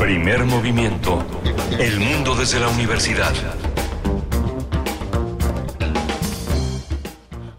Primer movimiento. El mundo desde la universidad.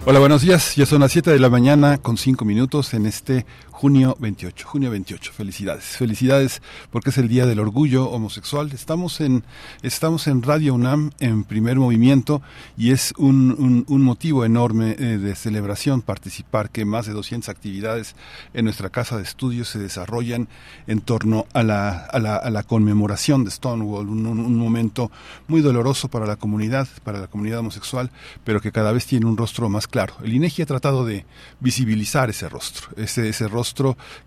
Hola, buenos días. Ya son las 7 de la mañana con 5 minutos en este junio 28. Junio 28. Felicidades. Felicidades porque es el Día del Orgullo Homosexual. Estamos en, estamos en Radio UNAM en primer movimiento y es un, un, motivo enorme eh, de celebración participar que más de 200 actividades en nuestra casa de estudios se desarrollan en torno a la, a la, a la conmemoración de Stonewall, un, un, momento muy doloroso para la comunidad, para la comunidad homosexual, pero que cada vez tiene un rostro más claro. El INEGI ha tratado de visibilizar ese rostro, ese, ese rostro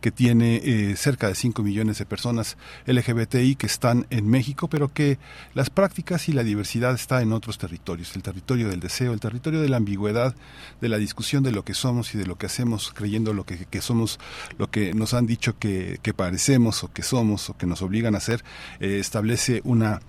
que tiene eh, cerca de 5 millones de personas LGBTI que están en México, pero que las prácticas y la diversidad está en otros territorios, el territorio del deseo, el territorio de la ambigüedad, de la discusión de lo que somos y de lo que hacemos, creyendo lo que, somos, lo que nos han dicho que, parecemos o que somos o que nos obligan a hacer, eh, establece una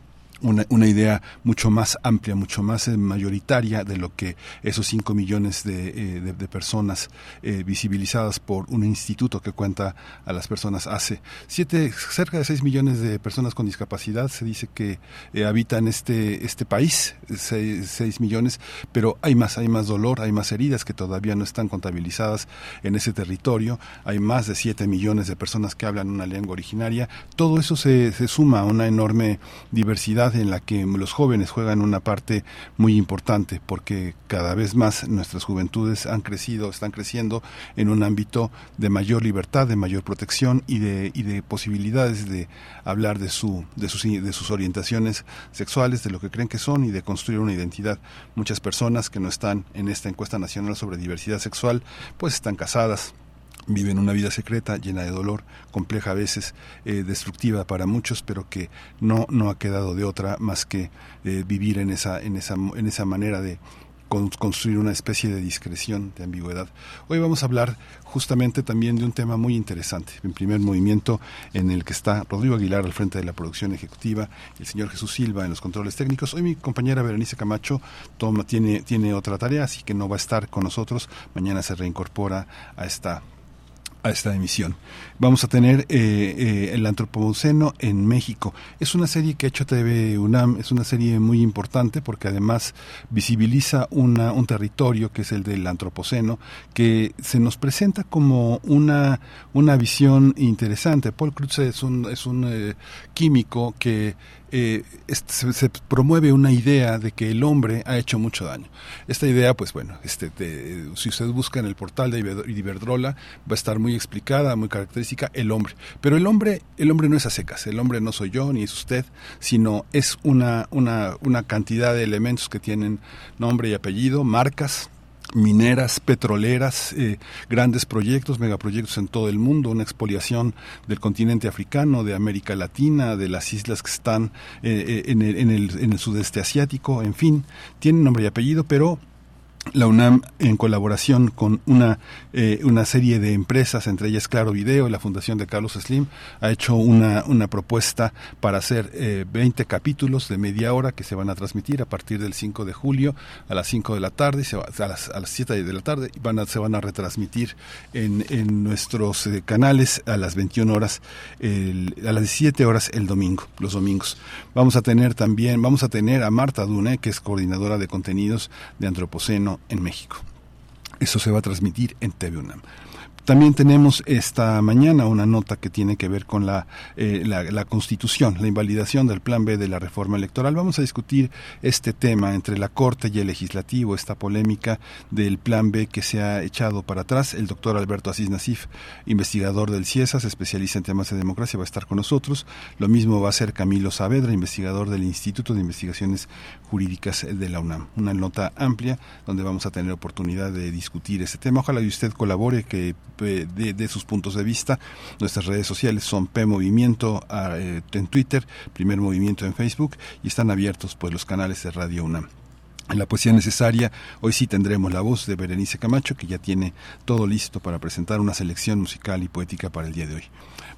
una, una, idea mucho más amplia, mucho más eh, mayoritaria de lo que esos 5 millones de, eh, de, personas eh, visibilizadas por un instituto que cuenta a las personas hace. Siete, cerca de 6 millones de personas con discapacidad se dice que habitan este, este país, 6, millones, pero hay más, hay más dolor, hay más heridas que todavía no están contabilizadas en ese territorio, hay más de 7 millones de personas que hablan una lengua originaria, todo eso se, se suma a una enorme diversidad en la que los jóvenes juegan una parte muy importante porque cada vez más nuestras juventudes han crecido, están creciendo en un ámbito de mayor libertad, de mayor protección y de, y de posibilidades de hablar de, su, de, sus, de sus orientaciones sexuales, de lo que creen que son y de construir una identidad. Muchas personas que no están en esta encuesta nacional sobre diversidad sexual, pues están casadas, viven una vida secreta llena de dolor, compleja a veces, eh, destructiva para muchos, pero que no, no ha quedado de otra más que eh, vivir en esa, en, esa, en esa manera de construir una especie de discreción, de ambigüedad. Hoy vamos a hablar justamente también de un tema muy interesante, en primer movimiento en el que está Rodrigo Aguilar al frente de la producción ejecutiva, el señor Jesús Silva en los controles técnicos. Hoy mi compañera Berenice Camacho toma, tiene, tiene otra tarea, así que no va a estar con nosotros. Mañana se reincorpora a esta a esta emisión. Vamos a tener eh, eh, el antropoceno en México. Es una serie que ha hecho TV UNAM, es una serie muy importante porque además visibiliza una, un territorio que es el del antropoceno, que se nos presenta como una, una visión interesante. Paul Krutze es un, es un eh, químico que eh, se, promueve una idea de que el hombre ha hecho mucho daño. Esta idea, pues bueno, este, si usted busca en el portal de Iberdrola, va a estar muy explicada, muy característica, el hombre. Pero el hombre, el hombre no es a secas, el hombre no soy yo ni es usted, sino es una, una, una cantidad de elementos que tienen nombre y apellido, marcas, mineras, petroleras, eh, grandes proyectos, megaproyectos en todo el mundo, una expoliación del continente africano, de América Latina, de las islas que están eh, eh, en, el, en, el, en el sudeste asiático, en fin, tienen nombre y apellido, pero la UNAM, en colaboración con una, eh, una serie de empresas, entre ellas Claro Video y la Fundación de Carlos Slim, ha hecho una, una propuesta para hacer eh, 20 capítulos de media hora que se van a transmitir a partir del 5 de julio a las 5 de la tarde, se a, las, a las 7 de la tarde, y van a, se van a retransmitir en, en nuestros eh, canales a las 21 horas, el, a las 17 horas el domingo, los domingos. Vamos a tener también, vamos a tener a Marta Dune, que es coordinadora de contenidos de Antropoceno en México. Eso se va a transmitir en TV. También tenemos esta mañana una nota que tiene que ver con la, eh, la, constitución, la invalidación del plan B de la reforma electoral. Vamos a discutir este tema entre la Corte y el Legislativo, esta polémica del plan B que se ha echado para atrás. El doctor Alberto Asís Nasif, investigador del CIESAS, especialista en temas de democracia, va a estar con nosotros. Lo mismo va a ser Camilo Saavedra, investigador del Instituto de Investigaciones Jurídicas de la UNAM. Una nota amplia donde vamos a tener oportunidad de discutir este tema. Ojalá que usted colabore, que de, sus puntos de vista. Nuestras redes sociales son P Movimiento ah, eh, en Twitter, Primer Movimiento en Facebook y están abiertos pues los canales de Radio UNAM. en la poesía necesaria, hoy sí tendremos la voz de Berenice Camacho, que ya tiene todo listo para presentar una selección musical y poética para el día de hoy.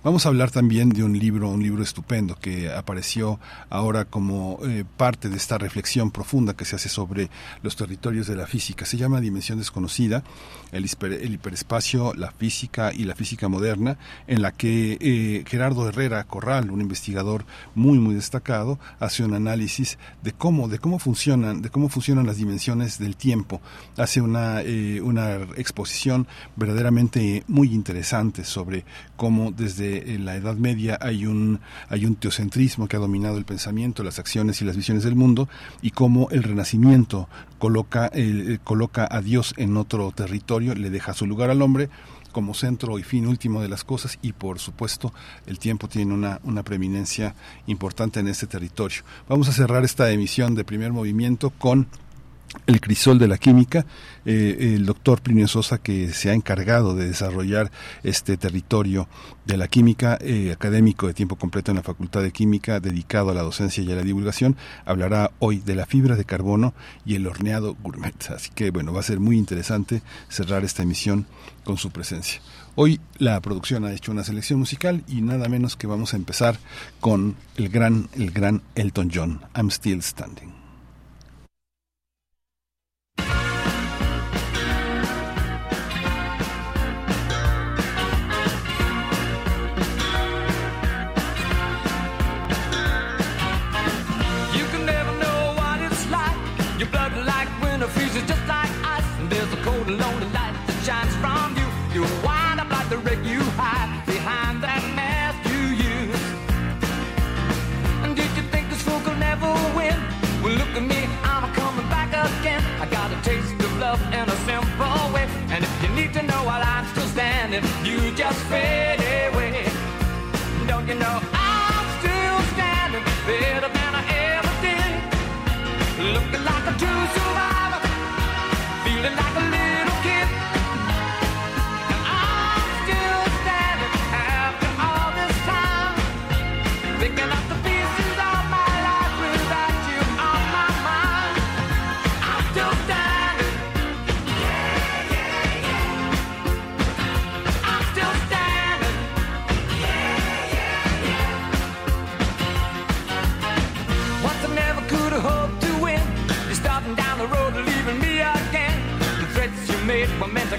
Vamos a hablar también de un libro, un libro estupendo que apareció ahora como eh, parte de esta reflexión profunda que se hace sobre los territorios de la física. Se llama Dimensión Desconocida, el, hiperespacio, la física y la física moderna, en la que eh, Gerardo Herrera Corral, un investigador muy muy destacado, hace un análisis de cómo, de cómo funcionan, de cómo funcionan las dimensiones del tiempo. Hace una, eh, una exposición verdaderamente muy interesante sobre cómo desde en la Edad Media hay un, hay un teocentrismo que ha dominado el pensamiento, las acciones y las visiones del mundo, y cómo el Renacimiento coloca, eh, coloca a Dios en otro territorio, le deja su lugar al hombre como centro y fin último de las cosas y por supuesto el tiempo tiene una, una preeminencia importante en este territorio. Vamos a cerrar esta emisión de primer movimiento con el crisol de la química, eh, el doctor Plinio Sosa, que se ha encargado de desarrollar este territorio de la química, eh, académico de tiempo completo en la Facultad de Química, dedicado a la docencia y a la divulgación, hablará hoy de la fibra de carbono y el horneado gourmet. Así que, bueno, va a ser muy interesante cerrar esta emisión con su presencia. Hoy la producción ha hecho una selección musical y nada menos que vamos a empezar con el gran, el gran Elton John, I'm Still Standing.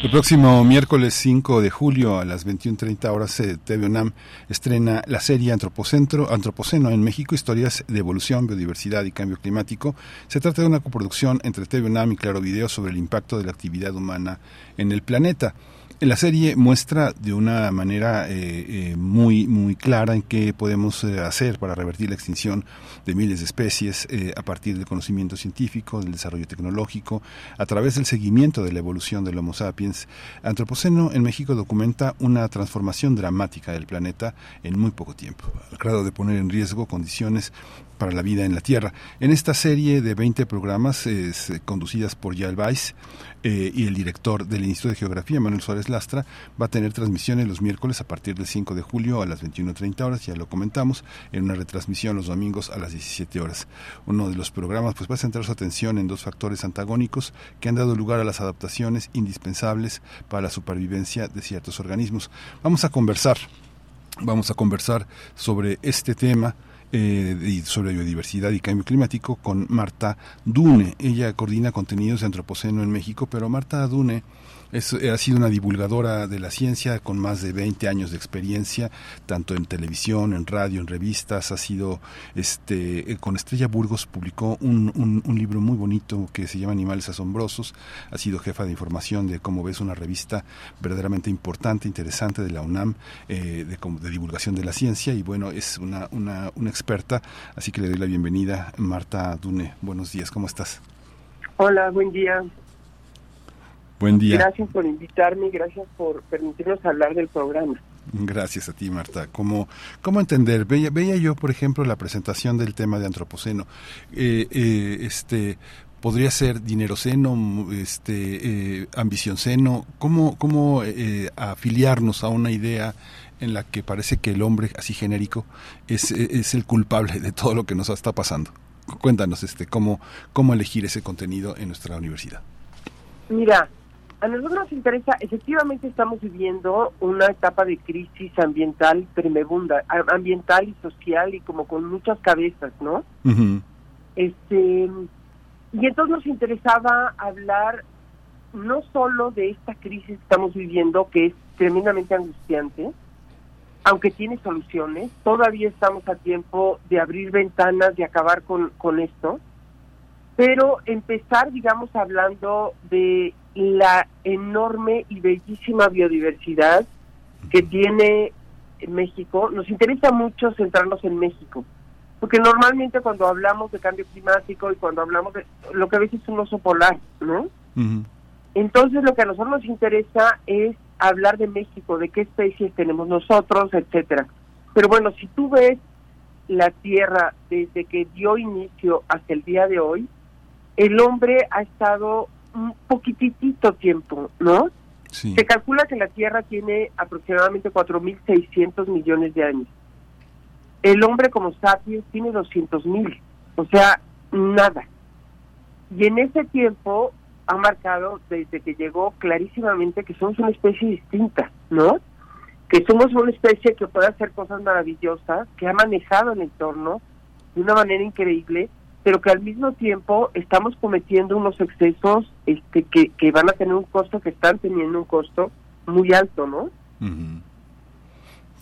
El próximo miércoles 5 de julio a las 21.30 horas eh, TV UNAM estrena la serie Antropocentro, Antropoceno en México, historias de evolución, biodiversidad y cambio climático. Se trata de una coproducción entre TV UNAM y Claro Video sobre el impacto de la actividad humana en el planeta. La serie muestra de una manera eh, eh, muy muy clara en qué podemos eh, hacer para revertir la extinción de miles de especies a partir del conocimiento científico, del desarrollo tecnológico, a través del seguimiento de la evolución del Homo sapiens. Antropoceno en México documenta una transformación dramática del planeta en muy poco tiempo, al grado de poner en riesgo condiciones para la vida en la Tierra. En esta serie de 20 programas conducidas por Yael Weiss, eh, y el director del Instituto de Geografía, Manuel Suárez Lastra, va a tener transmisiones los miércoles a partir del 5 de julio a las 21.30 horas, ya lo comentamos, en una retransmisión los domingos a las 17 horas. Uno de los programas pues va a centrar su atención en dos factores antagónicos que han dado lugar a las adaptaciones indispensables para la supervivencia de ciertos organismos. Vamos a conversar, vamos a conversar sobre este tema eh, sobre biodiversidad y cambio climático con Marta Dune. Ella coordina contenidos de Antropoceno en México, pero Marta Dune es, ha sido una divulgadora de la ciencia con más de 20 años de experiencia, tanto en televisión, en radio, en revistas. Ha sido, este, eh, con Estrella Burgos publicó un, un, libro muy bonito que se llama Animales Asombrosos. Ha sido jefa de información de Cómo ves, una revista verdaderamente importante, interesante de la UNAM, eh, de, de, divulgación de la ciencia. Y bueno, es una, una, una experta. Así que le doy la bienvenida, Marta Dune. Buenos días, ¿cómo estás? Hola, buen día. Buen día. Gracias por invitarme y gracias por permitirnos hablar del programa. Gracias a ti, Marta. ¿Cómo, cómo entender? Veía, veía yo, por ejemplo, la presentación del tema de antropoceno. Eh, eh, este, podría ser dineroceno, este, eh, ambicionceno. ¿Cómo, cómo eh, afiliarnos a una idea en la que parece que el hombre, así genérico, es, es el culpable de todo lo que nos está pasando? Cuéntanos, este, cómo, cómo elegir ese contenido en nuestra universidad. Mira, a nosotros nos interesa, efectivamente estamos viviendo una etapa de crisis ambiental tremenda, ambiental y social y como con muchas cabezas, ¿no? Este y entonces nos interesaba hablar no solo de esta crisis que estamos viviendo, que es tremendamente angustiante, aunque tiene soluciones, todavía estamos a tiempo de abrir ventanas, de acabar con, con esto, pero empezar, digamos, hablando de la enorme y bellísima biodiversidad que tiene México. Nos interesa mucho centrarnos en México, porque normalmente cuando hablamos de cambio climático y cuando hablamos de lo que a veces es un oso polar, ¿no? Entonces lo que a nosotros nos interesa es hablar de México, de qué especies tenemos nosotros, etcétera. Pero bueno, si tú ves la Tierra desde que dio inicio hasta el día de hoy, el hombre ha estado un poquitito tiempo, ¿no? Se calcula que la Tierra tiene aproximadamente 4.600 millones de años. El hombre como sapiens tiene 200.000, o sea, nada. Y en ese tiempo ha marcado desde que llegó clarísimamente que somos una especie distinta, ¿no? Que somos una especie que puede hacer cosas maravillosas, que ha manejado el entorno de una manera increíble pero que al mismo tiempo estamos cometiendo unos excesos este, que, que van a tener un costo, que están teniendo un costo muy alto, ¿no?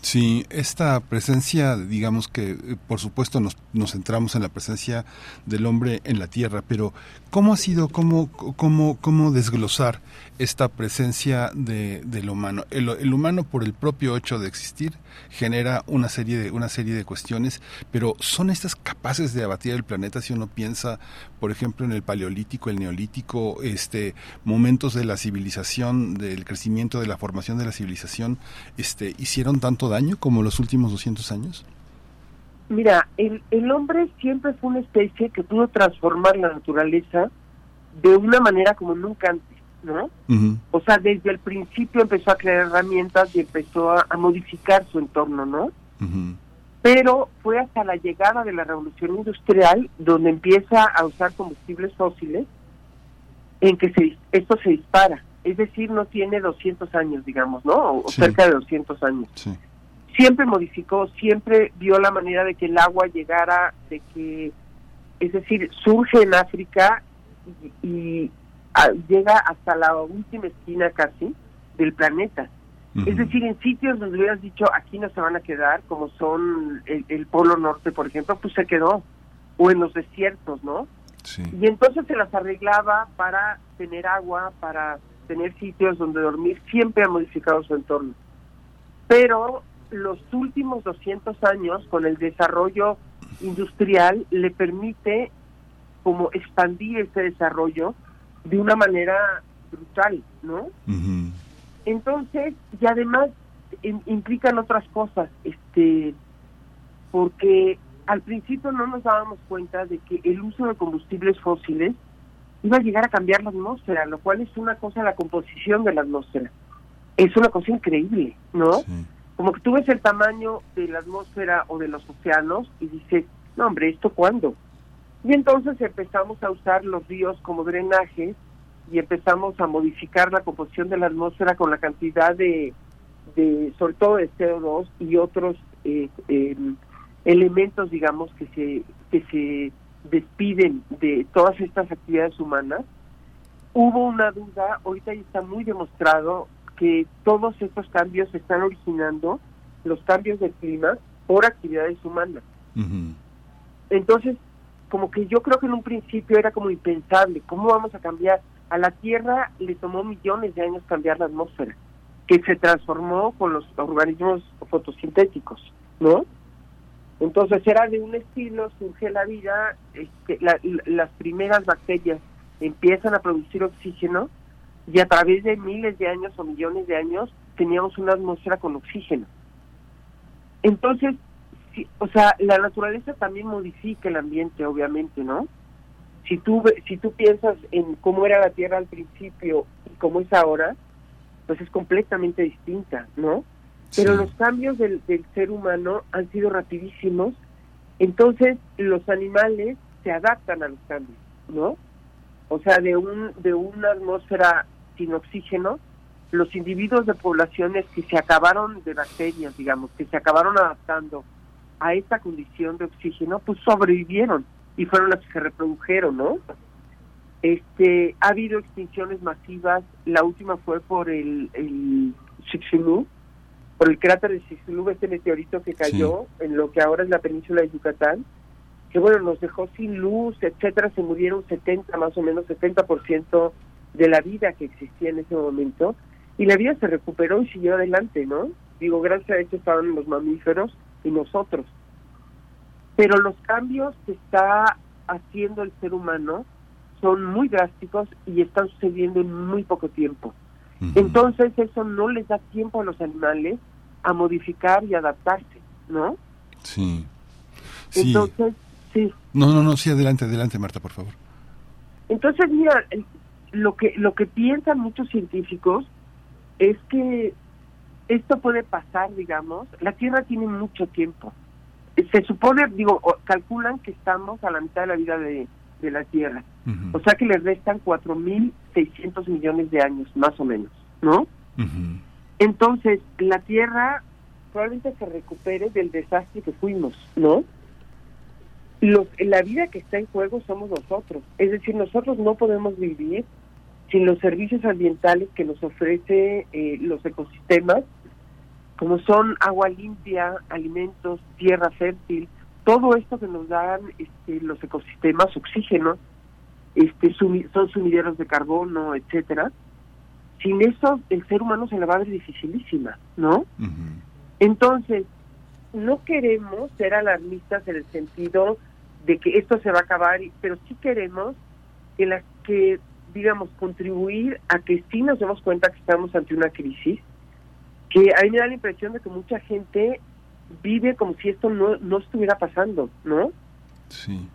Sí, esta presencia, digamos que eh, por supuesto nos, nos centramos en la presencia del hombre en la tierra, pero ¿cómo ha sido, cómo, cómo, cómo desglosar esta presencia de, del humano? El, el, humano por el propio hecho de existir genera una serie de, una serie de cuestiones, pero ¿son estas capaces de abatir el planeta si uno piensa, por ejemplo, en el paleolítico, el neolítico, este, momentos de la civilización, del crecimiento, de la formación de la civilización, este, hicieron tanto daño como los últimos 200 años? Mira, el, el hombre siempre fue una especie que pudo transformar la naturaleza de una manera como nunca antes, ¿no? O sea, desde el principio empezó a crear herramientas y empezó a, modificar su entorno, ¿no? Pero fue hasta la llegada de la revolución industrial donde empieza a usar combustibles fósiles en que se, esto se dispara. Es decir, no tiene 200 años, digamos, ¿no? O cerca de 200 años. Sí siempre modificó, siempre vio la manera de que el agua llegara, de que, es decir, surge en África y, llega hasta la última esquina casi del planeta. Es decir, en sitios donde hubieras dicho aquí no se van a quedar, como son el, Polo Norte, por ejemplo, pues se quedó, o en los desiertos, ¿no? Y entonces se las arreglaba para tener agua, para tener sitios donde dormir, siempre ha modificado su entorno. Pero los últimos 200 años, con el desarrollo industrial, le permite como expandir ese desarrollo de una manera brutal, ¿no? Entonces, y además implican otras cosas, este, porque al principio no nos dábamos cuenta de que el uso de combustibles fósiles iba a llegar a cambiar la atmósfera, lo cual es una cosa la composición de la atmósfera. Es una cosa increíble, ¿no? Como que tú ves el tamaño de la atmósfera o de los océanos y dices, no hombre, ¿esto cuándo? Y entonces empezamos a usar los ríos como drenaje y empezamos a modificar la composición de la atmósfera con la cantidad de, de sobre todo de CO2 y otros eh, em, elementos, digamos, que se, que se despiden de todas estas actividades humanas. Hubo una duda, ahorita ya está muy demostrado que todos estos cambios se están originando, los cambios del clima, por actividades humanas. Entonces, como que yo creo que en un principio era como impensable, ¿cómo vamos a cambiar? A la Tierra le tomó millones de años cambiar la atmósfera, que se transformó con los organismos fotosintéticos, ¿no? Entonces era de un estilo, surge la vida, este, las primeras bacterias empiezan a producir oxígeno y a través de miles de años o millones de años teníamos una atmósfera con oxígeno. Entonces, o sea, la naturaleza también modifica el ambiente, obviamente, ¿no? Si tú, si tú piensas en cómo era la Tierra al principio y cómo es ahora, pues es completamente distinta, ¿no? Pero los cambios del, del ser humano han sido rapidísimos, entonces los animales se adaptan a los cambios, ¿no? O sea, de un de una atmósfera sin oxígeno, los individuos de poblaciones que se acabaron de bacterias, digamos, que se acabaron adaptando a esta condición de oxígeno, pues sobrevivieron y fueron las que se reprodujeron, ¿no? Este, ha habido extinciones masivas, la última fue por el, el Chicxulub, por el cráter de Chicxulub, este meteorito que cayó en lo que ahora es la península de Yucatán, que bueno, nos dejó sin luz, etcétera, se murieron 70, más o menos 70% de la vida que existía en ese momento, y la vida se recuperó y siguió adelante, ¿no? Digo, gracias a eso estaban los mamíferos, y nosotros. Pero los cambios que está haciendo el ser humano son muy drásticos y están sucediendo en muy poco tiempo. Entonces eso no les da tiempo a los animales a modificar y adaptarse, ¿no? Sí. Entonces, sí. No, no, no, sí, adelante, adelante, Marta, por favor. Entonces, mira, lo que lo que piensan muchos científicos es que esto puede pasar, digamos, la Tierra tiene mucho tiempo. Se supone, digo, calculan que estamos a la mitad de la vida de, la Tierra. O sea que le restan 4.600 millones de años, más o menos, ¿no? Entonces, la Tierra probablemente se recupere del desastre que fuimos, ¿no? Los, la vida que está en juego somos nosotros. Es decir, nosotros no podemos vivir sin los servicios ambientales que nos ofrece eh, los ecosistemas como son agua limpia, alimentos, tierra fértil, todo esto que nos dan este, los ecosistemas, oxígeno, este, son sumideros de carbono, etcétera. Sin eso, el ser humano se la va a ver dificilísima, ¿no? Entonces, no queremos ser alarmistas en el sentido de que esto se va a acabar, pero sí queremos que, la, que digamos, contribuir a que sí nos demos cuenta que estamos ante una crisis, que a mí me da la impresión de que mucha gente vive como si esto no, no estuviera pasando, ¿no? Sí.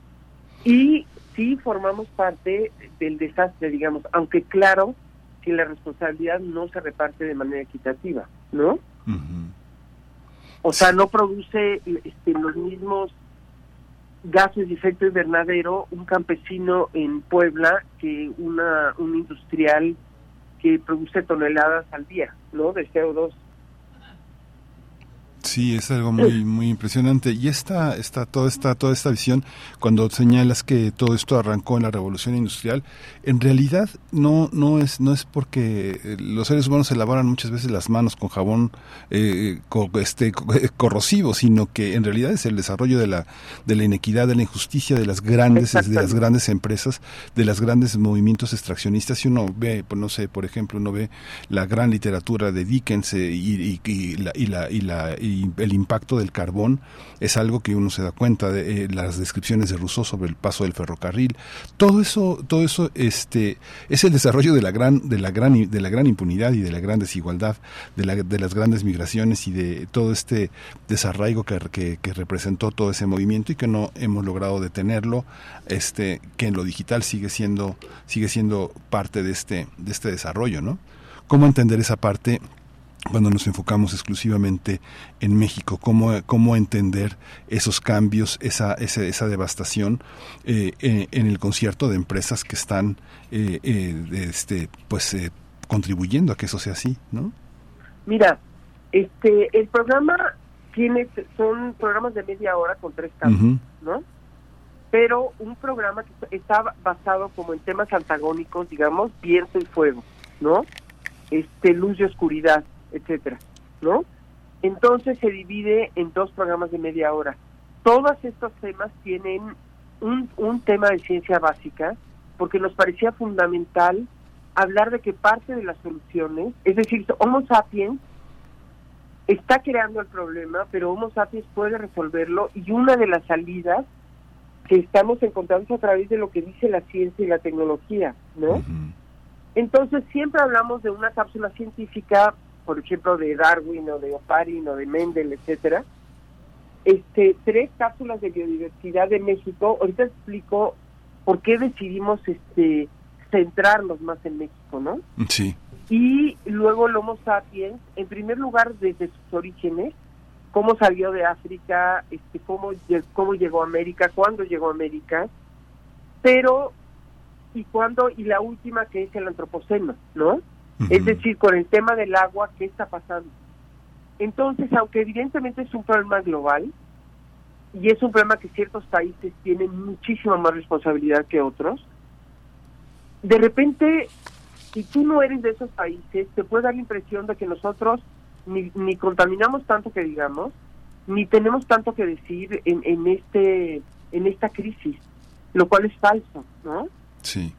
Y sí formamos parte del desastre, digamos, aunque claro que la responsabilidad no se reparte de manera equitativa, ¿no? O sea, no produce este, los mismos gases de efecto invernadero un campesino en Puebla que una un industrial que produce toneladas al día, ¿no? De CO2. Sí, es algo muy muy impresionante y esta esta toda esta toda esta visión cuando señalas que todo esto arrancó en la revolución industrial, en realidad no no es no es porque eh, los seres humanos se lavaran muchas veces las manos con jabón eh, este eh, corrosivo, sino que en realidad es el desarrollo de la de la inequidad, de la injusticia de las grandes de las grandes empresas, de las grandes movimientos extraccionistas. Si uno ve, pues no sé, por ejemplo, uno ve la gran literatura de Dickens y, y, la, y la, y la el impacto del carbón es algo que uno se da cuenta de eh, las descripciones de Rousseau sobre el paso del ferrocarril. Todo eso todo eso este es el desarrollo de la gran de la gran de la gran impunidad y de la gran desigualdad de, la, de las grandes migraciones y de todo este desarraigo que, que, que representó todo ese movimiento y que no hemos logrado detenerlo este que en lo digital sigue siendo sigue siendo parte de este de este desarrollo no cómo entender esa parte cuando nos enfocamos exclusivamente en México, cómo, cómo entender esos cambios, esa, esa, esa devastación eh, en, el concierto de empresas que están eh, eh, este, pues contribuyendo a que eso sea así, ¿no? Mira, este, el programa tiene, son programas de media hora con tres cambios, ¿no? Pero un programa que está basado como en temas antagónicos, digamos, viento y fuego, ¿no? Este, luz y oscuridad etcétera, ¿no? Entonces se divide en dos programas de media hora. Todos estos temas tienen un, un tema de ciencia básica porque nos parecía fundamental hablar de que parte de las soluciones, es decir, Homo sapiens está creando el problema, pero Homo sapiens puede resolverlo y una de las salidas que estamos encontrando a través de lo que dice la ciencia y la tecnología, ¿no? Entonces siempre hablamos de una cápsula científica por ejemplo, de Darwin o de Oparin o de Mendel, etcétera, este, tres cápsulas de biodiversidad de México. Ahorita explico por qué decidimos este centrarnos más en México, ¿no? Sí. Y luego el Homo sapiens, en primer lugar, desde sus orígenes, cómo salió de África, este, cómo, cómo llegó a América, cuándo llegó a América, pero y cuándo, y la última que es el antropoceno, ¿no? Es decir, con el tema del agua, ¿qué está pasando? Entonces, aunque evidentemente es un problema global, y es un problema que ciertos países tienen muchísima más responsabilidad que otros, de repente, si tú no eres de esos países, te puede dar la impresión de que nosotros ni, ni contaminamos tanto que digamos, ni tenemos tanto que decir en, en este en esta crisis, lo cual es falso, ¿no? Sí.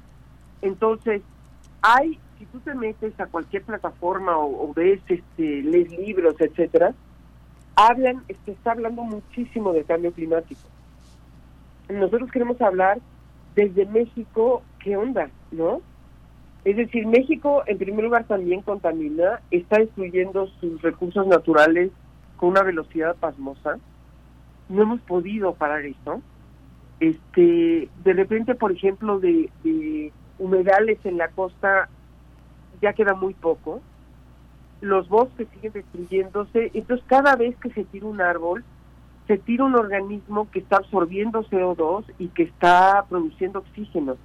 Entonces, hay si tú te metes a cualquier plataforma o, ves, este, lees libros, etcétera, hablan, se está hablando muchísimo del cambio climático. Nosotros queremos hablar desde México, ¿qué onda? ¿No? Es decir, México en primer lugar también contamina, está destruyendo sus recursos naturales con una velocidad pasmosa. No hemos podido parar esto. Este, de repente, por ejemplo, de, de humedales en la costa ya queda muy poco, los bosques siguen destruyéndose, entonces cada vez que se tira un árbol, se tira un organismo que está absorbiendo CO2 y que está produciendo oxígeno.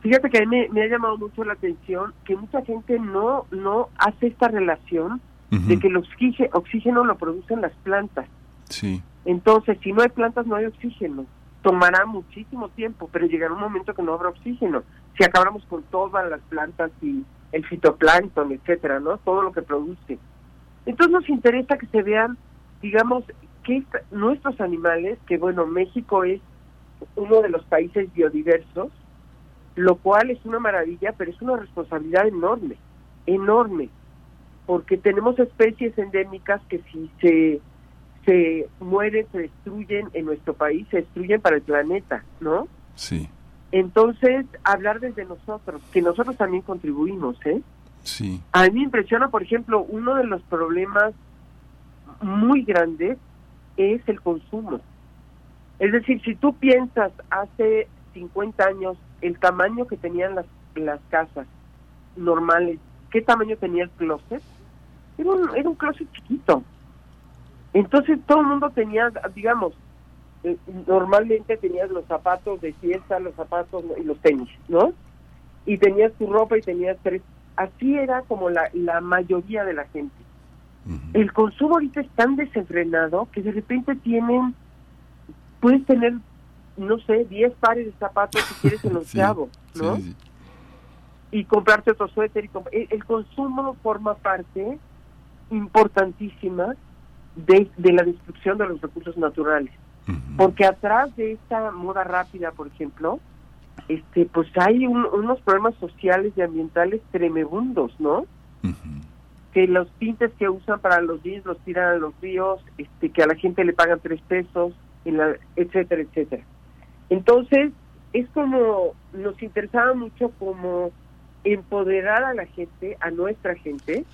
Fíjate que a mí me, ha llamado mucho la atención que mucha gente no, no hace esta relación de que el oxígeno, oxígeno lo producen las plantas. Sí. Entonces, si no hay plantas, no hay oxígeno. Tomará muchísimo tiempo, pero llegará un momento que no habrá oxígeno. Si acabamos con todas las plantas y el fitoplancton, etcétera, ¿no? Todo lo que produce. Entonces nos interesa que se vean, digamos, que nuestros animales, que bueno, México es uno de los países biodiversos, lo cual es una maravilla, pero es una responsabilidad enorme, enorme, porque tenemos especies endémicas que si se se mueren, se destruyen en nuestro país, se destruyen para el planeta, ¿no? Sí. Entonces, hablar desde nosotros, que nosotros también contribuimos, ¿eh? Sí. A mí me impresiona, por ejemplo, uno de los problemas muy grandes es el consumo. Es decir, si tú piensas hace 50 años el tamaño que tenían las, las casas normales, ¿qué tamaño tenía el closet? Era un, era un closet chiquito. Entonces todo el mundo tenía, digamos, eh, normalmente tenías los zapatos de fiesta, los zapatos y los tenis, ¿no? Y tenías tu ropa y tenías tres. Así era como la, la mayoría de la gente. El consumo ahorita es tan desenfrenado que de repente tienen, puedes tener, no sé, 10 pares de zapatos si quieres en los chavos, ¿no? y comprarte otro suéter. Y el, consumo forma parte importantísima de, de, la destrucción de los recursos naturales. Porque atrás de esta moda rápida, por ejemplo, este pues hay unos problemas sociales y ambientales tremebundos, ¿no? Que los tintes que usan para los jeans los tiran a los ríos, este que a la gente le pagan tres pesos, en la, etcétera, etcétera. Entonces, es como, nos interesaba mucho como empoderar a la gente, a nuestra gente,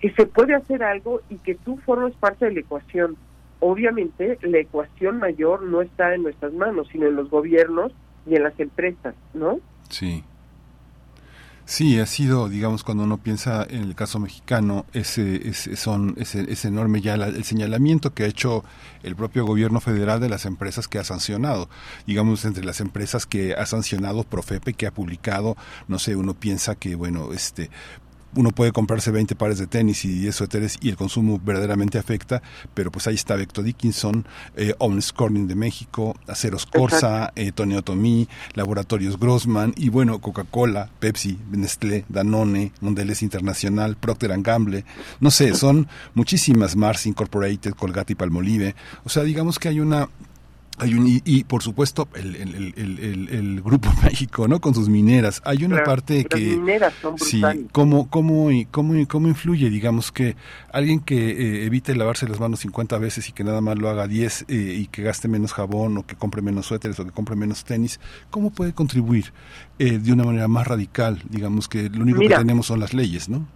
que se puede hacer algo y que tú formes parte de la ecuación. Obviamente, la ecuación mayor no está en nuestras manos, sino en los gobiernos y en las empresas, ¿no? Sí. Sí, ha sido, digamos, cuando uno piensa en el caso mexicano, ese, ese son, ese, ese enorme ya el señalamiento que ha hecho el propio gobierno federal de las empresas que ha sancionado. Digamos, entre las empresas que ha sancionado Profepe, que ha publicado, no sé, uno piensa que, bueno, este, uno puede comprarse 20 pares de tenis y 10 suéteres y el consumo verdaderamente afecta, pero pues ahí está Vector Dickinson, eh, Omnis Corning de México, Aceros Corsa, eh, Tony Otomí, Laboratorios Grossman y bueno, Coca-Cola, Pepsi, Nestlé, Danone, Mondelez Internacional, Procter Gamble, no sé, son muchísimas, Mars Incorporated, Colgate y Palmolive, o sea, digamos que hay una hay un, y, por supuesto el, el, el, el, Grupo México, ¿no? Con sus mineras. Hay una parte que... mineras son sí, ¿cómo, cómo, cómo, ¿Cómo influye, digamos, que alguien que eh, evite lavarse las manos 50 veces y que nada más lo haga 10 eh, y que gaste menos jabón o que compre menos suéteres o que compre menos tenis, ¿cómo puede contribuir eh, de una manera más radical? Digamos que lo único que tenemos son las leyes, ¿no?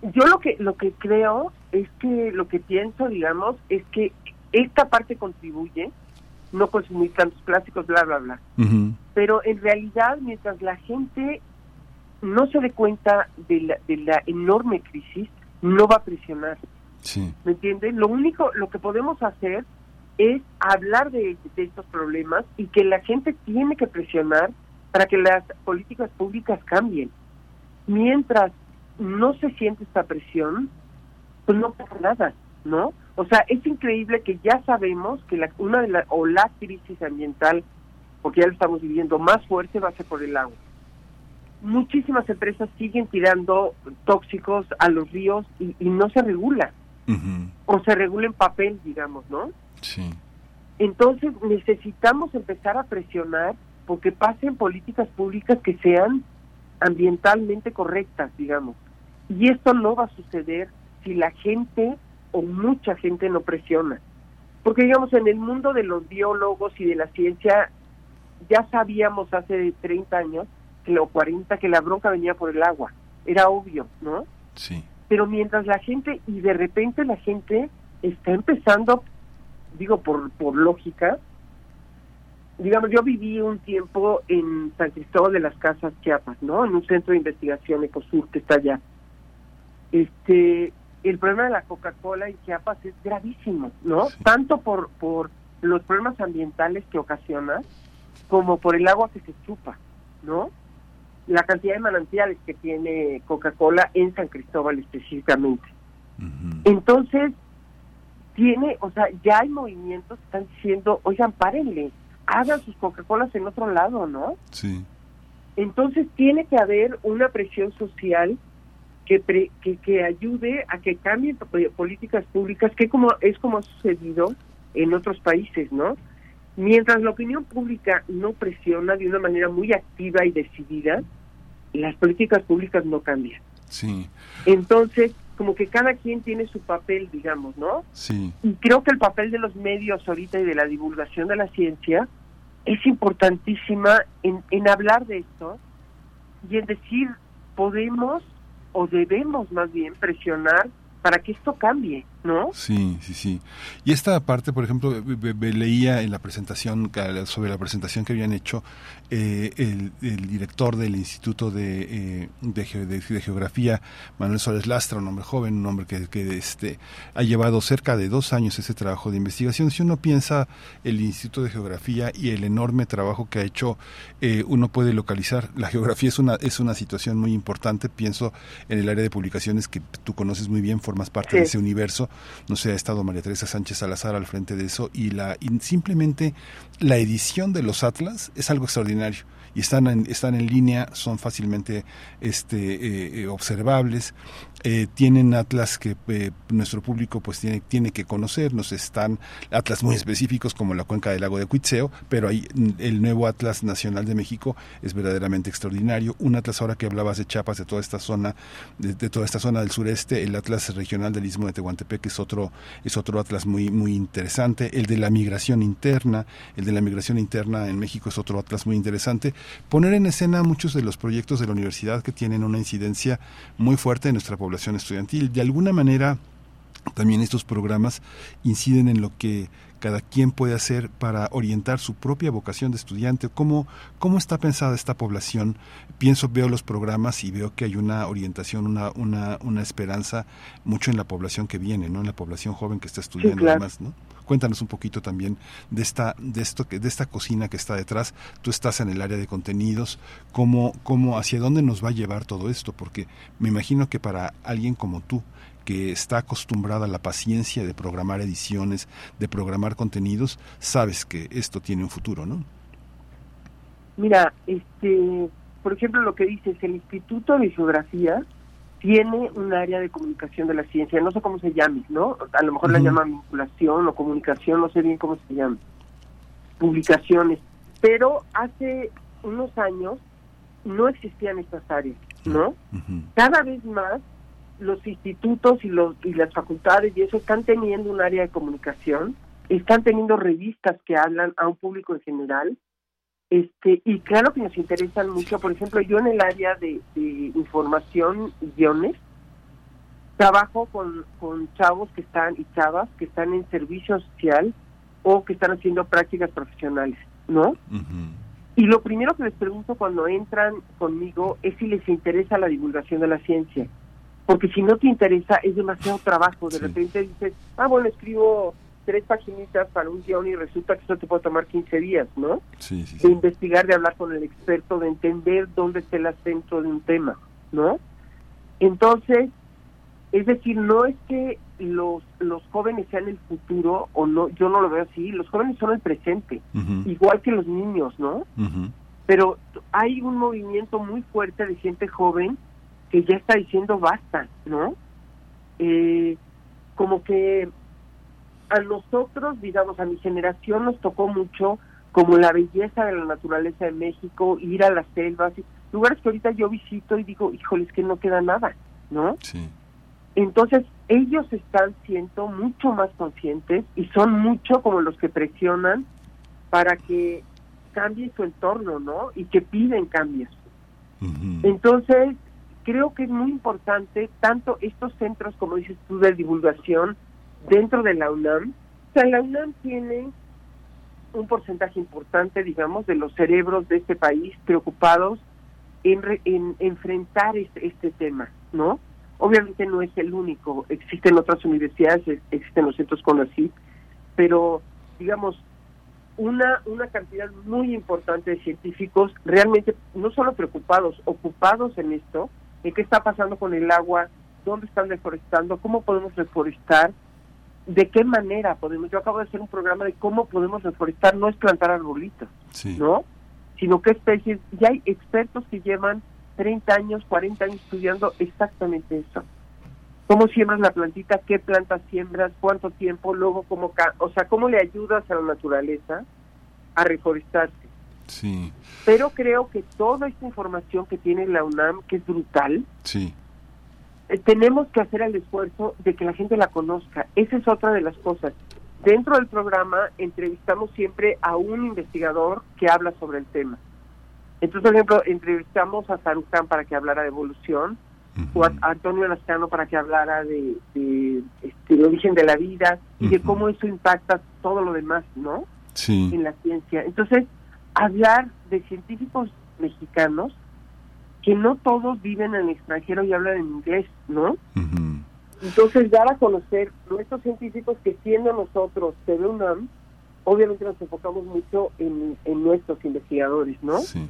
Yo lo que, lo que creo es que, lo que pienso, digamos, es que esta parte contribuye no consumir tantos plásticos, bla, bla, bla. Pero en realidad, mientras la gente no se dé cuenta de la, de la enorme crisis, no va a presionar. Sí. ¿Me entiendes? Lo único, lo que podemos hacer es hablar de, de estos problemas y que la gente tiene que presionar para que las políticas públicas cambien. Mientras no se siente esta presión, pues no pasa nada, ¿no? O sea, es increíble que ya sabemos que la, una de las, o la crisis ambiental, porque ya lo estamos viviendo, más fuerte va a ser por el agua. Muchísimas empresas siguen tirando tóxicos a los ríos y, no se regula. O se regula en papel, digamos, ¿no? Sí. Entonces necesitamos empezar a presionar porque pasen políticas públicas que sean ambientalmente correctas, digamos. Y esto no va a suceder si la gente o mucha gente no presiona. Porque digamos, en el mundo de los biólogos y de la ciencia, ya sabíamos hace 30 años, que, o 40, que la bronca venía por el agua. Era obvio, ¿no? Sí. Pero mientras la gente, y de repente la gente está empezando, digo por, por lógica, digamos, yo viví un tiempo en San Cristóbal de las Casas, Chiapas, ¿no? En un centro de investigación Ecosur que está allá. Este, el problema de la Coca-Cola y Chiapas es gravísimo, ¿no? Tanto por, por los problemas ambientales que ocasiona, como por el agua que se chupa, ¿no? La cantidad de manantiales que tiene Coca-Cola en San Cristóbal específicamente. Entonces, tiene, o sea, ya hay movimientos que están diciendo, oigan, párenle, hagan sus Coca-Colas en otro lado, ¿no? Sí. Entonces tiene que haber una presión social que, que, ayude a que cambien políticas públicas, que como es como ha sucedido en otros países, ¿no? Mientras la opinión pública no presiona de una manera muy activa y decidida, las políticas públicas no cambian. Sí. Entonces, como que cada quien tiene su papel, digamos, ¿no? Sí. Y creo que el papel de los medios ahorita y de la divulgación de la ciencia es importantísima en, en hablar de esto y en decir, podemos o debemos más bien presionar para que esto cambie, ¿no? Sí, sí, sí. Y esta parte, por ejemplo, leía en la presentación, sobre la presentación que habían hecho eh, el, director del Instituto de, eh, de, Geografía, Manuel Suárez Lastra, un hombre joven, un hombre que, que, este, ha llevado cerca de dos años ese trabajo de investigación. Si uno piensa el Instituto de Geografía y el enorme trabajo que ha hecho, eh, uno puede localizar. La geografía es una, es una situación muy importante. Pienso en el área de publicaciones que tú conoces muy bien, formas parte de ese universo no sé, ha estado María Teresa Sánchez Salazar al frente de eso y la simplemente la edición de los atlas es algo extraordinario. Y están en, están en línea, son fácilmente este, eh, eh, observables eh, tienen atlas que eh, nuestro público pues tiene, tiene que conocer, nos están atlas muy específicos como la cuenca del lago de Cuitzeo, pero ahí mm, el nuevo Atlas Nacional de México es verdaderamente extraordinario, un atlas ahora que hablabas de Chiapas, de toda esta zona, de, toda esta zona del sureste, el atlas regional del Istmo de Tehuantepec es otro, es otro atlas muy, muy interesante, el de la migración interna, el de la migración interna en México es otro atlas muy interesante, poner en escena muchos de los proyectos de la universidad que tienen una incidencia muy fuerte en nuestra población población estudiantil. De alguna manera, también estos programas inciden en lo que cada quien puede hacer para orientar su propia vocación de estudiante. ¿Cómo, cómo está pensada esta población? Pienso, veo los programas y veo que hay una orientación, una, una, una esperanza mucho en la población que viene, ¿no? En la población joven que está estudiando además, ¿no? Cuéntanos un poquito también de esta, de esto de esta cocina que está detrás. Tú estás en el área de contenidos, cómo, cómo, hacia dónde nos va a llevar todo esto, porque me imagino que para alguien como tú, que está acostumbrada a la paciencia de programar ediciones, de programar contenidos, sabes que esto tiene un futuro, ¿no? Mira, este, por ejemplo, lo que dices, el Instituto de Geografía tiene un área de comunicación de la ciencia, no sé cómo se llame, ¿no? A lo mejor la llaman vinculación o comunicación, no sé bien cómo se llama, publicaciones, pero hace unos años no existían estas áreas, ¿no? Cada vez más los institutos y los y las facultades y eso están teniendo un área de comunicación, están teniendo revistas que hablan a un público en general, este, y claro que nos interesan mucho, por ejemplo, yo en el área de, información y guiones, trabajo con, con chavos que están y chavas que están en servicio social o que están haciendo prácticas profesionales, ¿no? Y lo primero que les pregunto cuando entran conmigo es si les interesa la divulgación de la ciencia. Porque si no te interesa es demasiado trabajo. De repente dices, ah, bueno, escribo tres paginitas para un guion y resulta que eso te puede tomar 15 días, ¿no? Sí, sí, de investigar, de hablar con el experto, de entender dónde está el acento de un tema, ¿no? Entonces, es decir, no es que los los jóvenes sean el futuro o no, yo no lo veo así, los jóvenes son el presente, igual que los niños, ¿no? Pero hay un movimiento muy fuerte de gente joven que ya está diciendo basta, ¿no? Eh, como que a nosotros, digamos, a mi generación nos tocó mucho como la belleza de la naturaleza de México, ir a las selvas, lugares que ahorita yo visito y digo, híjole, es que no queda nada, ¿no? Sí. Entonces, ellos están siendo mucho más conscientes y son mucho como los que presionan para que cambie su entorno, ¿no? Y que piden cambios. Entonces, creo que es muy importante tanto estos centros, como dices tú, de divulgación, dentro de la UNAM. O sea, la UNAM tiene un porcentaje importante, digamos, de los cerebros de este país preocupados en, en enfrentar este, este tema, ¿no? Obviamente no es el único, existen otras universidades, existen los centros CONACYT, pero digamos, una, una cantidad muy importante de científicos realmente no solo preocupados, ocupados en esto, en qué está pasando con el agua, dónde están deforestando, cómo podemos reforestar, de qué manera podemos. Yo acabo de hacer un programa de cómo podemos reforestar, no es plantar arbolitos, ¿no? Sino qué especies. Ya hay expertos que llevan 30 años, 40 años estudiando exactamente eso. ¿Cómo siembras la plantita? ¿Qué plantas siembras? ¿Cuánto tiempo? Luego, ¿cómo, o sea, cómo le ayudas a la naturaleza a reforestarse? Sí. Pero creo que toda esta información que tiene la UNAM, que es brutal, sí eh, tenemos que hacer el esfuerzo de que la gente la conozca. Esa es otra de las cosas. Dentro del programa entrevistamos siempre a un investigador que habla sobre el tema. Entonces, por ejemplo, entrevistamos a Saruhan para que hablara de evolución, o a, Antonio Lascano para que hablara de, este, el origen de la vida y de cómo eso impacta todo lo demás, ¿no? Sí. En la ciencia. Entonces, hablar de científicos mexicanos que no todos viven en el extranjero y hablan en inglés, ¿no? Entonces, dar a conocer nuestros científicos que siendo nosotros TV UNAM, obviamente nos enfocamos mucho en, en nuestros investigadores, ¿no? Sí.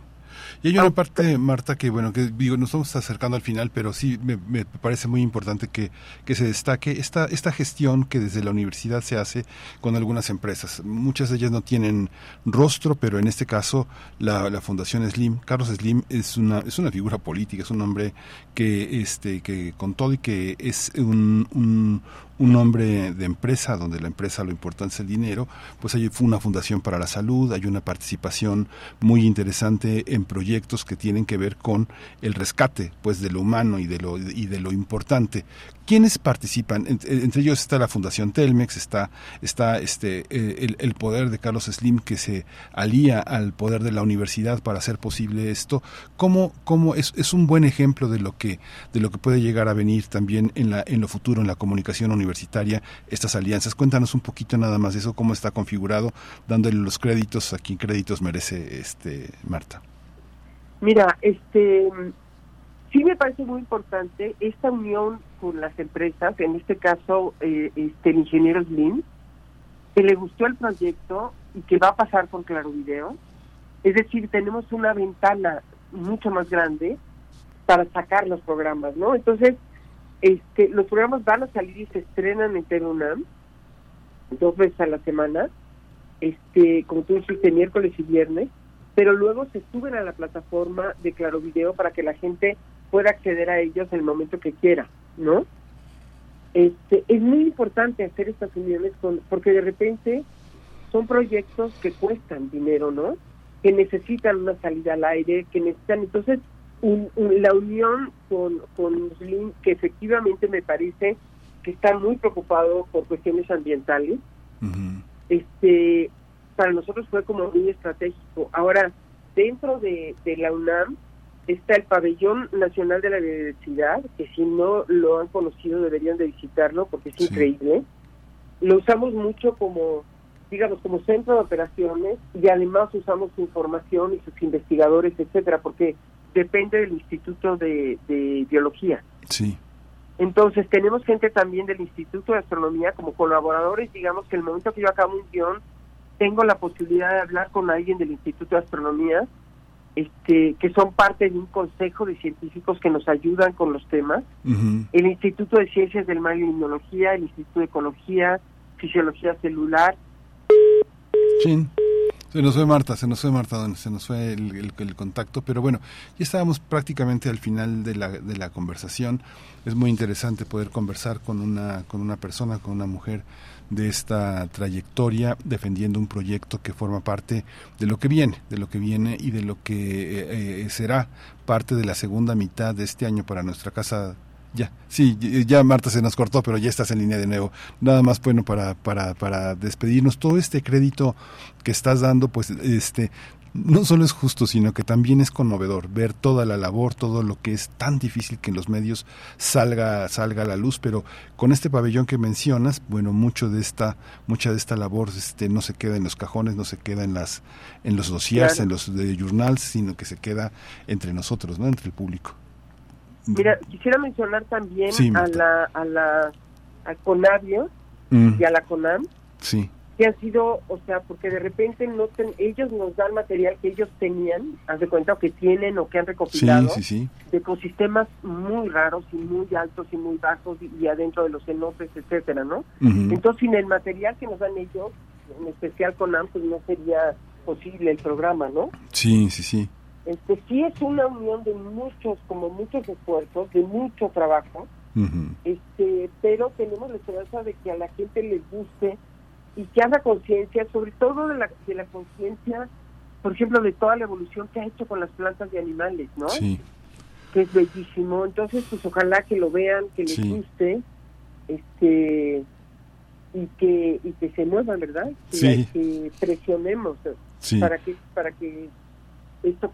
Y hay una parte, Marta, que bueno, que digo, nos estamos acercando al final, pero sí me, me parece muy importante que, que, se destaque esta, esta gestión que desde la universidad se hace con algunas empresas. Muchas de ellas no tienen rostro, pero en este caso la, la Fundación Slim, Carlos Slim es una, es una figura política, es un hombre que, este, que con todo y que es un, un, un hombre de empresa, donde la empresa lo importante es el dinero, pues hay una fundación para la salud, hay una participación muy interesante en proyectos que tienen que ver con el rescate pues de lo humano y de lo y de lo importante ¿Quiénes participan? Entre ellos está la Fundación Telmex, está, está este, eh, el, poder de Carlos Slim que se alía al poder de la universidad para hacer posible esto. ¿Cómo, cómo es, es un buen ejemplo de lo que de lo que puede llegar a venir también en la en lo futuro en la comunicación universitaria estas alianzas? Cuéntanos un poquito nada más de eso, cómo está configurado, dándole los créditos a quien créditos merece, este Marta. Mira, este sí me parece muy importante esta unión con las empresas, en este caso eh, este, el ingeniero Slim, que le gustó el proyecto y que va a pasar por Claro Video. Es decir, tenemos una ventana mucho más grande para sacar los programas, ¿no? Entonces, este, los programas van a salir y se estrenan en TEDUNAM dos veces a la semana, este, como tú dijiste, miércoles y viernes, pero luego se suben a la plataforma de Claro Video para que la gente pueda acceder a ellos en el momento que quiera. ¿no? Este, es muy importante hacer estas uniones con, porque de repente son proyectos que cuestan dinero, ¿no? Que necesitan una salida al aire, que necesitan, entonces, la unión con, con Slim, que efectivamente me parece que está muy preocupado por cuestiones ambientales, este para nosotros fue como muy estratégico. Ahora, dentro de, de la UNAM, está el Pabellón Nacional de la Biodiversidad, que si no lo han conocido deberían de visitarlo porque es increíble. Lo usamos mucho como, digamos, como centro de operaciones y además usamos su información y sus investigadores, etcétera, porque depende del Instituto de, Biología. Sí. Entonces tenemos gente también del Instituto de Astronomía como colaboradores, digamos que el momento que yo acabo un guion, tengo la posibilidad de hablar con alguien del Instituto de Astronomía este, que son parte de un consejo de científicos que nos ayudan con los temas. El Instituto de Ciencias del Mar y Inmunología, el Instituto de Ecología, Fisiología Celular. Se nos fue Marta, se nos fue Marta, se nos fue el, el, contacto, pero bueno, ya estábamos prácticamente al final de la, de la conversación. Es muy interesante poder conversar con una, con una persona, con una mujer de esta trayectoria defendiendo un proyecto que forma parte de lo que viene, de lo que viene y de lo que eh, eh, será parte de la segunda mitad de este año para nuestra casa. Ya, sí, ya Marta se nos cortó, pero ya estás en línea de nuevo. Nada más bueno para, para, para despedirnos. Todo este crédito que estás dando, pues este no solo es justo, sino que también es conmovedor ver toda la labor, todo lo que es tan difícil que en los medios salga, salga a la luz, pero con este pabellón que mencionas, bueno, mucho de esta, mucha de esta labor este, no se queda en los cajones, no se queda en las, en los dossiers, en los de journals, sino que se queda entre nosotros, ¿no? entre el público. Mira, quisiera mencionar también a la, a la a Conavio mm. y a la CONAM. Sí que han sido, o sea, porque de repente no ellos nos dan material que ellos tenían, haz de cuenta, o que tienen o que han recopilado, de ecosistemas muy raros y muy altos y muy bajos y, adentro de los cenotes, etcétera, ¿no? Entonces, sin el material que nos dan ellos, en especial con pues no sería posible el programa, ¿no? Sí, sí, sí. Este sí es una unión de muchos, como muchos esfuerzos, de mucho trabajo, este, pero tenemos la esperanza de que a la gente les guste y que haga conciencia, sobre todo de la, de la conciencia, por ejemplo, de toda la evolución que ha hecho con las plantas y animales, ¿no? Sí. Que es bellísimo. Entonces, pues ojalá que lo vean, que les guste, este y que y que se muevan, ¿verdad? sí. que presionemos para que para que esto.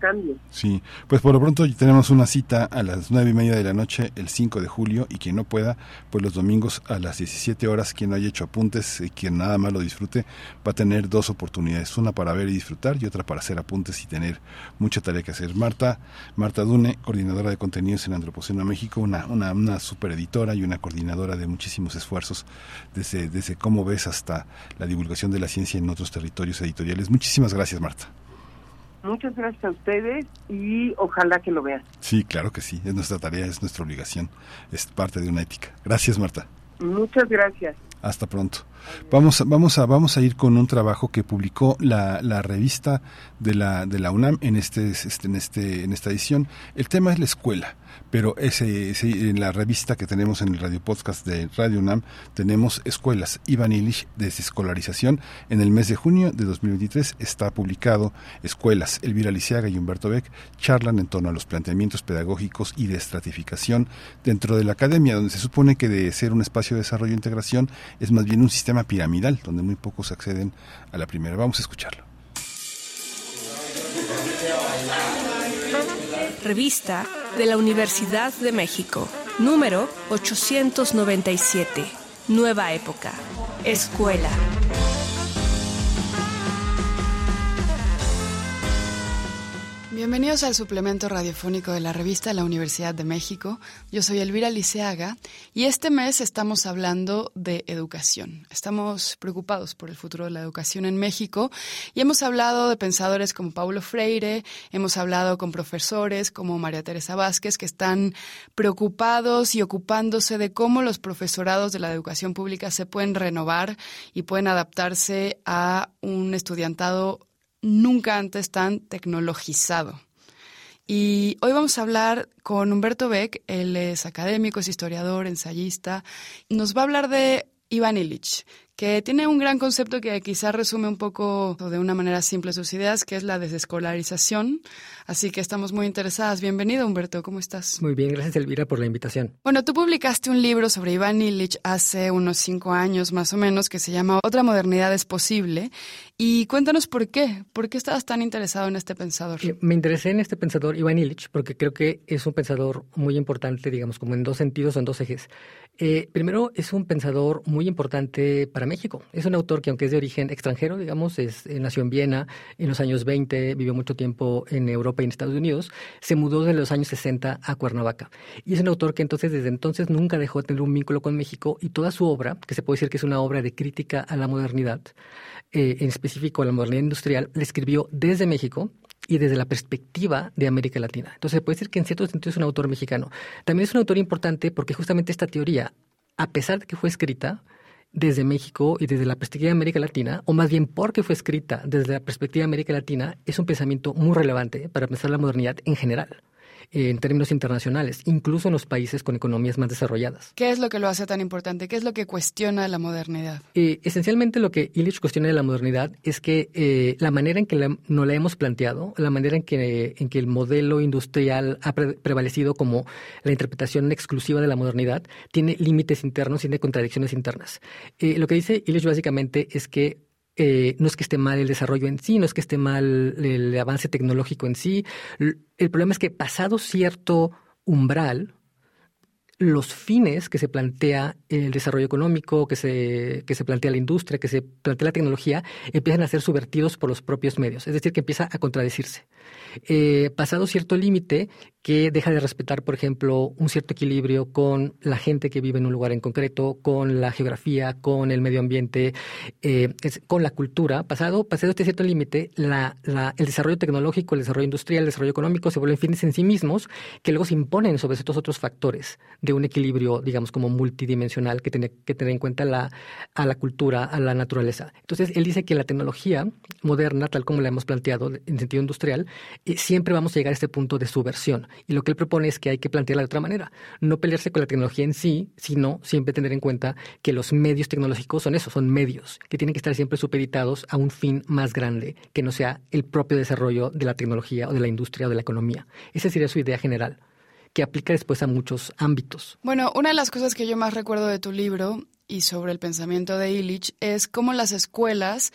Sí, pues por lo pronto tenemos una cita a las nueve y media de la noche el 5 de julio y quien no pueda, pues los domingos a las 17 horas, quien no haya hecho apuntes y quien nada más lo disfrute, va a tener dos oportunidades, una para ver y disfrutar y otra para hacer apuntes y tener mucha tarea que hacer. Marta, Marta Dune, coordinadora de contenidos en Antropoceno México, una, una, una super editora y una coordinadora de muchísimos esfuerzos desde, desde cómo ves hasta la divulgación de la ciencia en otros territorios editoriales. Muchísimas gracias, Marta. Muchas gracias a ustedes y ojalá que lo vean. Sí, claro que sí, es nuestra tarea, es nuestra obligación, es parte de una ética. Gracias, Marta. Muchas gracias. Hasta pronto. Vamos, vamos, a, vamos a ir con un trabajo que publicó la, la revista de la, de la UNAM en, este, este, en, este, en esta edición. El tema es la escuela pero ese, en la revista que tenemos en el radio podcast de Radio UNAM tenemos escuelas. Iván Illich, desescolarización, en el mes de junio de 2023 está publicado Escuelas. Elvira Lisiaga y Humberto Beck charlan en torno a los planteamientos pedagógicos y de estratificación dentro de la academia, donde se supone que de ser un espacio de desarrollo e integración es más bien un sistema piramidal, donde muy pocos acceden a la primera. Vamos a escucharlo. Revista de la Universidad de México, número 897. Nueva época. Escuela. Bienvenidos al suplemento radiofónico de la revista la Universidad de México. Yo soy Elvira Liceaga y este mes estamos hablando de educación. Estamos preocupados por el futuro de la educación en México y hemos hablado de pensadores como Paulo Freire, hemos hablado con profesores como María Teresa Vázquez que están preocupados y ocupándose de cómo los profesorados de la educación pública se pueden renovar y pueden adaptarse a un estudiantado nunca antes tan tecnologizado. Y hoy vamos a hablar con Humberto Beck, él es académico, es historiador, ensayista. Nos va a hablar de Iván Illich, que tiene un gran concepto que quizá resume un poco de una manera simple sus ideas, que es la desescolarización. Así que estamos muy interesadas. Bienvenido, Humberto, ¿cómo estás? Muy bien, gracias, Elvira, por la invitación. Bueno, tú publicaste un libro sobre Iván Illich hace unos cinco años más o menos, que se llama Otra modernidad es posible. Y cuéntanos por qué, ¿por qué estabas tan interesado en este pensador? Me interesé en este pensador, Iván Illich, porque creo que es un pensador muy importante, digamos, como en dos sentidos o en dos ejes. Eh, primero, es un pensador muy importante para México. Es un autor que, aunque es de origen extranjero, digamos, es, eh, nació en Viena en los años 20, vivió mucho tiempo en Europa y en Estados Unidos, se mudó de los años 60 a Cuernavaca. Y es un autor que entonces, desde entonces, nunca dejó de tener un vínculo con México y toda su obra, que se puede decir que es una obra de crítica a la modernidad, eh, en específico a la modernidad industrial, la escribió desde México y desde la perspectiva de América Latina. Entonces, se puede decir que en cierto sentido es un autor mexicano. También es un autor importante porque justamente esta teoría, a pesar de que fue escrita desde México y desde la perspectiva de América Latina, o más bien porque fue escrita desde la perspectiva de América Latina, es un pensamiento muy relevante para pensar la modernidad en general en términos internacionales, incluso en los países con economías más desarrolladas. ¿Qué es lo que lo hace tan importante? ¿Qué es lo que cuestiona la modernidad? Eh, esencialmente lo que Illich cuestiona de la modernidad es que eh, la manera en que la, nos la hemos planteado, la manera en que, en que el modelo industrial ha prevalecido como la interpretación exclusiva de la modernidad, tiene límites internos, tiene contradicciones internas. Eh, lo que dice Illich básicamente es que eh, no es que esté mal el desarrollo en sí, no es que esté mal el avance tecnológico en sí. El problema es que pasado cierto umbral, los fines que se plantea el desarrollo económico, que se, que se plantea la industria, que se plantea la tecnología, empiezan a ser subvertidos por los propios medios. Es decir, que empieza a contradecirse. Eh, pasado cierto límite, que deja de respetar, por ejemplo, un cierto equilibrio con la gente que vive en un lugar en concreto, con la geografía, con el medio ambiente, eh, con la cultura. Pasado, pasado este cierto límite, la, el desarrollo tecnológico, el desarrollo industrial, el desarrollo económico se vuelven fines en sí mismos que luego se imponen sobre estos otros factores de un equilibrio, digamos, como multidimensional que tiene que tener en cuenta la, a la cultura, a la naturaleza. Entonces, él dice que la tecnología moderna, tal como la hemos planteado en sentido industrial, siempre vamos a llegar a este punto de subversión y lo que él propone es que hay que plantearla de otra manera. No pelearse con la tecnología en sí, sino siempre tener en cuenta que los medios tecnológicos son eso, son medios, que tienen que estar siempre supeditados a un fin más grande, que no sea el propio desarrollo de la tecnología o de la industria o de la economía. Esa sería su idea general que aplica después a muchos ámbitos. Bueno, una de las cosas que yo más recuerdo de tu libro y sobre el pensamiento de Illich es cómo las escuelas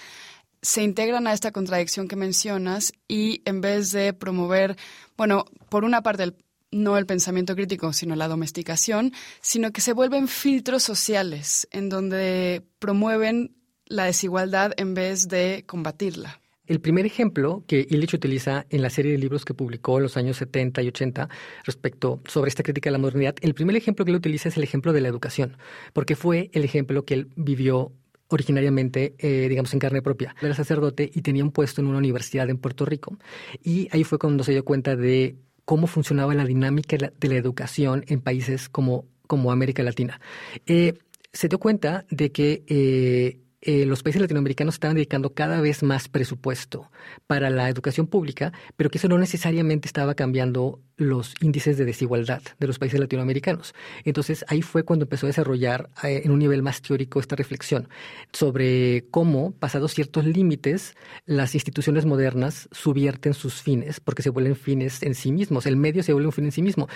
se integran a esta contradicción que mencionas y en vez de promover, bueno, por una parte no el pensamiento crítico, sino la domesticación, sino que se vuelven filtros sociales en donde promueven la desigualdad en vez de combatirla. El primer ejemplo que Illich utiliza en la serie de libros que publicó en los años 70 y 80 respecto sobre esta crítica de la modernidad, el primer ejemplo que él utiliza es el ejemplo de la educación, porque fue el ejemplo que él vivió originariamente, eh, digamos, en carne propia. Era sacerdote y tenía un puesto en una universidad en Puerto Rico. Y ahí fue cuando se dio cuenta de cómo funcionaba la dinámica de la educación en países como, como América Latina. Eh, se dio cuenta de que eh, los países latinoamericanos estaban dedicando cada vez más presupuesto para la educación pública, pero que eso no necesariamente estaba cambiando los índices de desigualdad de los países latinoamericanos. Entonces ahí fue cuando empezó a desarrollar eh, en un nivel más teórico esta reflexión sobre cómo, pasados ciertos límites, las instituciones modernas subvierten sus fines, porque se vuelven fines en sí mismos. El medio se vuelve un fin en sí mismo.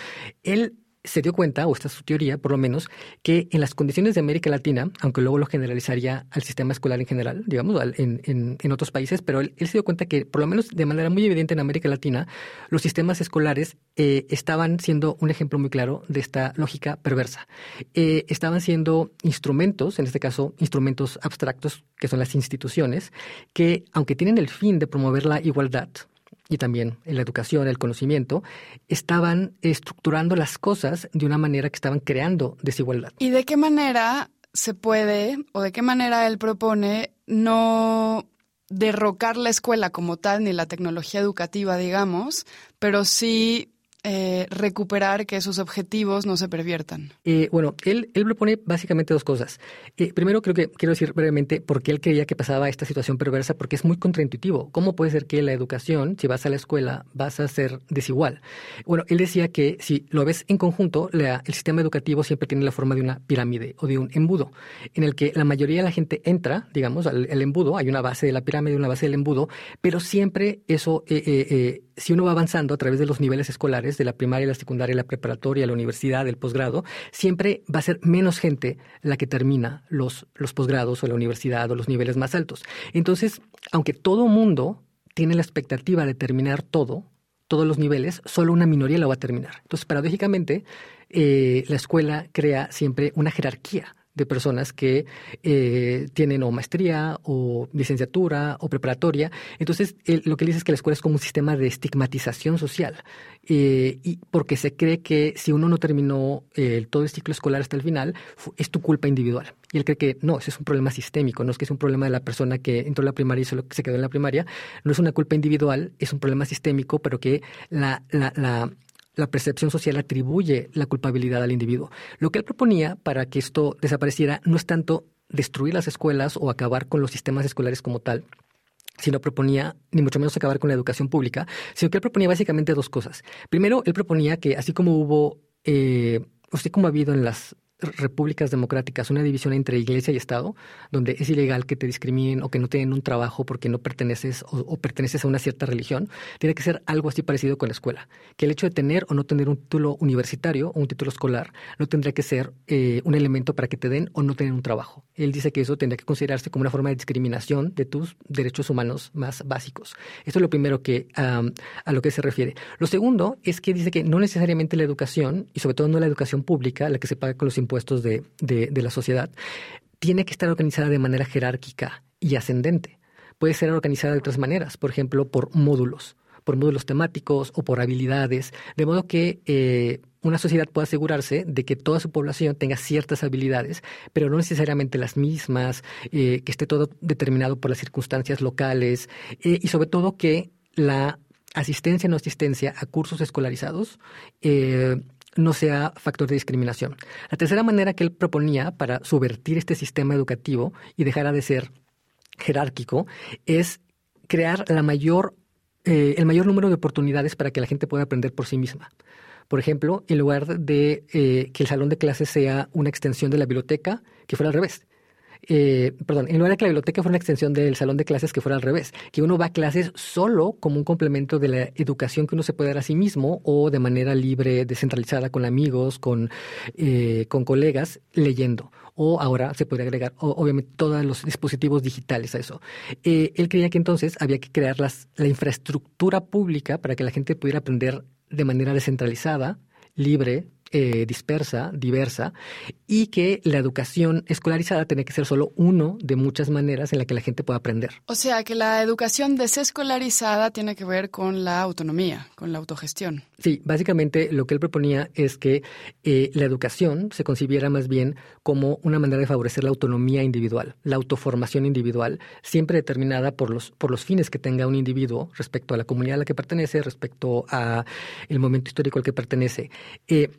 Él se dio cuenta, o esta es su teoría por lo menos, que en las condiciones de América Latina, aunque luego lo generalizaría al sistema escolar en general, digamos, en, en, otros países, pero él, se dio cuenta que por lo menos de manera muy evidente en América Latina, los sistemas escolares eh, estaban siendo un ejemplo muy claro de esta lógica perversa. Eh, estaban siendo instrumentos, en este caso instrumentos abstractos, que son las instituciones, que aunque tienen el fin de promover la igualdad, y también en la educación, el conocimiento, estaban estructurando las cosas de una manera que estaban creando desigualdad. ¿Y de qué manera se puede, o de qué manera él propone, no derrocar la escuela como tal, ni la tecnología educativa, digamos, pero sí eh, recuperar que esos objetivos no se perviertan? Eh, bueno, él, él propone básicamente dos cosas. Eh, primero, creo que quiero decir brevemente por qué él creía que pasaba esta situación perversa, porque es muy contraintuitivo. ¿Cómo puede ser que la educación, si vas a la escuela, vas a ser desigual? Bueno, él decía que si lo ves en conjunto, el sistema educativo siempre tiene la forma de una pirámide o de un embudo, en el que la mayoría de la gente entra, digamos, al, embudo, hay una base de la pirámide una base del embudo, pero siempre eso, si uno va avanzando a través de los niveles escolares, de la primaria, la secundaria, la preparatoria, la universidad, el posgrado, siempre va a ser menos gente la que termina los, los posgrados o la universidad o los niveles más altos. Entonces, aunque todo mundo tiene la expectativa de terminar todo, todos los niveles, solo una minoría lo va a terminar. Entonces, paradójicamente, eh, la escuela crea siempre una jerarquía de personas que eh, tienen o maestría o licenciatura o preparatoria. Entonces, lo que dice es que la escuela es como un sistema de estigmatización social, eh, y porque se cree que si uno no terminó eh, todo el ciclo escolar hasta el final, es tu culpa individual. Y él cree que no, ese es un problema sistémico, no es que es un problema de la persona que entró a la primaria y solo se quedó en la primaria, no es una culpa individual, es un problema sistémico, pero que la, la la percepción social atribuye la culpabilidad al individuo. Lo que él proponía para que esto desapareciera no es tanto destruir las escuelas o acabar con los sistemas escolares como tal, sino proponía, ni mucho menos acabar con la educación pública, sino que él proponía básicamente dos cosas. Primero, él proponía que así como hubo, eh, así como ha habido en las repúblicas democráticas una división entre iglesia y Estado, donde es ilegal que te discriminen o que no te un trabajo porque no perteneces o, perteneces a una cierta religión, tiene que ser algo así parecido con la escuela. Que el hecho de tener o no tener un título universitario o un título escolar no tendría que ser eh, un elemento para que te den o no tener un trabajo. Él dice que eso tendría que considerarse como una forma de discriminación de tus derechos humanos más básicos. Esto es lo primero que a lo que se refiere. Lo segundo es que dice que no necesariamente la educación, y sobre todo no la educación pública, la que se paga con los impuestos, puestos de, de, la sociedad, tiene que estar organizada de manera jerárquica y ascendente. Puede ser organizada de otras maneras, por ejemplo, por módulos, por módulos temáticos o por habilidades, de modo que eh, una sociedad pueda asegurarse de que toda su población tenga ciertas habilidades, pero no necesariamente las mismas, eh, que esté todo determinado por las circunstancias locales eh, y sobre todo que la asistencia o no asistencia a cursos escolarizados no sea factor de discriminación. La tercera manera que él proponía para subvertir este sistema educativo y dejara de ser jerárquico es crear la mayor, eh, el mayor número de oportunidades para que la gente pueda aprender por sí misma. Por ejemplo, en lugar de eh, que el salón de clases sea una extensión de la biblioteca, que fuera al revés. eh, perdón, en lugar de que la biblioteca fuera una extensión del salón de clases que fuera al revés, que uno va a clases solo como un complemento de la educación que uno se puede dar a sí mismo o de manera libre, descentralizada, con amigos, con, eh, con colegas, leyendo o ahora se puede agregar obviamente todos los dispositivos digitales a eso. Eh, él creía que entonces había que crear las, la infraestructura pública para que la gente pudiera aprender de manera descentralizada, libre, eh, dispersa, diversa, y que la educación escolarizada tiene que ser solo uno de muchas maneras en la que la gente pueda aprender. O sea, que la educación desescolarizada tiene que ver con la autonomía, con la autogestión. Sí, básicamente lo que él proponía es que eh, la educación se concibiera más bien como una manera de favorecer la autonomía individual, la autoformación individual, siempre determinada por los, por los fines que tenga un individuo respecto a la comunidad a la que pertenece, respecto a el momento histórico al que pertenece. Eh,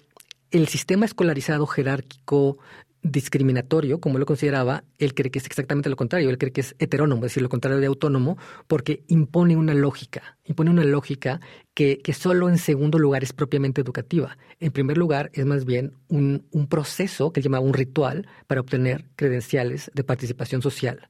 el sistema escolarizado jerárquico discriminatorio, como lo consideraba, él cree que es exactamente lo contrario, él cree que es heterónomo, es decir, lo contrario de autónomo, porque impone una lógica, impone una lógica que, que solo en segundo lugar es propiamente educativa. En primer lugar, es más bien un, un proceso que él llamaba un ritual para obtener credenciales de participación social,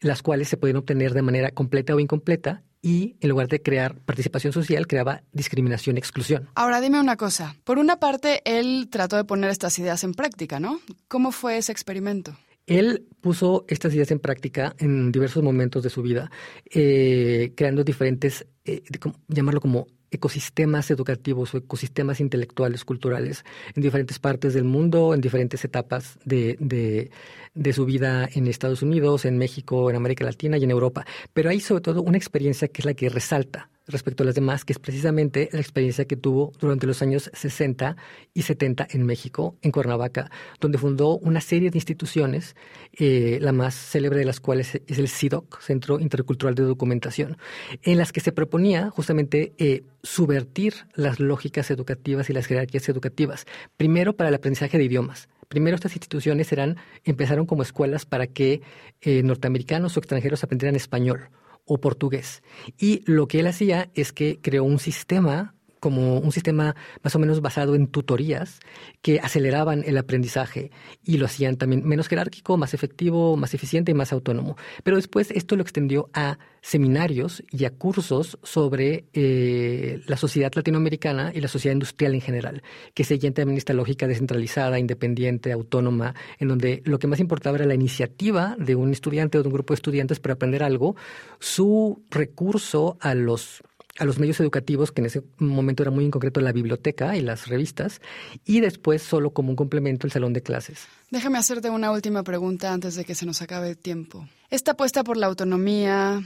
las cuales se pueden obtener de manera completa o incompleta y en lugar de crear participación social, creaba discriminación y exclusión. Ahora dime una cosa. Por una parte, él trató de poner estas ideas en práctica, ¿no? ¿Cómo fue ese experimento? Él puso estas ideas en práctica en diversos momentos de su vida, eh, creando diferentes, eh, llamarlo como ecosistemas educativos o ecosistemas intelectuales, culturales, en diferentes partes del mundo, en diferentes etapas de, de, su vida en Estados Unidos, en México, en América Latina y en Europa. Pero hay sobre todo una experiencia que es la que resalta respecto a las demás, que es precisamente la experiencia que tuvo durante los años 60 y 70 en México, en Cuernavaca, donde fundó una serie de instituciones, eh, la más célebre de las cuales es el CIDOC, Centro Intercultural de Documentación, en las que se proponía justamente eh, subvertir las lógicas educativas y las jerarquías educativas, primero para el aprendizaje de idiomas. Primero estas instituciones eran, empezaron como escuelas para que eh, norteamericanos o extranjeros aprendieran español o portugués. Y lo que él hacía es que creó un sistema como un sistema más o menos basado en tutorías que aceleraban el aprendizaje y lo hacían también menos jerárquico, más efectivo, más eficiente y más autónomo. Pero después esto lo extendió a seminarios y a cursos sobre eh, la sociedad latinoamericana y la sociedad industrial en general, que seguían también esta lógica descentralizada, independiente, autónoma, en donde lo que más importaba era la iniciativa de un estudiante o de un grupo de estudiantes para aprender algo, su recurso a los a los medios educativos, que en ese momento era muy en concreto la biblioteca y las revistas, y después solo como un complemento el salón de clases. Déjame hacerte una última pregunta antes de que se nos acabe el tiempo. Esta apuesta por la autonomía,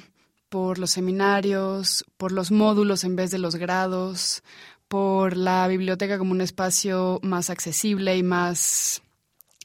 por los seminarios, por los módulos en vez de los grados, por la biblioteca como un espacio más accesible y más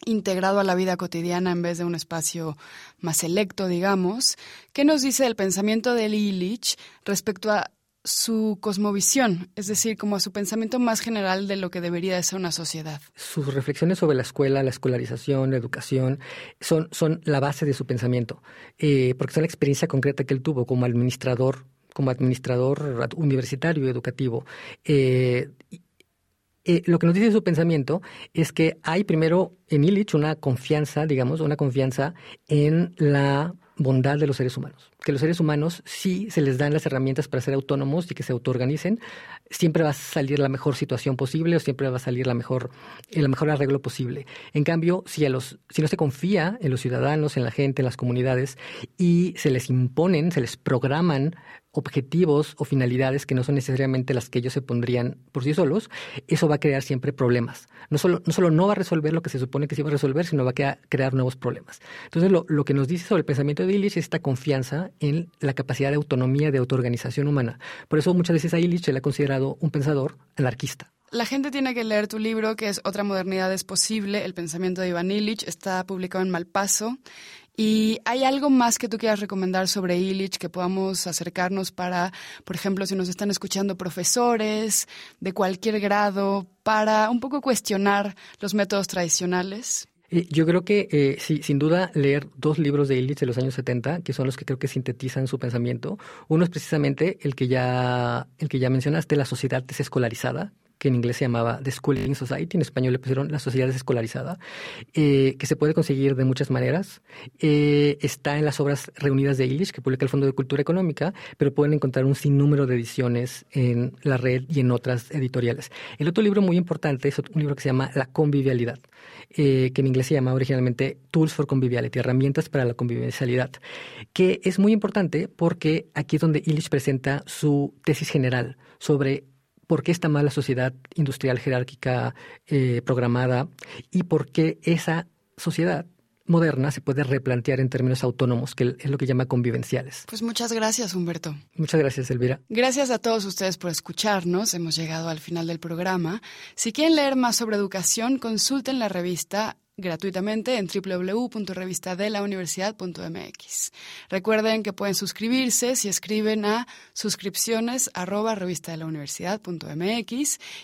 integrado a la vida cotidiana en vez de un espacio más selecto, digamos. ¿Qué nos dice el pensamiento de Illich respecto a su cosmovisión, es decir, como su pensamiento más general de lo que debería de ser una sociedad. Sus reflexiones sobre la escuela, la escolarización, la educación, son, son la base de su pensamiento, eh, porque son la experiencia concreta que él tuvo como administrador, como administrador universitario y educativo. Eh, eh, lo que nos dice su pensamiento es que hay primero en Illich una confianza, digamos, una confianza en la bondad de los seres humanos que los seres humanos, si se les dan las herramientas para ser autónomos y que se autoorganicen, siempre va a salir la mejor situación posible o siempre va a salir la mejor, el mejor arreglo posible. En cambio, si, a los, si no se confía en los ciudadanos, en la gente, en las comunidades, y se les imponen, se les programan objetivos o finalidades que no son necesariamente las que ellos se pondrían por sí solos, eso va a crear siempre problemas. No solo no, solo no va a resolver lo que se supone que se iba a resolver, sino va a crear nuevos problemas. Entonces, lo, lo que nos dice sobre el pensamiento de Illich es esta confianza en la capacidad de autonomía, de autoorganización humana. Por eso muchas veces a Illich se le ha considerado un pensador anarquista. La gente tiene que leer tu libro, que es Otra modernidad es posible, el pensamiento de Iván Illich. Está publicado en Malpaso. ¿Y hay algo más que tú quieras recomendar sobre Illich que podamos acercarnos para, por ejemplo, si nos están escuchando profesores de cualquier grado, para un poco cuestionar los métodos tradicionales? Yo creo que eh, sí, sin duda leer dos libros de Illich de los años 70, que son los que creo que sintetizan su pensamiento. Uno es precisamente el que ya, el que ya mencionaste, La sociedad desescolarizada, que en inglés se llamaba The Schooling Society, en español le pusieron la sociedad escolarizada, eh, que se puede conseguir de muchas maneras. Eh, está en las obras reunidas de Illich, que publica el Fondo de Cultura Económica, pero pueden encontrar un sinnúmero de ediciones en la red y en otras editoriales. El otro libro muy importante es un libro que se llama La convivialidad, eh, que en inglés se llama originalmente Tools for Conviviality, herramientas para la convivialidad, que es muy importante porque aquí es donde Illich presenta su tesis general sobre por qué está mal la sociedad industrial jerárquica eh, programada y por qué esa sociedad moderna se puede replantear en términos autónomos, que es lo que llama convivenciales. Pues muchas gracias, Humberto. Muchas gracias, Elvira. Gracias a todos ustedes por escucharnos. Hemos llegado al final del programa. Si quieren leer más sobre educación, consulten la revista gratuitamente en www.revistadelauniversidad.mx. Recuerden que pueden suscribirse si escriben a suscripciones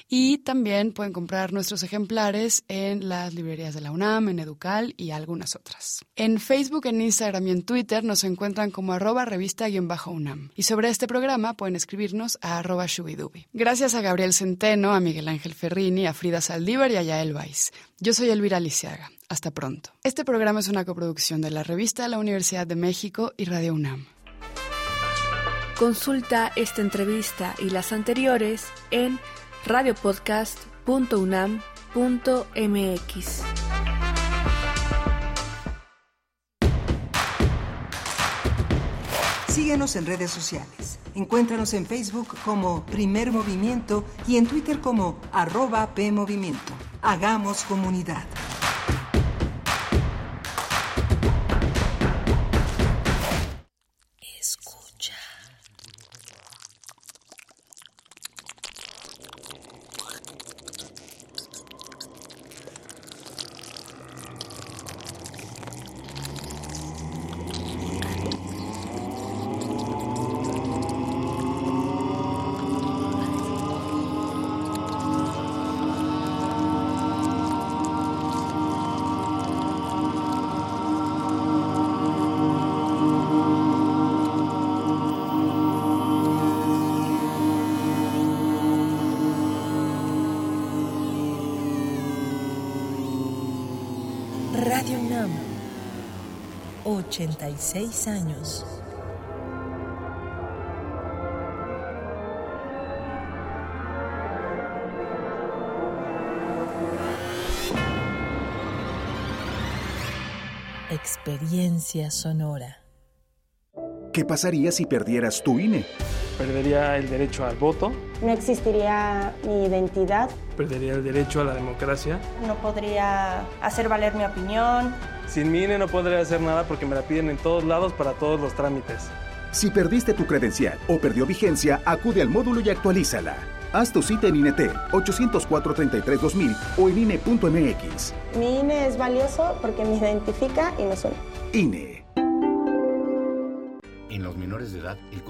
y también pueden comprar nuestros ejemplares en las librerías de la UNAM, en Educal y algunas otras. En Facebook, en Instagram y en Twitter nos encuentran como arroba revista-unam. Y sobre este programa pueden escribirnos a arroba shubidubi. Gracias a Gabriel Centeno, a Miguel Ángel Ferrini, a Frida Saldívar y a Yael Weiss. Yo soy Elvira Lisiaga. Hasta pronto. Este programa es una coproducción de la revista de la Universidad de México y Radio UNAM. Consulta esta entrevista y las anteriores en radiopodcast.unam.mx. Síguenos en redes sociales. Encuéntranos en Facebook como Primer Movimiento y en Twitter como arroba PMovimiento. Hagamos comunidad. 86 años. Experiencia sonora. ¿Qué pasaría si perdieras tu INE? Perdería el derecho al voto. No existiría mi identidad. Perdería el derecho a la democracia. No podría hacer valer mi opinión. Sin mi INE no podría hacer nada porque me la piden en todos lados para todos los trámites. Si perdiste tu credencial o perdió vigencia, acude al módulo y actualízala. Haz tu cita en INET 804-33-2000 o en INE.mx. Mi INE es valioso porque me identifica y me suena. INE.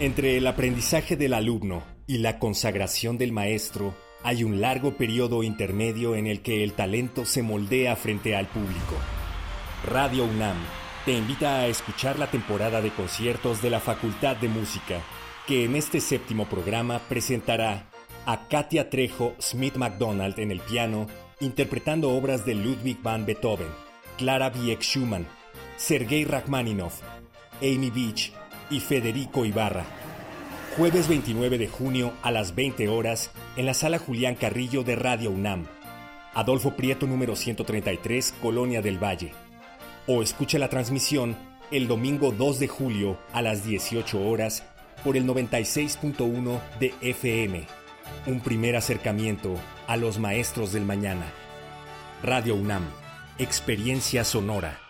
Entre el aprendizaje del alumno y la consagración del maestro, hay un largo periodo intermedio en el que el talento se moldea frente al público. Radio UNAM te invita a escuchar la temporada de conciertos de la Facultad de Música, que en este séptimo programa presentará a Katia Trejo Smith McDonald en el piano, interpretando obras de Ludwig van Beethoven, Clara Wieck Schumann, Sergei Rachmaninoff, Amy Beach y Federico Ibarra. Jueves 29 de junio a las 20 horas en la sala Julián Carrillo de Radio UNAM. Adolfo Prieto número 133, Colonia del Valle. O escuche la transmisión el domingo 2 de julio a las 18 horas por el 96.1 de FM. Un primer acercamiento a los maestros del mañana. Radio UNAM. Experiencia sonora.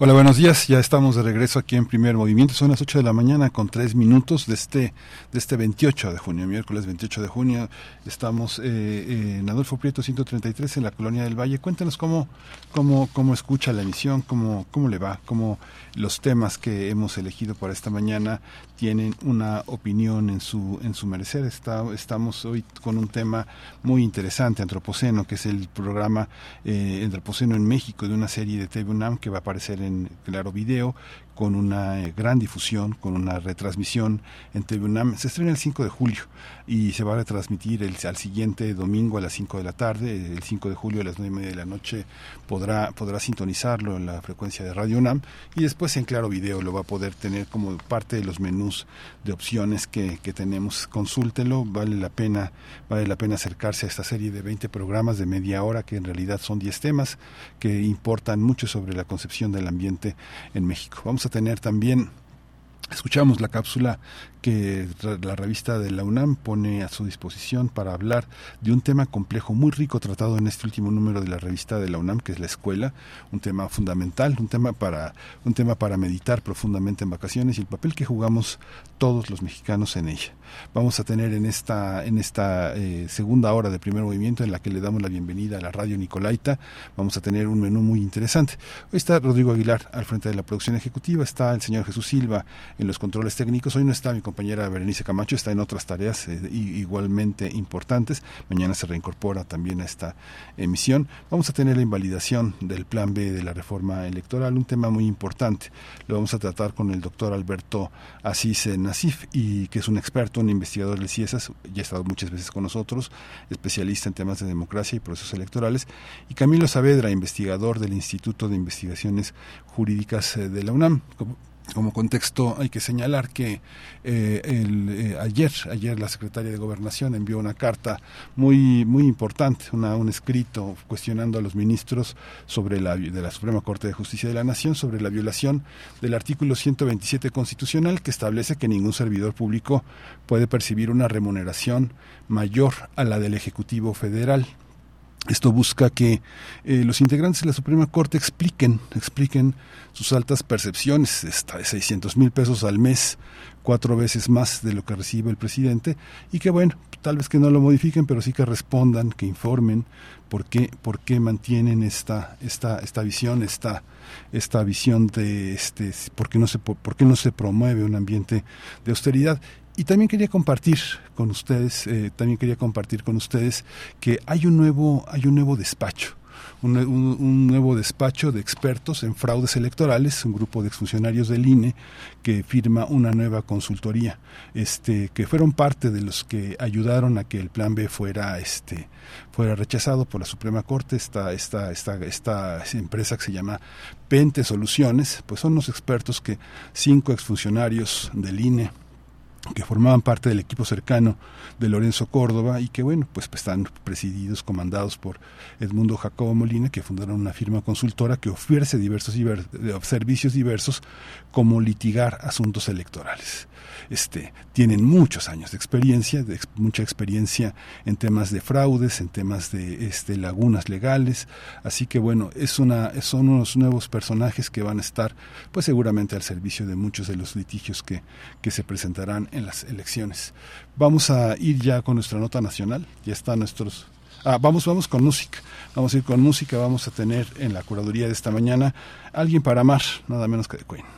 Hola, buenos días. Ya estamos de regreso aquí en Primer Movimiento. Son las 8 de la mañana con 3 minutos de este, de este 28 de junio, miércoles 28 de junio. Estamos eh, en Adolfo Prieto 133 en la Colonia del Valle. Cuéntenos cómo, cómo, cómo escucha la emisión, cómo, cómo le va, cómo los temas que hemos elegido para esta mañana tienen una opinión en su, en su merecer. Está, estamos hoy con un tema muy interesante, Antropoceno, que es el programa eh, Antropoceno en México de una serie de TV UNAM que va a aparecer en Claro Video con una eh, gran difusión, con una retransmisión en TV UNAM. Se estrena el 5 de julio y se va a retransmitir el, al siguiente domingo a las 5 de la tarde. El 5 de julio a las 9 y media de la noche podrá, podrá sintonizarlo en la frecuencia de Radio UNAM y después en Claro Video lo va a poder tener como parte de los menús de opciones que, que tenemos. Consúltelo, vale la pena, vale la pena acercarse a esta serie de 20 programas de media hora que en realidad son 10 temas que importan mucho sobre la concepción del ambiente en México. Vamos tener también. Escuchamos la cápsula que la revista de la UNAM pone a su disposición para hablar de un tema complejo, muy rico tratado en este último número de la revista de la UNAM, que es la escuela, un tema fundamental, un tema para un tema para meditar profundamente en vacaciones y el papel que jugamos todos los mexicanos en ella. Vamos a tener en esta en esta eh, segunda hora de primer movimiento en la que le damos la bienvenida a la radio Nicolaita, vamos a tener un menú muy interesante. Hoy está Rodrigo Aguilar al frente de la producción ejecutiva, está el señor Jesús Silva en los controles técnicos. Hoy no está mi compañera Berenice Camacho, está en otras tareas eh, igualmente importantes. Mañana se reincorpora también a esta emisión. Vamos a tener la invalidación del plan B de la reforma electoral, un tema muy importante. Lo vamos a tratar con el doctor Alberto Asís Nasif, y que es un experto, un investigador del CIESAS, ya ha estado muchas veces con nosotros, especialista en temas de democracia y procesos electorales. Y Camilo Saavedra, investigador del Instituto de Investigaciones Jurídicas eh, de la UNAM como contexto hay que señalar que eh, el, eh, ayer ayer la secretaria de gobernación envió una carta muy muy importante una, un escrito cuestionando a los ministros sobre la de la Suprema Corte de Justicia de la Nación sobre la violación del artículo 127 constitucional que establece que ningún servidor público puede percibir una remuneración mayor a la del ejecutivo federal esto busca que eh, los integrantes de la Suprema Corte expliquen, expliquen sus altas percepciones, está de 600 mil pesos al mes, cuatro veces más de lo que recibe el presidente, y que bueno, tal vez que no lo modifiquen, pero sí que respondan, que informen por qué, por qué mantienen esta, esta, esta visión, esta, esta visión de este, por qué no se, por qué no se promueve un ambiente de austeridad. Y también quería compartir con ustedes, eh, también quería compartir con ustedes que hay un nuevo, hay un nuevo despacho. Un, nuevo despacho de expertos en fraudes electorales, un grupo de exfuncionarios del INE que firma una nueva consultoría, este, que fueron parte de los que ayudaron a que el plan B fuera, este, fuera rechazado por la Suprema Corte. Esta, esta, esta, esta empresa que se llama Pente Soluciones, pues son los expertos que cinco exfuncionarios del INE que formaban parte del equipo cercano de Lorenzo Córdoba y que bueno, pues están presididos, comandados por Edmundo Jacobo Molina, que fundaron una firma consultora que ofrece diversos servicios diversos como litigar asuntos electorales. Este, tienen muchos años de experiencia, mucha experiencia en temas de fraudes, en temas de este, lagunas legales, así que bueno, es una, son unos nuevos personajes que van a estar pues seguramente al servicio de muchos de los litigios que, que se presentarán en las elecciones. Vamos a ir ya con nuestra nota nacional, ya están nuestros Ah, vamos, vamos con música. Vamos a ir con música. Vamos a tener en la curaduría de esta mañana alguien para amar, nada menos que de Queen.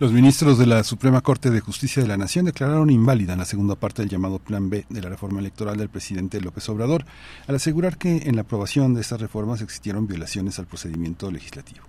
Los ministros de la Suprema Corte de Justicia de la Nación declararon inválida la segunda parte del llamado Plan B de la reforma electoral del presidente López Obrador, al asegurar que en la aprobación de estas reformas existieron violaciones al procedimiento legislativo.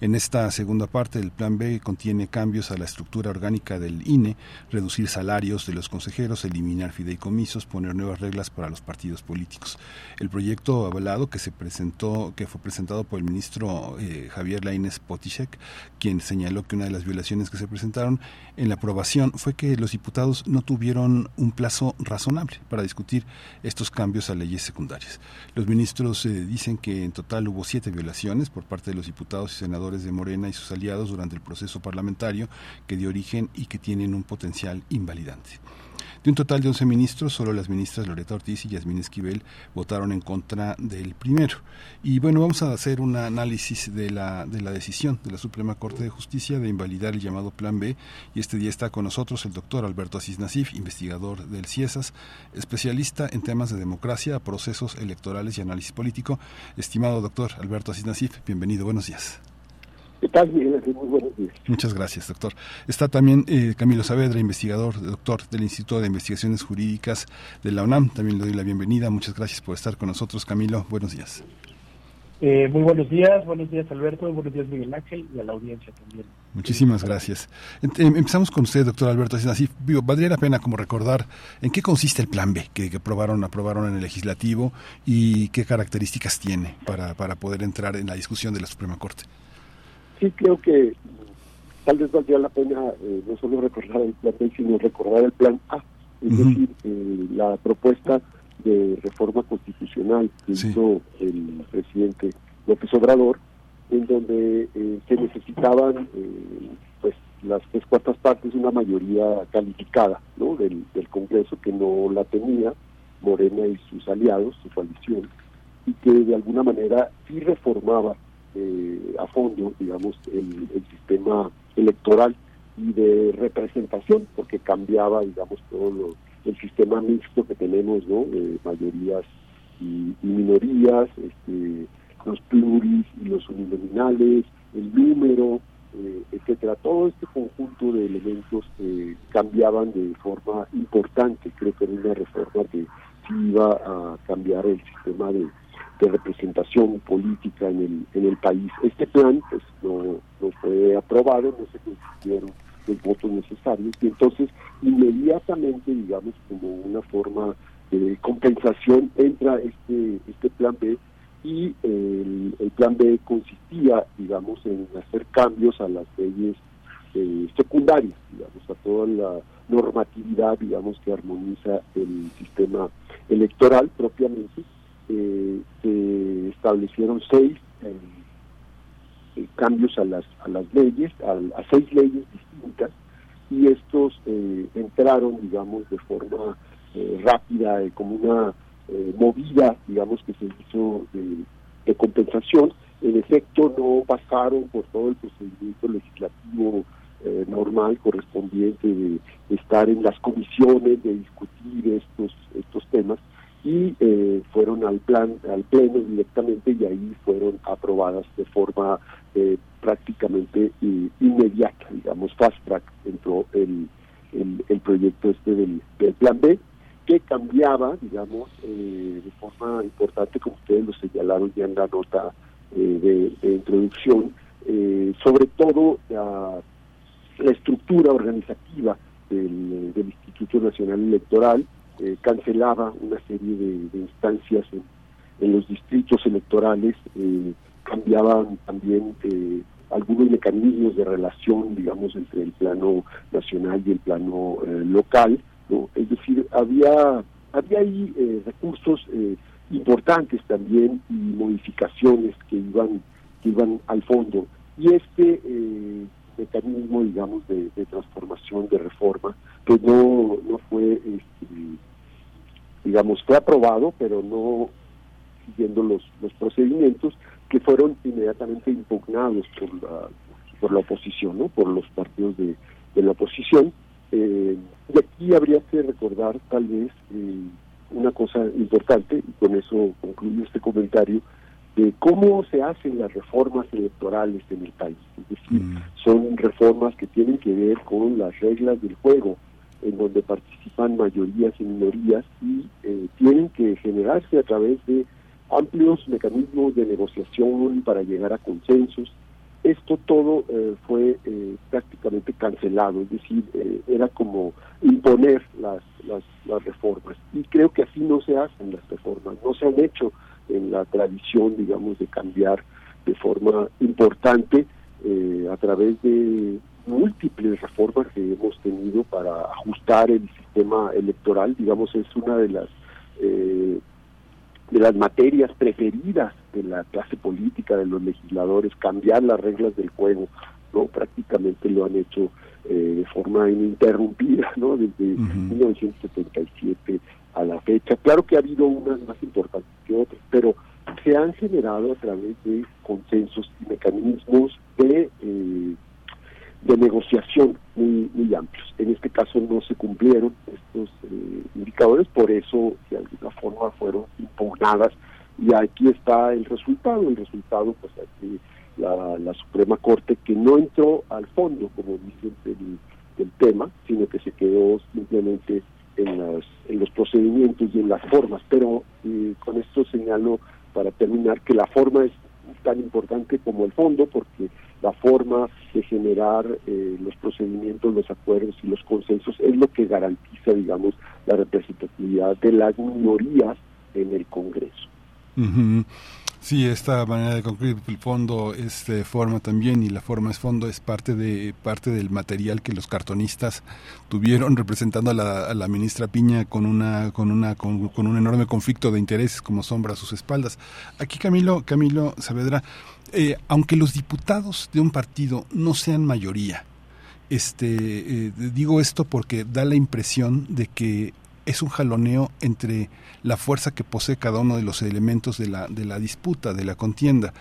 En esta segunda parte, el Plan B contiene cambios a la estructura orgánica del INE, reducir salarios de los consejeros, eliminar fideicomisos, poner nuevas reglas para los partidos políticos. El proyecto avalado que se presentó, que fue presentado por el ministro eh, Javier Lainez Potisek, quien señaló que una de las violaciones que se presentaron en la aprobación fue que los diputados no tuvieron un plazo razonable para discutir estos cambios a leyes secundarias. Los ministros eh, dicen que en total hubo siete violaciones por parte de los diputados y senadores de Morena y sus aliados durante el proceso parlamentario que dio origen y que tienen un potencial invalidante. De un total de 11 ministros, solo las ministras Loreta Ortiz y Yasmín Esquivel votaron en contra del primero. Y bueno, vamos a hacer un análisis de la, de la decisión de la Suprema Corte de Justicia de invalidar el llamado Plan B. Y este día está con nosotros el doctor Alberto Asís Nasif, investigador del CIESAS, especialista en temas de democracia, procesos electorales y análisis político. Estimado doctor Alberto Asís Nasif, bienvenido, buenos días. ¿Qué tal, Miguel? Muy buenos días. Muchas gracias, doctor. Está también eh, Camilo Saavedra, investigador, doctor del Instituto de Investigaciones Jurídicas de la UNAM. También le doy la bienvenida. Muchas gracias por estar con nosotros, Camilo. Buenos días. Eh, muy buenos días, buenos días Alberto, buenos días Miguel Ángel y a la audiencia también. Muchísimas gracias. Em, empezamos con usted, doctor Alberto. Así, valdría la pena como recordar en qué consiste el Plan B que, que aprobaron, aprobaron en el legislativo y qué características tiene para, para poder entrar en la discusión de la Suprema Corte sí creo que tal vez valdría la pena eh, no solo recordar el plan B, sino recordar el plan A, es decir, eh, la propuesta de reforma constitucional que hizo el presidente López Obrador, en donde eh, se necesitaban pues las tres cuartas partes, una mayoría calificada ¿no? del, del Congreso que no la tenía, Morena y sus aliados, su coalición, y que de alguna manera sí reformaba eh, a fondo, digamos, el, sistema electoral y de representación, porque cambiaba, digamos, todo el sistema mixto que tenemos, ¿no? De mayorías y, minorías, este, los pluris y los uninominales, el número, eh, etcétera. Todo este conjunto de elementos eh, cambiaban de forma importante. Creo que era una reforma que sí iba a cambiar el sistema de de representación política en el, en el país. Este plan pues no, no fue aprobado, no se consiguieron los votos necesarios y entonces inmediatamente, digamos, como una forma de compensación entra este, este plan B y el, el plan B consistía, digamos, en hacer cambios a las leyes eh, secundarias, digamos, a toda la normatividad, digamos, que armoniza el sistema electoral propiamente eh, se establecieron seis eh, eh, cambios a las a las leyes, a, seis leyes distintas y estos entraron, digamos, de forma rápida, como una movida, digamos, que se hizo de, compensación. En efecto, no pasaron por todo el procedimiento legislativo normal correspondiente de, estar en las comisiones, de discutir estos estos temas, y eh, fueron al plan al pleno directamente y ahí fueron aprobadas de forma eh, prácticamente eh, inmediata digamos fast track entró el, el, proyecto este del, plan B que cambiaba digamos de forma importante como ustedes lo señalaron ya en la nota de, introducción sobre todo la, estructura organizativa del Instituto Nacional Electoral eh, cancelaba una serie de, instancias en, los distritos electorales, eh, cambiaban también eh, algunos mecanismos de relación, digamos, entre el plano nacional y el plano local. ¿no? Es decir, había, había ahí recursos importantes también y modificaciones que iban, que iban al fondo. Y este mecanismo, digamos, de, transformación, de reforma, pues no, no fue, este, digamos, fue aprobado, pero no siguiendo los, los procedimientos que fueron inmediatamente impugnados por la, por la oposición, ¿no? por los partidos de, de la oposición. Eh, y aquí habría que recordar tal vez eh, una cosa importante, y con eso concluyo este comentario, de cómo se hacen las reformas electorales en el país. Es decir, son reformas que tienen que ver con las reglas del juego, en donde participan mayorías y minorías y eh, tienen que generarse a través de amplios mecanismos de negociación para llegar a consensos. Esto todo eh, fue eh, prácticamente cancelado, es decir, eh, era como imponer las, las, las reformas. Y creo que así no se hacen las reformas, no se han hecho en la tradición, digamos, de cambiar de forma importante eh, a través de múltiples reformas que hemos tenido para ajustar el sistema electoral, digamos, es una de las eh, de las materias preferidas de la clase política, de los legisladores, cambiar las reglas del juego, no prácticamente lo han hecho eh, de forma ininterrumpida, ¿no? Desde 1977 a la fecha. Claro que ha habido unas más importantes que otras, pero se han generado a través de consensos y mecanismos de eh, de negociación muy, muy amplios. En este caso no se cumplieron estos eh, indicadores, por eso de alguna forma fueron impugnadas y aquí está el resultado. El resultado, pues aquí la, la Suprema Corte que no entró al fondo, como dicen, del, del tema, sino que se quedó simplemente en, las, en los procedimientos y en las formas. Pero eh, con esto señalo para terminar que la forma es tan importante como el fondo, porque la forma de generar eh, los procedimientos, los acuerdos y los consensos es lo que garantiza, digamos, la representatividad de las minorías en el Congreso. Sí, esta manera de concluir el fondo es de forma también y la forma es fondo es parte de parte del material que los cartonistas tuvieron representando a la, a la ministra Piña con una con una con, un enorme conflicto de intereses como sombra a sus espaldas. Aquí Camilo Camilo Saavedra, eh, aunque los diputados de un partido no sean mayoría, este eh, digo esto porque da la impresión de que es un jaloneo entre la fuerza que posee cada uno de los elementos de la, de la disputa, de la contienda.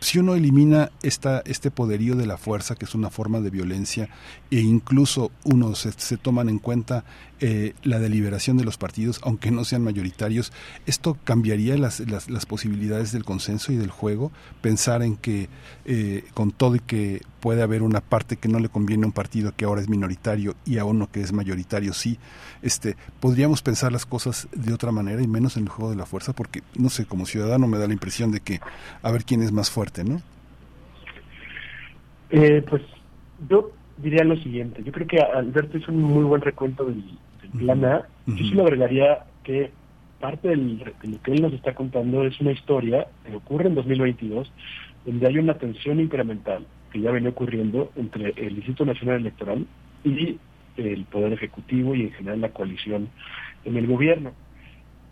Si uno elimina esta, este poderío de la fuerza, que es una forma de violencia, e incluso uno se, se toman en cuenta eh, la deliberación de los partidos, aunque no sean mayoritarios, ¿esto cambiaría las, las, las posibilidades del consenso y del juego? Pensar en que eh, con todo y que puede haber una parte que no le conviene a un partido que ahora es minoritario y a uno que es mayoritario sí, este, podríamos pensar las cosas de otra manera y menos en el juego de la fuerza, porque no sé, como ciudadano me da la impresión de que a ver quién es más fuerte, ¿no? Eh, pues yo diría lo siguiente, yo creo que Alberto hizo un muy buen recuento del, del plan A, yo sí le agregaría que parte del, de lo que él nos está contando es una historia que ocurre en 2022, donde hay una tensión incremental que ya venía ocurriendo entre el Instituto Nacional Electoral y el Poder Ejecutivo y en general la coalición en el gobierno.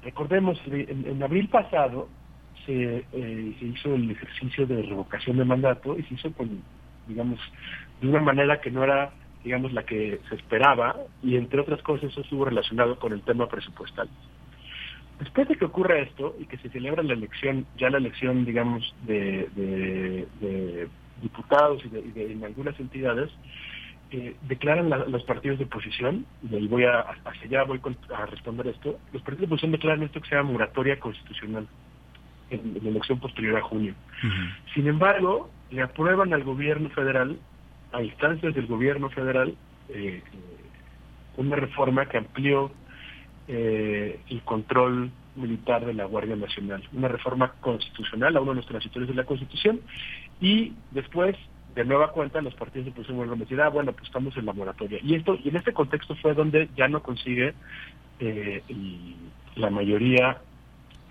Recordemos, en, en abril pasado se, eh, se hizo el ejercicio de revocación de mandato y se hizo con, digamos, de una manera que no era, digamos, la que se esperaba y entre otras cosas eso estuvo relacionado con el tema presupuestal. Después de que ocurra esto y que se celebra la elección, ya la elección, digamos, de, de, diputados y de, y de en algunas entidades, eh, declaran la, los partidos de oposición, y voy a, hacia allá voy a responder esto, los partidos de oposición declaran esto que se llama moratoria constitucional en, en la elección posterior a junio. Sin embargo, le aprueban al gobierno federal, a instancias del gobierno federal, eh, una reforma que amplió eh, el control militar de la Guardia Nacional, una reforma constitucional a uno de los transitores de la Constitución, y después, de nueva cuenta, los partidos de oposición vuelven a decir, ah, bueno, pues estamos en la moratoria. Y esto y en este contexto fue donde ya no consigue eh, y la mayoría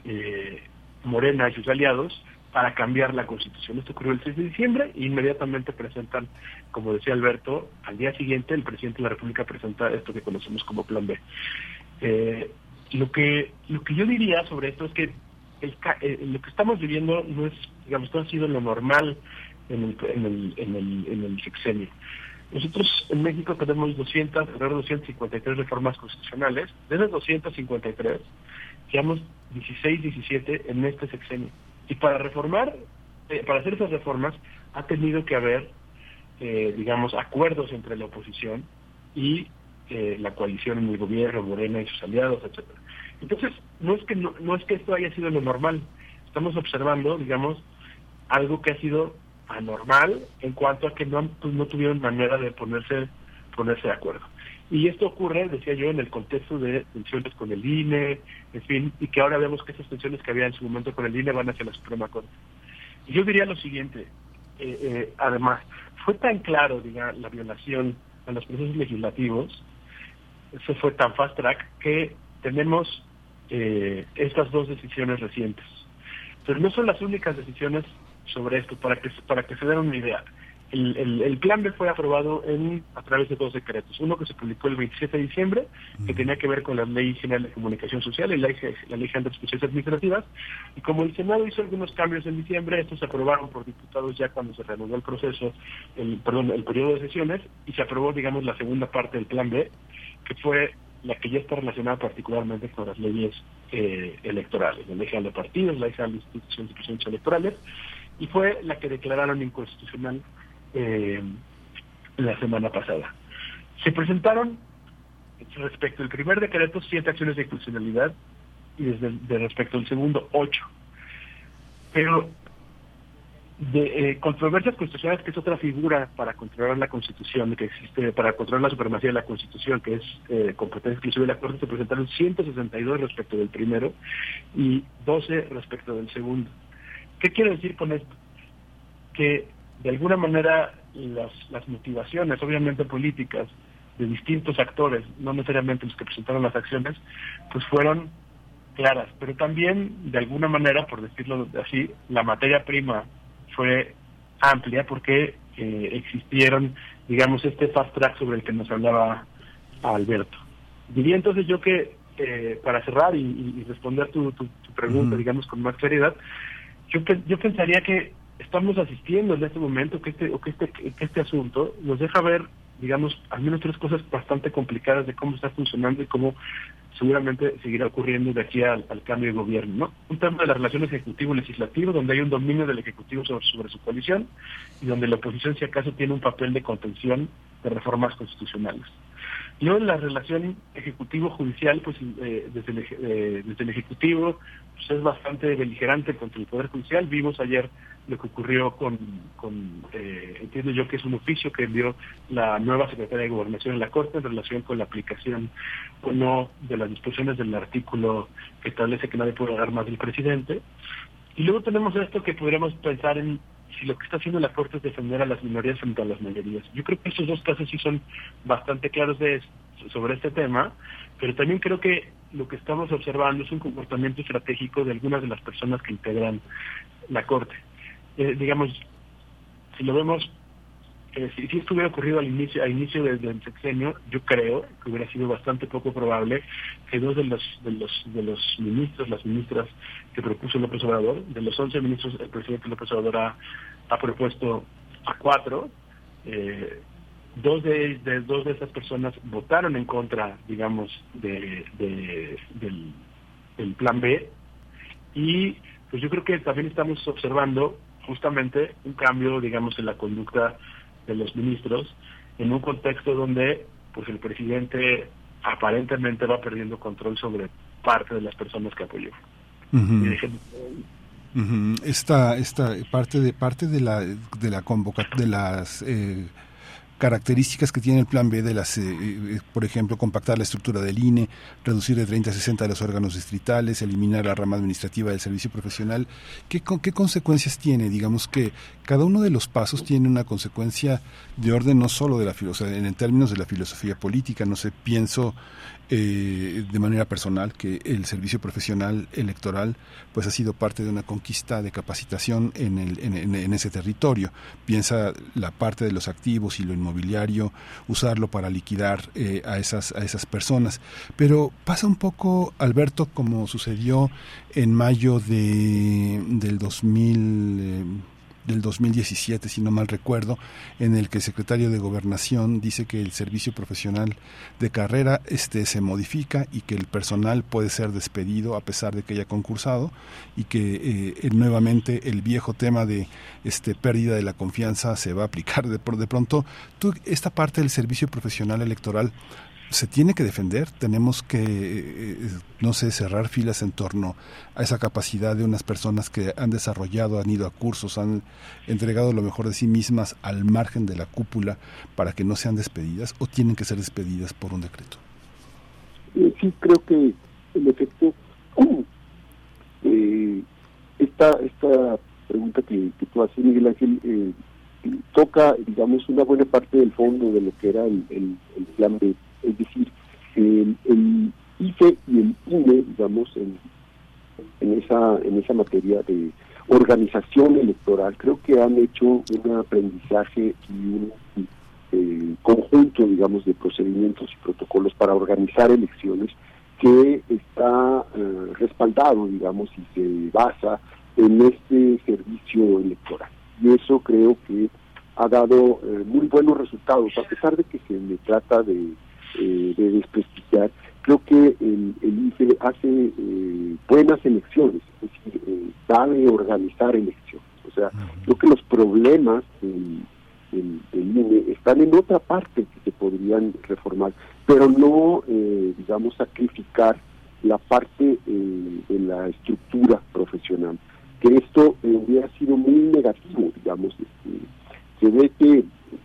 eh, Morena y sus aliados para cambiar la constitución. Esto ocurrió el 6 de diciembre e inmediatamente presentan, como decía Alberto, al día siguiente el presidente de la República presenta esto que conocemos como Plan B. Eh, lo que lo que yo diría sobre esto es que el, eh, lo que estamos viviendo no es, digamos, no ha sido lo normal en el, en el, en el, en el sexenio. Nosotros en México tenemos 200, alrededor de 253 reformas constitucionales. De esas 253, llevamos 16, 17 en este sexenio. Y para reformar, eh, para hacer esas reformas, ha tenido que haber, eh, digamos, acuerdos entre la oposición y eh, la coalición en el gobierno, Morena y sus aliados, etcétera. Entonces, no es que no, no es que esto haya sido lo normal, estamos observando, digamos, algo que ha sido anormal en cuanto a que no, pues, no tuvieron manera de ponerse, ponerse de acuerdo. Y esto ocurre, decía yo, en el contexto de tensiones con el INE, en fin, y que ahora vemos que esas tensiones que había en su momento con el INE van hacia la Suprema Corte. Y yo diría lo siguiente, eh, eh, además, fue tan claro, diga, la violación a los procesos legislativos, eso fue tan fast track que tenemos eh, estas dos decisiones recientes. Pero no son las únicas decisiones sobre esto, para que, para que se den una idea. El, el, el, plan B fue aprobado en a través de dos decretos. Uno que se publicó el 27 de diciembre, que tenía que ver con la Ley General de Comunicación Social y la, la Ley General de Especiales Administrativas. Y como el Senado hizo algunos cambios en diciembre, estos se aprobaron por diputados ya cuando se reanudó el proceso, el, perdón, el periodo de sesiones, y se aprobó, digamos, la segunda parte del plan B, que fue la que ya está relacionada particularmente con las leyes eh, electorales, la Ley General de Partidos, la Ley General de Instituciones Presidentes Electorales, y fue la que declararon inconstitucional eh, la semana pasada. Se presentaron respecto al primer decreto siete acciones de inconstitucionalidad y desde de respecto al segundo ocho. Pero de eh, controversias constitucionales, que es otra figura para controlar la Constitución, que existe para controlar la supremacía de la Constitución, que es eh, competencia exclusiva de la Corte, se presentaron 162 respecto del primero y 12 respecto del segundo. ¿Qué quiero decir con esto? Que de alguna manera las, las motivaciones, obviamente políticas, de distintos actores, no necesariamente los que presentaron las acciones, pues fueron claras, pero también de alguna manera, por decirlo así, la materia prima fue amplia porque eh, existieron, digamos, este fast track sobre el que nos hablaba Alberto. Diría entonces yo que, eh, para cerrar y, y responder tu, tu, tu pregunta, digamos, con más claridad, yo, yo pensaría que estamos asistiendo en este momento que este, que este, que este asunto nos deja ver, digamos, al menos tres cosas bastante complicadas de cómo está funcionando y cómo seguramente seguirá ocurriendo de aquí al, cambio de gobierno. ¿no? Un tema de la relación ejecutivo-legislativo, donde hay un dominio del Ejecutivo sobre su coalición y donde la oposición, si acaso, tiene un papel de contención de reformas constitucionales. Y luego la relación ejecutivo-judicial, pues eh, desde, el, eh, desde el Ejecutivo pues, es bastante beligerante contra el Poder Judicial. Vimos ayer lo que ocurrió con, con eh, entiendo yo que es un oficio que envió la nueva Secretaria de Gobernación en la Corte en relación con la aplicación o no de las disposiciones del artículo que establece que nadie puede hablar más del presidente. Y luego tenemos esto que podríamos pensar en si lo que está haciendo la Corte es defender a las minorías frente a las mayorías. Yo creo que esos dos casos sí son bastante claros de, sobre este tema, pero también creo que lo que estamos observando es un comportamiento estratégico de algunas de las personas que integran la Corte. Eh, digamos, si lo vemos, eh, si, esto hubiera ocurrido al inicio, al inicio del, del sexenio, yo creo que hubiera sido bastante poco probable que dos de los, de los, de los ministros, las ministras que propuso López Obrador, de los 11 ministros, el presidente López Obrador ha, ha propuesto a cuatro, eh, dos de, de dos de esas personas votaron en contra, digamos, de, de- del, del plan B. Y pues yo creo que también estamos observando justamente un cambio, digamos, en la conducta de los ministros en un contexto donde pues el presidente aparentemente va perdiendo control sobre parte de las personas que apoyó. Esta, esta parte de parte de la de la convoca de las eh, características que tiene el plan B de las, eh, eh, por ejemplo, compactar la estructura del INE, reducir de 30 a 60 los órganos distritales, eliminar la rama administrativa del servicio profesional. ¿Qué, con- qué consecuencias tiene? Digamos que cada uno de los pasos tiene una consecuencia de orden no solo de la filosofía, en términos de la filosofía política, no sé, pienso eh, de manera personal que el servicio profesional electoral pues ha sido parte de una conquista de capacitación en, el, en, en- en ese territorio. Piensa la parte de los activos y lo inmobiliario, usarlo para liquidar eh, a, esas, a esas personas. Pero pasa un poco, Alberto, como sucedió en mayo de, del 2000. eh, del 2017, si no mal recuerdo, en el que el secretario de Gobernación dice que el servicio profesional de carrera este se modifica y que el personal puede ser despedido a pesar de que haya concursado y que eh, nuevamente el viejo tema de este pérdida de la confianza se va a aplicar. De, de pronto tú esta parte del servicio profesional electoral se tiene que defender, tenemos que, eh, no sé, cerrar filas en torno a esa capacidad de unas personas que han desarrollado, han ido a cursos, han entregado lo mejor de sí mismas al margen de la cúpula para que no sean despedidas o tienen que ser despedidas por un decreto. Eh, sí, creo que en efecto eh, esta, esta pregunta que, que tú haces, Miguel Ángel, eh, toca, digamos, una buena parte del fondo de lo que era el plan B. Es decir, el, IFE y el INE, digamos, en, en, esa, en esa materia de organización electoral, creo que han hecho un aprendizaje y un eh, conjunto, digamos, de procedimientos y protocolos para organizar elecciones que está eh, respaldado, digamos, y se basa en este servicio electoral. Y eso creo que ha dado eh, muy buenos resultados, a pesar de que se me trata de, eh, de desprestigiar. Creo que el, el IFE hace eh, buenas elecciones, es decir, eh, sabe organizar elecciones. O sea, creo que los problemas del, del, del INE están en otra parte que se podrían reformar, pero no, eh, digamos, sacrificar la parte eh, de la estructura profesional. Que esto eh, hubiera sido muy negativo, digamos. Este, se ve que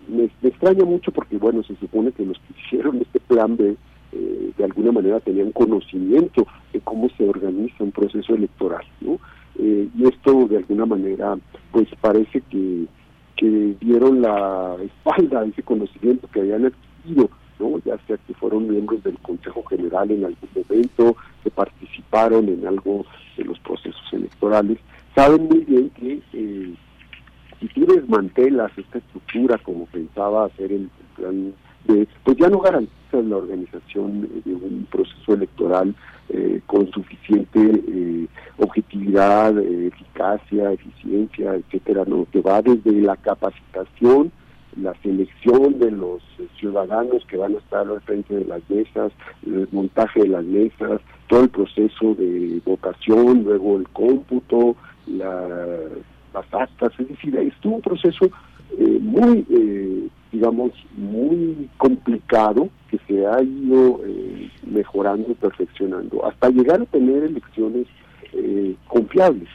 me, extraña mucho porque, bueno, se supone que los que hicieron este plan B eh, de alguna manera tenían conocimiento de cómo se organiza un proceso electoral, ¿no? Eh, y esto de alguna manera, pues parece que, que dieron la espalda a ese conocimiento que habían adquirido, ¿no? Ya sea que fueron miembros del Consejo General en algún momento, que participaron en algo de los procesos electorales, saben muy bien que eh, si tú desmantelas esta estructura como pensaba hacer el, plan de, pues ya no garantizas la organización de un proceso electoral eh, con suficiente eh, objetividad, eh, eficacia, eficiencia, etcétera, no, que va desde la capacitación, la selección de los ciudadanos que van a estar al frente de las mesas, el montaje de las mesas, todo el proceso de votación, luego el cómputo, la las actas, es decir, es un proceso eh, muy, eh, digamos, muy complicado que se ha ido eh, mejorando perfeccionando hasta llegar a tener elecciones confiables.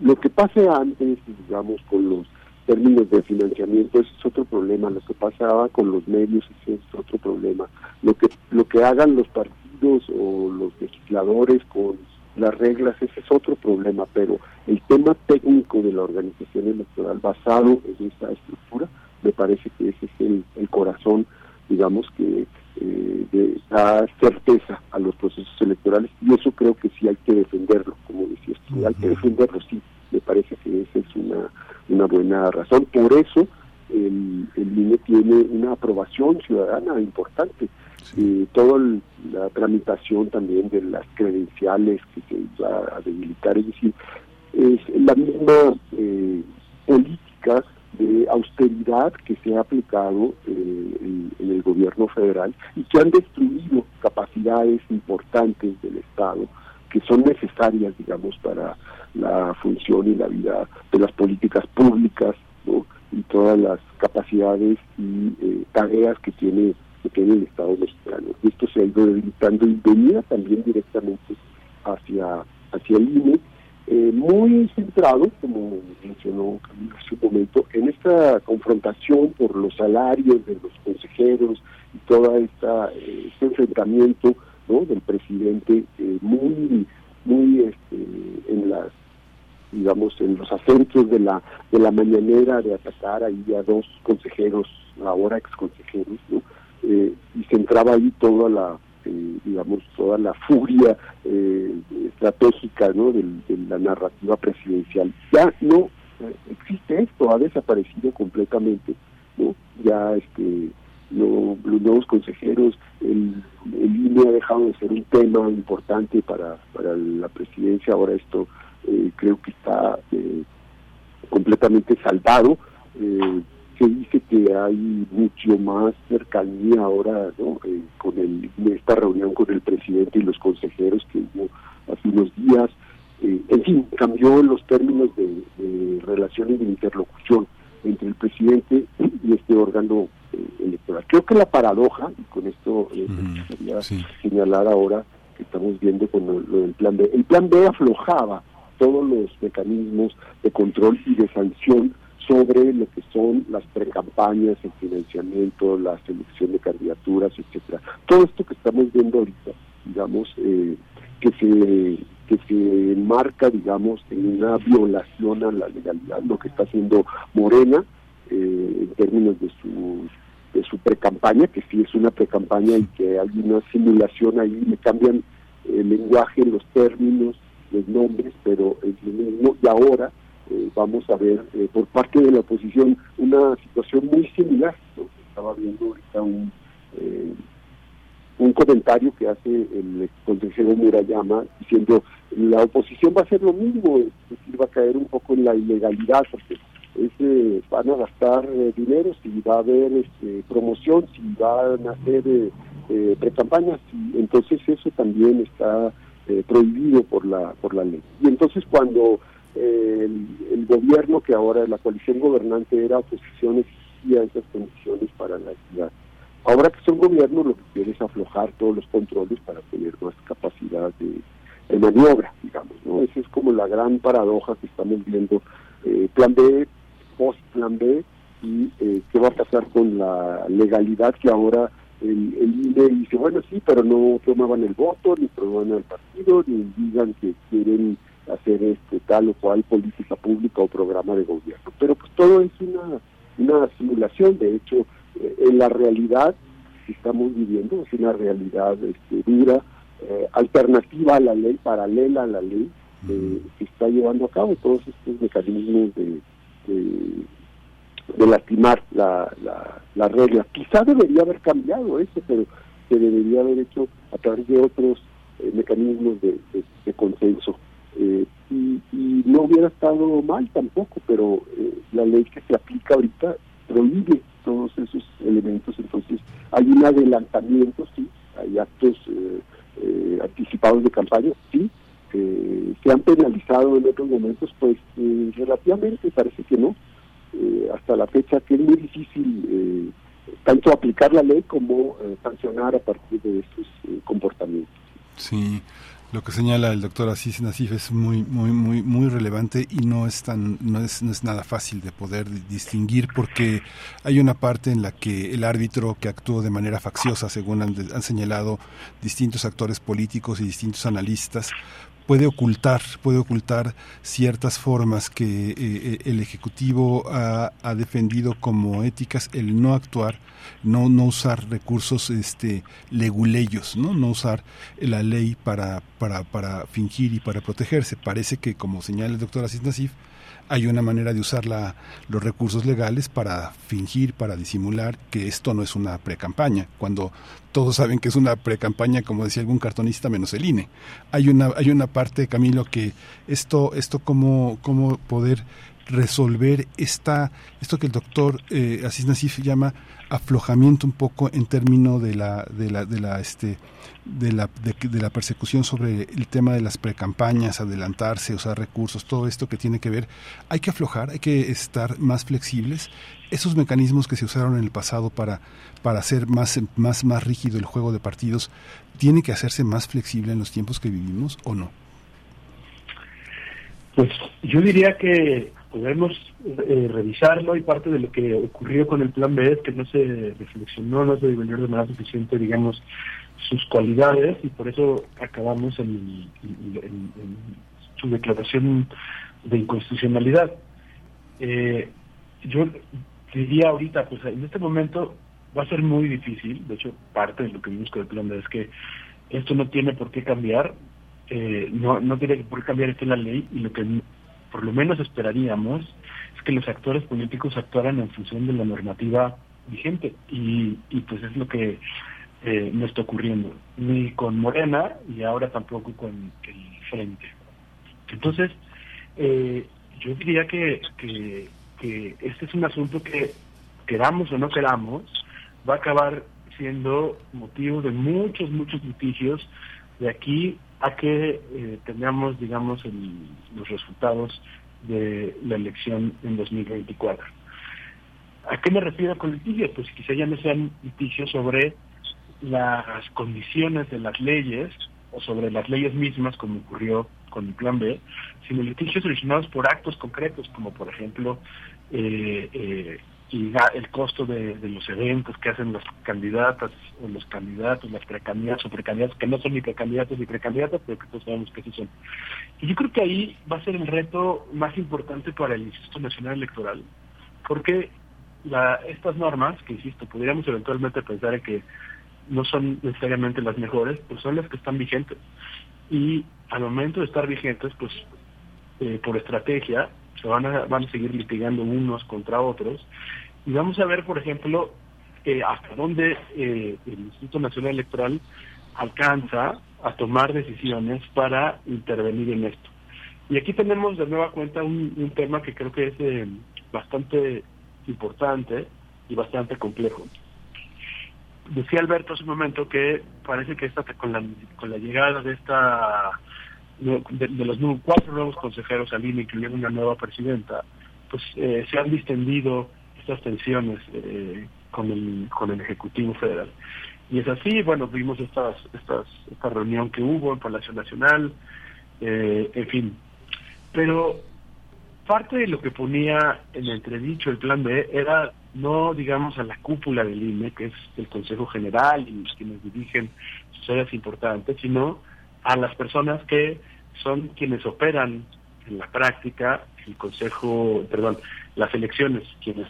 Lo que pase antes, digamos, con los términos de financiamiento, ese es otro problema. Lo que pasaba con los medios, ese es otro problema. Lo que, lo que hagan los partidos o los legisladores con las reglas, ese es otro problema, pero el tema técnico de la organización electoral basado en esta estructura, me parece que ese es el, el corazón, digamos, que eh, de, da certeza a los procesos electorales y eso creo que sí hay que defenderlo, como decías tú, hay que defenderlo, sí, me parece que esa es una, una buena razón. Por eso el, el INE tiene una aprobación ciudadana importante eh, toda la tramitación también de las credenciales que se iba a debilitar, es decir, es la misma eh, política de austeridad que se ha aplicado eh, en, el gobierno federal y que han destruido capacidades importantes del Estado que son necesarias, digamos, para la función y la vida de las políticas públicas y todas las capacidades y eh, tareas que tiene que tiene el Estado mexicano. Esto se ha ido debilitando y venía también directamente hacia, hacia el INE, eh, muy centrado, como mencionó Camilo hace un momento, en esta confrontación por los salarios de los consejeros y todo eh, este enfrentamiento del presidente eh, muy, muy este, en las digamos en los acentos de la de la mañanera de atacar ahí a dos consejeros ahora ex consejeros ¿no? Eh, y centraba ahí toda la eh, digamos toda la furia eh, estratégica ¿no? de, la narrativa presidencial ya no existe esto ha desaparecido completamente no ya este no, los nuevos consejeros el, el INE ha dejado de ser un tema importante para para la presidencia ahora esto creo que está completamente saldado se dice que hay mucho más cercanía ahora ¿no? eh, con el, esta reunión con el presidente y los consejeros que hubo hace unos días. Eh, en fin, cambió los términos de, de relación y de interlocución entre el presidente y este órgano eh, electoral. Creo que la paradoja, y con esto eh, quería señalar ahora que estamos viendo con lo, lo del plan B, el plan B aflojaba todos los mecanismos de control y de sanción sobre lo que son las precampañas, el financiamiento, la selección de candidaturas, etcétera. Todo esto que estamos viendo ahorita, digamos, eh, que se que se enmarca, digamos, en una violación a la legalidad, lo que está haciendo Morena eh, en términos de su de su precampaña, que sí es una precampaña y que hay una simulación ahí, le cambian el lenguaje, los términos, los nombres, pero es lo. Y ahora eh, vamos a ver eh, por parte de la oposición una situación muy similar. ¿no? Estaba viendo ahorita un, eh, un comentario que hace el consejero Murayama diciendo la oposición va a hacer lo mismo, es decir, va a caer un poco en la ilegalidad porque es, eh, van a gastar eh, dinero, si va a haber este, promoción, si van a hacer precampañas, entonces eso también está prohibido por la por la ley. Y entonces cuando el, gobierno que ahora la coalición gobernante era oposición exigía esas condiciones para la ciudad. Ahora que son gobierno lo que quiere es aflojar todos los controles para tener más capacidad de, de maniobra, digamos, ¿no? Esa es como la gran paradoja que estamos viendo. Eh, plan B, post plan B, y eh, qué va a pasar con la legalidad que ahora el, el INE dice, bueno, sí, pero no promuevan el voto, ni promuevan el partido, ni digan que quieren hacer este tal o cual política pública o programa de gobierno. Pero pues todo es una, una simulación, de hecho, eh, en la realidad que estamos viviendo es una realidad este, dura, eh, alternativa a la ley, paralela a la ley, eh, que está llevando a cabo todos estos mecanismos de, de, de lastimar la, la, la regla. Quizá debería haber cambiado eso, pero se debería haber hecho a través de otros eh, mecanismos de, de, de consenso. Eh, y, no hubiera estado mal tampoco, pero eh, la ley que se aplica ahorita prohíbe todos esos elementos, entonces hay un adelantamiento, sí, hay actos eh, eh, anticipados de campaña, sí, se han penalizado en otros momentos, pues relativamente parece que no, hasta la fecha que es muy difícil tanto aplicar la ley como sancionar a partir de estos comportamientos. Sí, lo que señala el doctor Asís Nasif es muy muy muy muy relevante y no es tan no es no es nada fácil de poder distinguir porque hay una parte en la que el árbitro que actuó de manera facciosa según han, han señalado distintos actores políticos y distintos analistas puede ocultar, puede ocultar ciertas formas que eh, el Ejecutivo ha, ha, defendido como éticas, el no actuar, no, no usar recursos este, leguleyos, ¿no? no usar la ley para, para, para fingir y para protegerse. Parece que, como señala el doctor Asís Nasif, hay una manera de usar la, los recursos legales para fingir, para disimular que esto no es una precampaña, cuando todos saben que es una precampaña, como decía algún cartonista, menos el INE. Hay una, hay una parte, Camilo, que esto, esto cómo, cómo poder resolver esta, esto que el doctor eh, Asís Nasif llama aflojamiento un poco en términos de la, de la, de la, este, de la, de, de, la persecución sobre el tema de las precampañas, adelantarse, usar recursos, todo esto que tiene que ver, hay que aflojar, hay que estar más flexibles. Esos mecanismos que se usaron en el pasado para, para hacer más, más, más rígido el juego de partidos, ¿tiene que hacerse más flexible en los tiempos que vivimos o no? Pues yo diría que podemos eh, revisarlo y parte de lo que ocurrió con el plan B es que no se reflexionó, no se divulgó de manera suficiente, digamos, sus cualidades y por eso acabamos en, su declaración de inconstitucionalidad. Eh, yo diría ahorita, pues en este momento va a ser muy difícil, de hecho parte de lo que vimos con el plan B es que esto no tiene por qué cambiar, eh, no, no tiene por qué cambiar esto en la ley y lo que por lo menos esperaríamos es que los actores políticos actuaran en función de la normativa vigente y, y pues es lo que eh, no está ocurriendo ni con Morena y ahora tampoco con el Frente. Entonces, eh, yo diría que, que, que este es un asunto que queramos o no queramos va a acabar siendo motivo de muchos, muchos litigios de aquí a que eh, tengamos, digamos, el, los resultados de la elección en 2024. ¿A qué me refiero con litigios? Pues quizá ya no sean litigios sobre las condiciones de las leyes o sobre las leyes mismas, como ocurrió con el Plan B, sino litigios originados por actos concretos, como por ejemplo eh, eh, y el costo de, los eventos que hacen las candidatas o los candidatos, las precandidatas o precandidatos, que no son ni precandidatos ni precandidatas, pero que todos sabemos que sí son. Y yo creo que ahí va a ser el reto más importante para el Instituto Nacional Electoral, porque la, estas normas, que insisto, podríamos eventualmente pensar en que no son necesariamente las mejores, pues son las que están vigentes. Y al momento de estar vigentes, pues eh, por estrategia, se van a, van a seguir litigando unos contra otros. Y vamos a ver, por ejemplo, eh, hasta dónde eh, el Instituto Nacional Electoral alcanza a tomar decisiones para intervenir en esto. Y aquí tenemos de nueva cuenta un, tema que creo que es eh, bastante importante y bastante complejo. Decía Alberto hace un momento que parece que esta, con, la, con la llegada de esta de, los cuatro nuevos consejeros al INE, incluyendo una nueva presidenta, pues eh, se han distendido estas tensiones eh, con el con el Ejecutivo Federal. Y es así, bueno, vimos estas, estas, esta reunión que hubo en Palacio Nacional, eh, en fin. Pero parte de lo que ponía en entredicho el plan B era no, digamos, a la cúpula del INE, que es el Consejo General y quienes dirigen sus áreas importantes, sino a las personas que son quienes operan en la práctica el consejo, perdón, las elecciones, quienes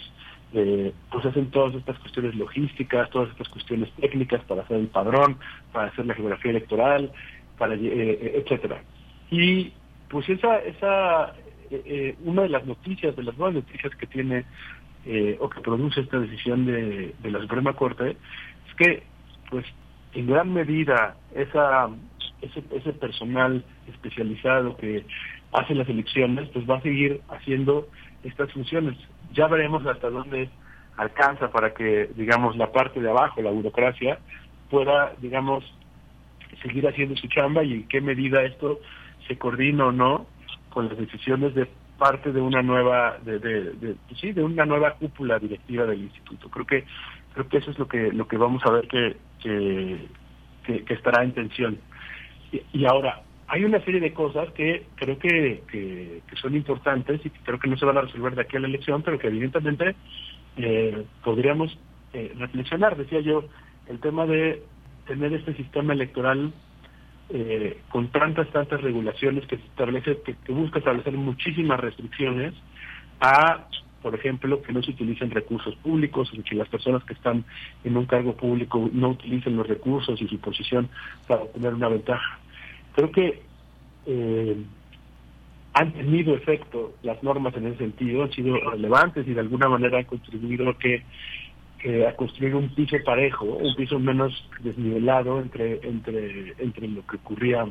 eh, pues hacen todas estas cuestiones logísticas, todas estas cuestiones técnicas para hacer el padrón, para hacer la geografía electoral, para eh, eh, etcétera. Y pues esa, esa una de las noticias, de las nuevas noticias que tiene o que produce esta decisión de, de la Suprema Corte es que pues en gran medida esa ese, ese personal especializado que hace las elecciones, pues va a seguir haciendo estas funciones. Ya veremos hasta dónde alcanza para que, digamos, la parte de abajo, la burocracia, pueda, digamos, seguir haciendo su chamba y en qué medida esto se coordina o no con las decisiones de parte de una nueva de, de, pues sí de una nueva cúpula directiva del instituto creo que creo que eso es lo que lo que vamos a ver que que, que estará en tensión y, ahora, hay una serie de cosas que creo que, que, son importantes y que creo que no se van a resolver de aquí a la elección, pero que evidentemente eh, podríamos eh, reflexionar. Decía yo, el tema de tener este sistema electoral eh, con tantas, tantas regulaciones que se establece, que, busca establecer muchísimas restricciones a, por ejemplo, que no se utilicen recursos públicos, que las personas que están en un cargo público no utilicen los recursos y su posición para obtener una ventaja. Creo que eh, han tenido efecto las normas en ese sentido, han sido relevantes y de alguna manera han contribuido a que a construir un piso parejo, un piso menos desnivelado entre entre entre lo que ocurría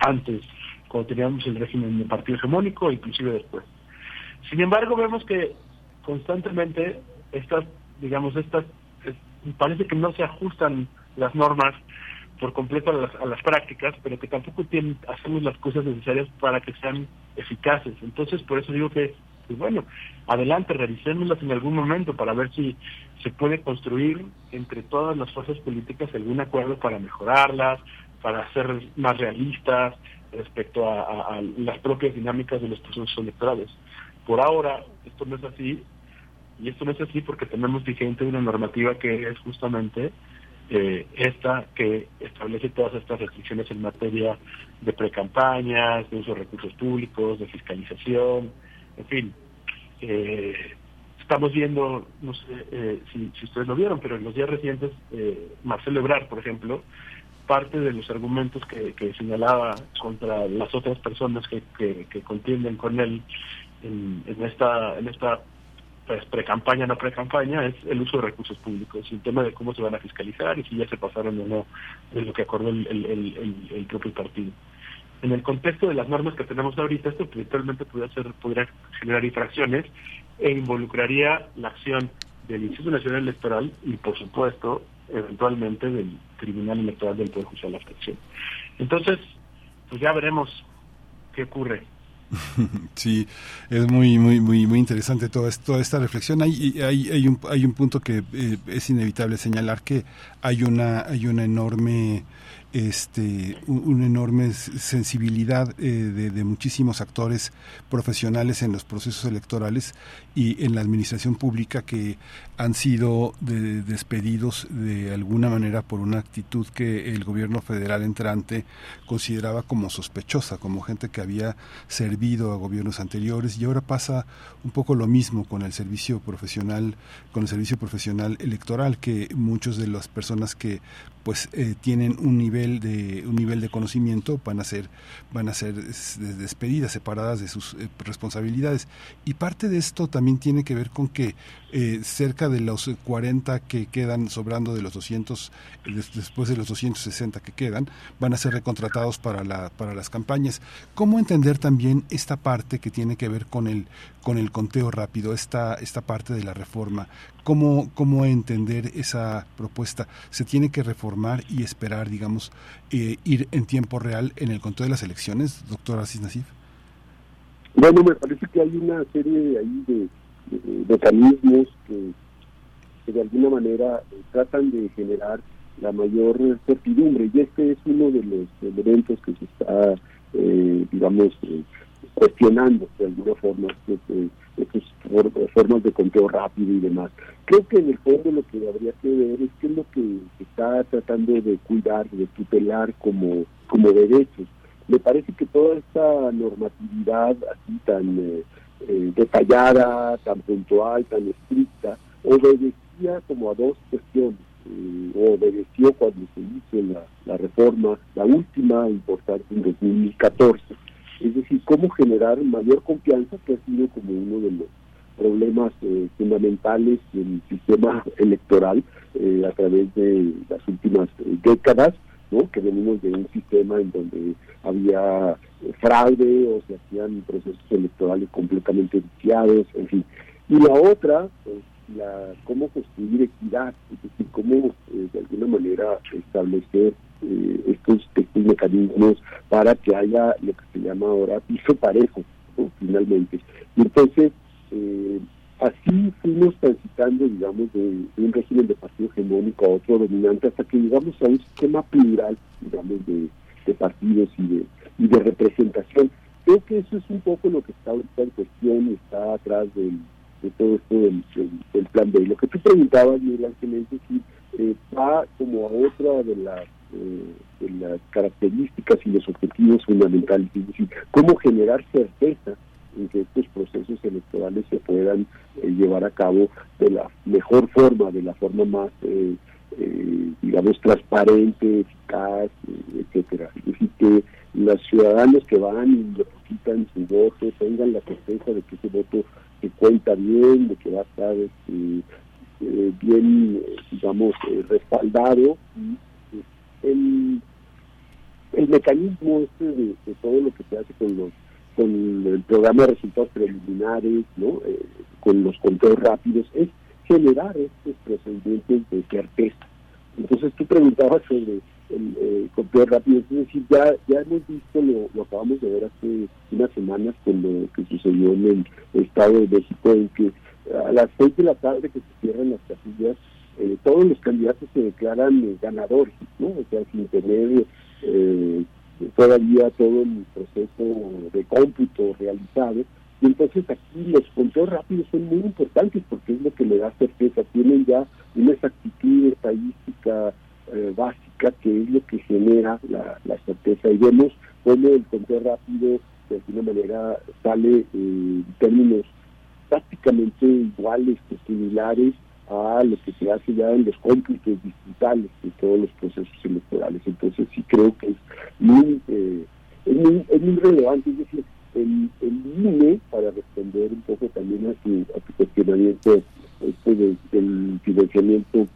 antes, cuando teníamos el régimen de partido hegemónico, inclusive después. Sin embargo, vemos que constantemente estas, digamos, estas, parece que no se ajustan las normas por completo a las, prácticas, pero que tampoco tienen, hacemos las cosas necesarias para que sean eficaces. Entonces, por eso digo que, pues bueno, adelante, revisémoslas en algún momento para ver si se puede construir entre todas las fuerzas políticas algún acuerdo para mejorarlas, para ser más realistas respecto a, a las propias dinámicas de los procesos electorales. Por ahora, esto no es así, y esto no es así porque tenemos vigente una normativa que es justamente eh, esta que establece todas estas restricciones en materia de precampañas, de uso de recursos públicos, de fiscalización, en fin. Eh, estamos viendo, no sé eh, si, ustedes lo vieron, pero en los días recientes, eh, Marcelo Ebrard, por ejemplo, parte de los argumentos que, señalaba contra las otras personas que, que, contienden con él en, esta en esta pues pre-campaña, no pre-campaña, es el uso de recursos públicos, el tema de cómo se van a fiscalizar y si ya se pasaron o no de lo que acordó el, el, propio partido. En el contexto de las normas que tenemos ahorita, esto eventualmente podría, ser, podría generar infracciones e involucraría la acción del Instituto Nacional Electoral y, por supuesto, eventualmente del Tribunal Electoral del Poder Judicial de la Entonces, pues ya veremos qué ocurre Sí, es muy muy muy muy interesante esto, toda esta reflexión. Hay, hay, hay, un, hay un punto que eh, es inevitable señalar que hay una hay una enorme este, una enorme sensibilidad eh, de, muchísimos actores profesionales en los procesos electorales y en la administración pública que han sido despedidos de alguna manera por una actitud que el gobierno federal entrante consideraba como sospechosa, como gente que había servido a gobiernos anteriores. Y ahora pasa un poco lo mismo con el servicio profesional, con el servicio profesional electoral que muchos de las personas que pues eh, tienen un nivel de un nivel de conocimiento van a ser van a ser despedidas separadas de sus eh, responsabilidades. Y parte de esto también tiene que ver con que eh, cerca de los 40 que quedan sobrando de los 200 después de los 260 que quedan van a ser recontratados para la para las campañas. Cómo entender también esta parte que tiene que ver con el con el conteo rápido esta esta parte de la reforma cómo cómo entender esa propuesta se tiene que reformar y esperar digamos eh, ir en tiempo real en el conteo de las elecciones doctor Asís Nasif bueno me parece que hay una serie de ahí de mecanismos que, de alguna manera eh, tratan de generar la mayor certidumbre y este es uno de los elementos que se está, eh, digamos, eh, cuestionando de alguna forma estas formas de conteo rápido y demás. Creo que en el fondo lo que habría que ver es qué es lo que se está tratando de cuidar, de tutelar como, como derechos. Me parece que toda esta normatividad así tan eh, detallada, tan puntual, tan estricta, obedecía como a dos cuestiones. Eh, obedeció cuando se hizo la, reforma, la última importante en 2014. Es decir, cómo generar mayor confianza, que ha sido como uno de los problemas eh, fundamentales del sistema electoral a través de las últimas décadas, ¿no? que venimos de un sistema en donde había fraude o se hacían procesos electorales completamente viciados, en fin. Y la otra, pues, la, cómo construir equidad, es decir, cómo eh, de alguna manera establecer eh, estos, estos mecanismos para que haya lo que se llama ahora piso parejo, finalmente. Y entonces, eh, así fuimos transitando, digamos, de, un régimen de partido hegemónico a otro dominante hasta que llegamos a un sistema plural, digamos, de, de partidos y de y de representación. Creo que eso es un poco lo que está ahorita en cuestión está atrás del, de todo esto del, plan B. Lo que tú preguntabas, Miguel Ángel, es decir, eh, va como a otra de las, eh, de las características y los objetivos fundamentales, es decir, cómo generar certeza en que estos procesos electorales se puedan eh, llevar a cabo de la mejor forma, de la forma más, digamos, transparente, eficaz, etcétera. Es decir, que los ciudadanos que van y depositan su voto tengan la certeza de que ese voto se cuenta bien, de que va a estar este, eh, bien, digamos, eh, respaldado. El, el mecanismo este de, todo lo que se hace con los con el programa de resultados preliminares, ¿no? Eh, con los conteos rápidos, es generar estos procedimientos de certeza. Entonces tú preguntabas sobre el eh, conteo rápido. Es decir, ya, ya hemos visto, lo, lo, acabamos de ver hace unas semanas con lo que sucedió en el Estado de México, en que a las seis de la tarde que se cierran las casillas, eh, todos los candidatos se declaran eh, ganadores, ¿no? O sea, sin tener eh, todavía todo el proceso de cómputo realizado. Y entonces aquí los conteos rápidos son muy importantes porque es lo que le da certeza. Tienen ya una exactitud estadística eh, básica que es lo que genera la, la, certeza y vemos cómo el conteo rápido de alguna manera sale eh, en términos prácticamente iguales similares a lo que se hace ya en los cómputos digitales de todos los procesos electorales. Entonces sí creo que es muy, eh, es muy, es muy relevante, es decir, el, el INE, para responder un poco también a tu, a tu cuestionamiento este del financiamiento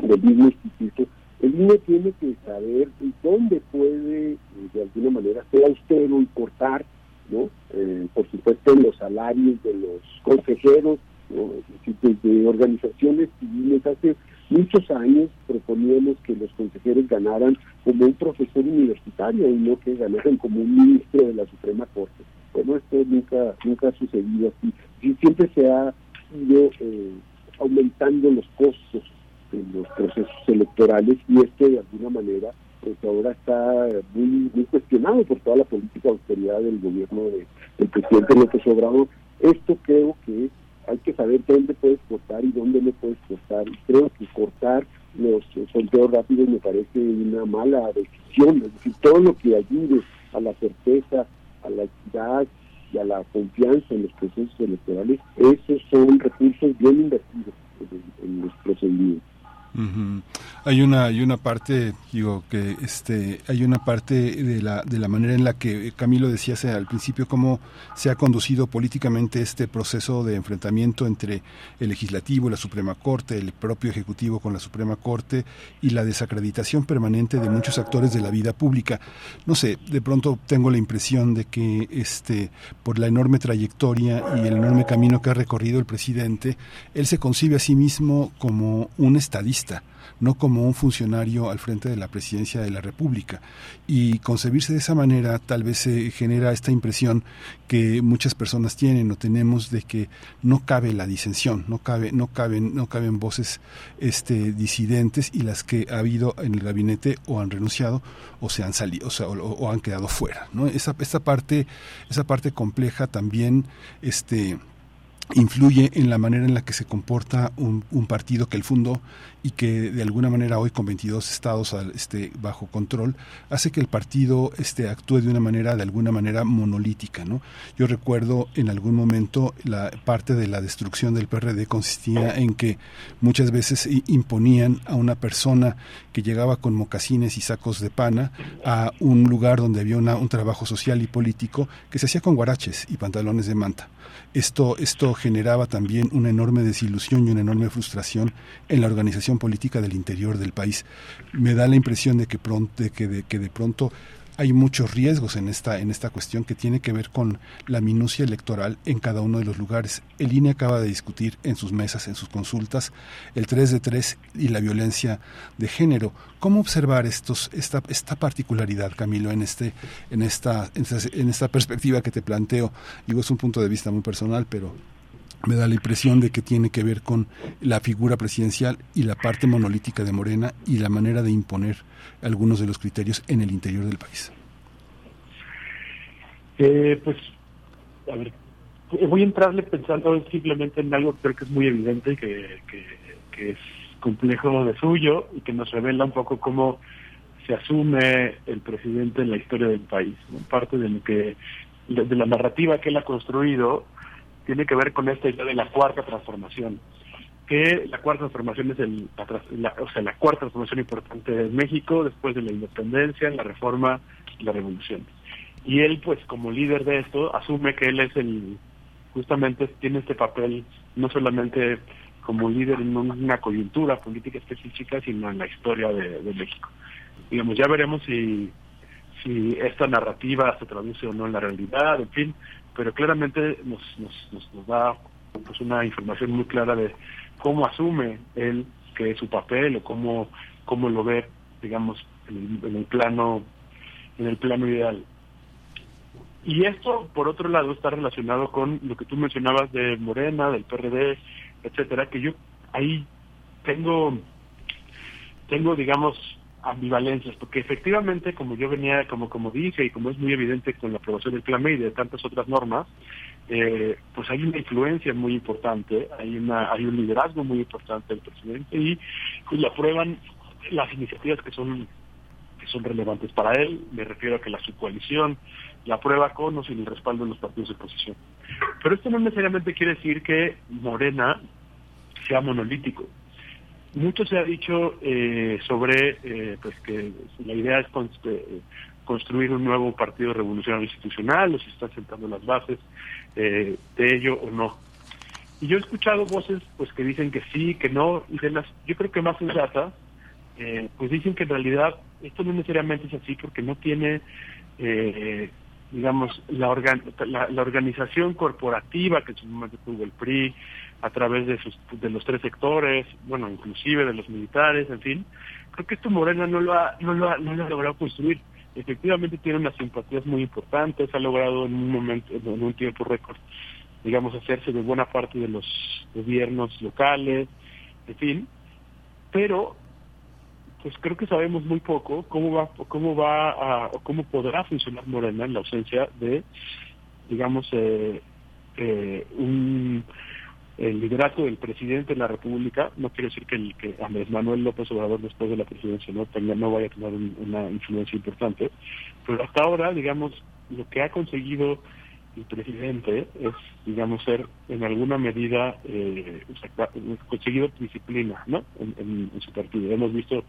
del mismo instituto, el INE tiene que saber dónde puede, eh, de alguna manera, ser austero y cortar, ¿no? Eh, por supuesto, los salarios de los consejeros. Desde organizaciones civiles hace muchos años proponíamos que los consejeros ganaran como un profesor universitario y no que ganaran como un ministro de la Suprema Corte. ¿no? Esto nunca, nunca ha sucedido así. Y siempre se ha ido eh, aumentando los costos en los procesos electorales y esto de alguna manera pues ahora está muy, muy cuestionado por toda la política de austeridad del gobierno de, del presidente López Obrador. Esto creo que hay que saber dónde puedes cortar y dónde no puedes cortar. Y creo que cortar los sondeos rápidos me parece una mala decisión. Es decir, todo lo que ayude a la certeza, a la equidad y a la confianza en los procesos electorales, esos son recursos bien invertidos en, en los procedimientos. Ujú. Hay una hay una parte digo que este hay una parte de la de la manera en la que Camilo decía al principio cómo se ha conducido políticamente este proceso de enfrentamiento entre el legislativo, la Suprema Corte, el propio ejecutivo con la Suprema Corte y la desacreditación permanente de muchos actores de la vida pública. No sé, de pronto tengo la impresión de que este por la enorme trayectoria y el enorme camino que ha recorrido el presidente, él se concibe a sí mismo como un estadista no como un funcionario al frente de la presidencia de la República. Y concebirse de esa manera tal vez se genera esta impresión que muchas personas tienen o tenemos de que no cabe la disensión, no cabe, no caben, no caben voces este disidentes y las que ha habido en el gabinete o han renunciado o se han salido o, o, han quedado fuera. ¿no? Esa, parte, esa parte compleja también este influye en la manera en la que se comporta un, un partido que él fundó y que de alguna manera hoy con 22 estados este, bajo control hace que el partido este, actúe de una manera de alguna manera monolítica ¿no? yo recuerdo en algún momento la parte de la destrucción del PRD consistía en que muchas veces imponían a una persona que llegaba con mocasines y sacos de pana a un lugar donde había un trabajo social y político que se hacía con guaraches y pantalones de manta esto, esto generaba también una enorme desilusión y una enorme frustración en la organización política del interior del país. Me da la impresión de que, de, que, de, que de pronto hay muchos riesgos en esta, en esta cuestión que tiene que ver con la minucia electoral en cada uno de los lugares. El INE acaba de discutir en sus mesas, en sus consultas, el 3 de 3 y la violencia de género. ¿Cómo observar esta, esta particularidad, Camilo, en, este, en, esta, en, esta, en esta perspectiva que te planteo? Digo, es un punto de vista muy personal, pero me da la impresión de que tiene que ver con la figura presidencial y la parte monolítica de Morena y la manera de imponer algunos de los criterios en el interior del país. Eh, pues, a ver, eh, voy a entrarle pensando simplemente en algo que creo que es muy evidente que, es complejo de suyo y que nos revela un poco cómo se asume el presidente en la historia del país. Parte de lo que de la narrativa que él ha construido tiene que ver con esta idea de la cuarta transformación que la cuarta transformación es el, la, o sea, la cuarta transformación importante de México después de la independencia, la reforma y la revolución. Y él, pues, como líder de esto, asume que él es el, justamente tiene este papel no solamente como líder en un- una coyuntura política específica, sino en la historia de, México. Digamos, ya veremos si esta narrativa se traduce o no en la realidad, en fin, pero claramente nos, nos, nos, nos da pues una información muy clara de cómo asume él que es su papel o cómo, cómo lo ve, digamos, en, el- en el plano en el plano ideal. Y esto, por otro lado, está relacionado con lo que tú mencionabas de Morena, del PRD, etcétera, que yo ahí tengo, tengo, digamos, ambivalencias, porque efectivamente, como yo venía, como como dije, y como es muy evidente con la aprobación del Plan y de tantas otras normas, eh, pues hay una influencia muy importante, hay una hay un liderazgo muy importante del presidente y pues, aprueban las iniciativas que son que son relevantes para él, me refiero a que la subcoalición la aprueba con o sin el respaldo de los partidos de oposición. Pero esto no necesariamente quiere decir que Morena sea monolítico. Mucho se ha dicho eh, sobre eh, pues que la idea es eh, construir un nuevo partido revolucionario institucional, o si están sentando las bases eh, de ello o no. Y yo he escuchado voces pues que dicen que sí, que no, y de las, yo creo que más sensatas, eh, pues dicen que en realidad esto no necesariamente es así porque no tiene, digamos, la, organ- la, la organización corporativa que en su momento tuvo el PRI a través de, sus, de los tres sectores, bueno, inclusive de los militares, en fin. Creo que esto Morena no lo ha, no lo ha, no lo ha logrado construir. efectivamente tiene unas simpatías muy importantes, ha logrado en un momento, en un tiempo récord, digamos, hacerse de buena parte de los gobiernos locales, en fin, pero pues creo que sabemos muy poco cómo va cómo va a, o cómo podrá funcionar Morena en la ausencia de digamos eh, eh, un el liderazgo del presidente de la República, no quiere decir que, el, que Andrés Manuel López Obrador después de la presidencia no tenga, no vaya a tener un- una influencia importante, pero hasta ahora, digamos, lo que ha conseguido el presidente es, digamos, ser en alguna medida eh, conseguido disciplina, ¿no? En- en su partido. Hemos visto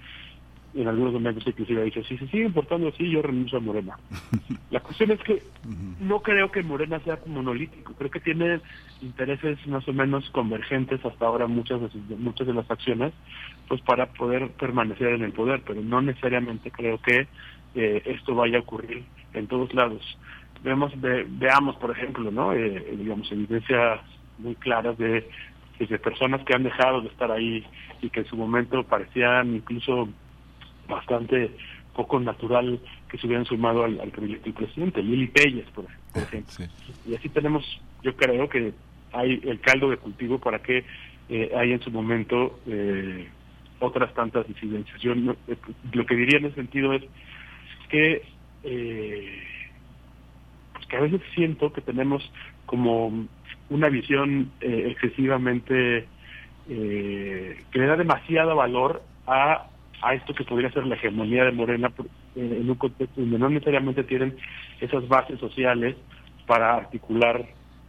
en algunos momentos inclusive ha dicho, si se sigue portando así, yo renuncio a Morena. La cuestión es que no creo que Morena sea monolítico, creo que tiene intereses más o menos convergentes hasta ahora muchas de, sus- muchas de las acciones, pues para poder permanecer en el poder, pero no necesariamente creo que eh, esto vaya a ocurrir en todos lados. Vemos, ve- veamos, por ejemplo, ¿no? Eh, digamos, evidencias muy claras de, de personas que han dejado de estar ahí y que en su momento parecían incluso bastante poco natural que se hubieran sumado al, al proyecto del presidente, Lili Pelles, por, por ejemplo. Y así tenemos, yo creo que hay el caldo de cultivo para que eh, haya en su momento eh, otras tantas disidencias. Yo no- eh, lo que diría en ese sentido es que eh, pues que a veces siento que tenemos como una visión eh, excesivamente eh, que le da demasiado valor a, a esto que podría ser la hegemonía de Morena en un contexto donde no necesariamente tienen esas bases sociales para articular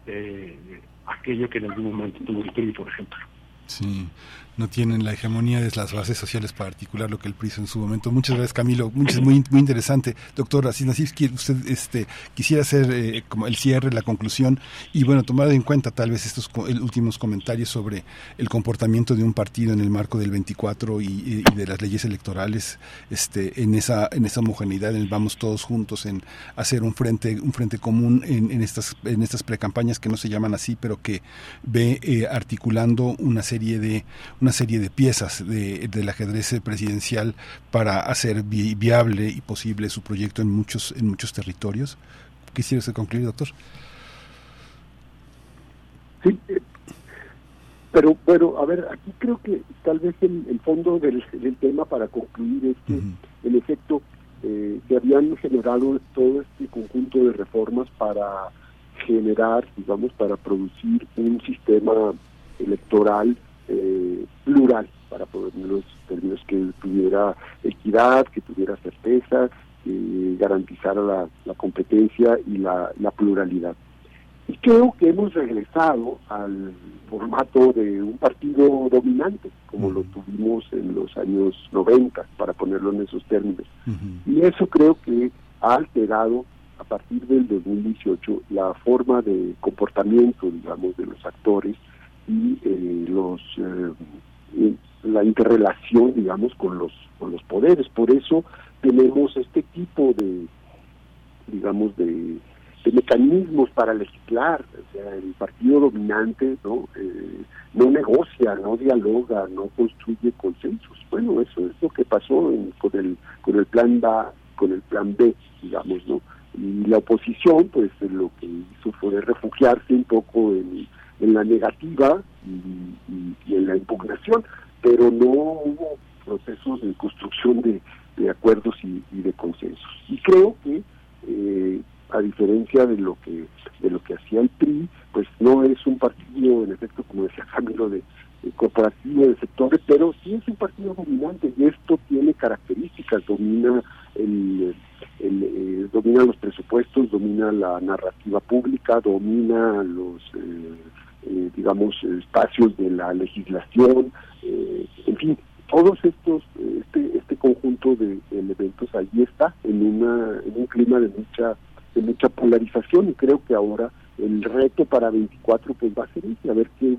eh, aquello que en algún momento tuvo el PRI, por ejemplo. Sí, no tienen la hegemonía de las bases sociales para articular lo que el PRI en su momento. Muchas gracias, Camilo. Muchas, muy, muy interesante. Doctor Asís usted este, quisiera hacer eh, como el cierre, la conclusión y, bueno, tomar en cuenta tal vez estos últimos comentarios sobre el comportamiento de un partido en el marco del 24 y, de las leyes electorales este, en, esa, en esa homogeneidad, en vamos todos juntos en hacer un frente, un frente común en, estas, en estas precampañas que no se llaman así, pero que ve eh, articulando una serie de serie de piezas de, del ajedrez presidencial para hacer vi- viable y posible su proyecto en muchos en muchos territorios. Quisiera usted concluir, doctor. Sí, eh, pero bueno, a ver, aquí creo que tal vez el, el fondo del, del tema para concluir es que, en efecto, eh, se habían generado todo este conjunto de reformas para generar, digamos, para producir un sistema electoral eh, plural, para poner los términos que tuviera equidad, que tuviera certeza, que garantizara la, la competencia y la, la pluralidad. Y creo que hemos regresado al formato de un partido dominante, como lo tuvimos en los años 90, para ponerlo en esos términos. Y eso creo que ha alterado a partir del 2018 la forma de comportamiento, digamos, de los actores y eh, los eh, la interrelación, digamos, con los con los poderes. Por eso tenemos este tipo de, digamos, de, de mecanismos para legislar. O sea, el partido dominante no Eh, no negocia, no dialoga, no construye consensos. Bueno, eso es lo que pasó en- con el con el plan A, con el plan B, digamos, ¿no? Y la oposición, pues, lo que hizo fue refugiarse un poco en, en la negativa y, en la impugnación, pero no hubo procesos de construcción de, de acuerdos y, y de consensos. Y creo que eh, a diferencia de lo que de lo que hacía el PRI, pues no es un partido, en efecto, como decía Camilo, de, de corporativo de sectores, pero sí es un partido dominante y esto tiene características, domina el, el, eh, domina los presupuestos, domina la narrativa pública, domina los eh, eh, digamos espacios de la legislación, eh, en fin, todos estos este este conjunto de elementos ahí está en una en un clima de mucha de mucha polarización. Y creo que ahora el reto para 24 pues va a ser ese, a ver qué,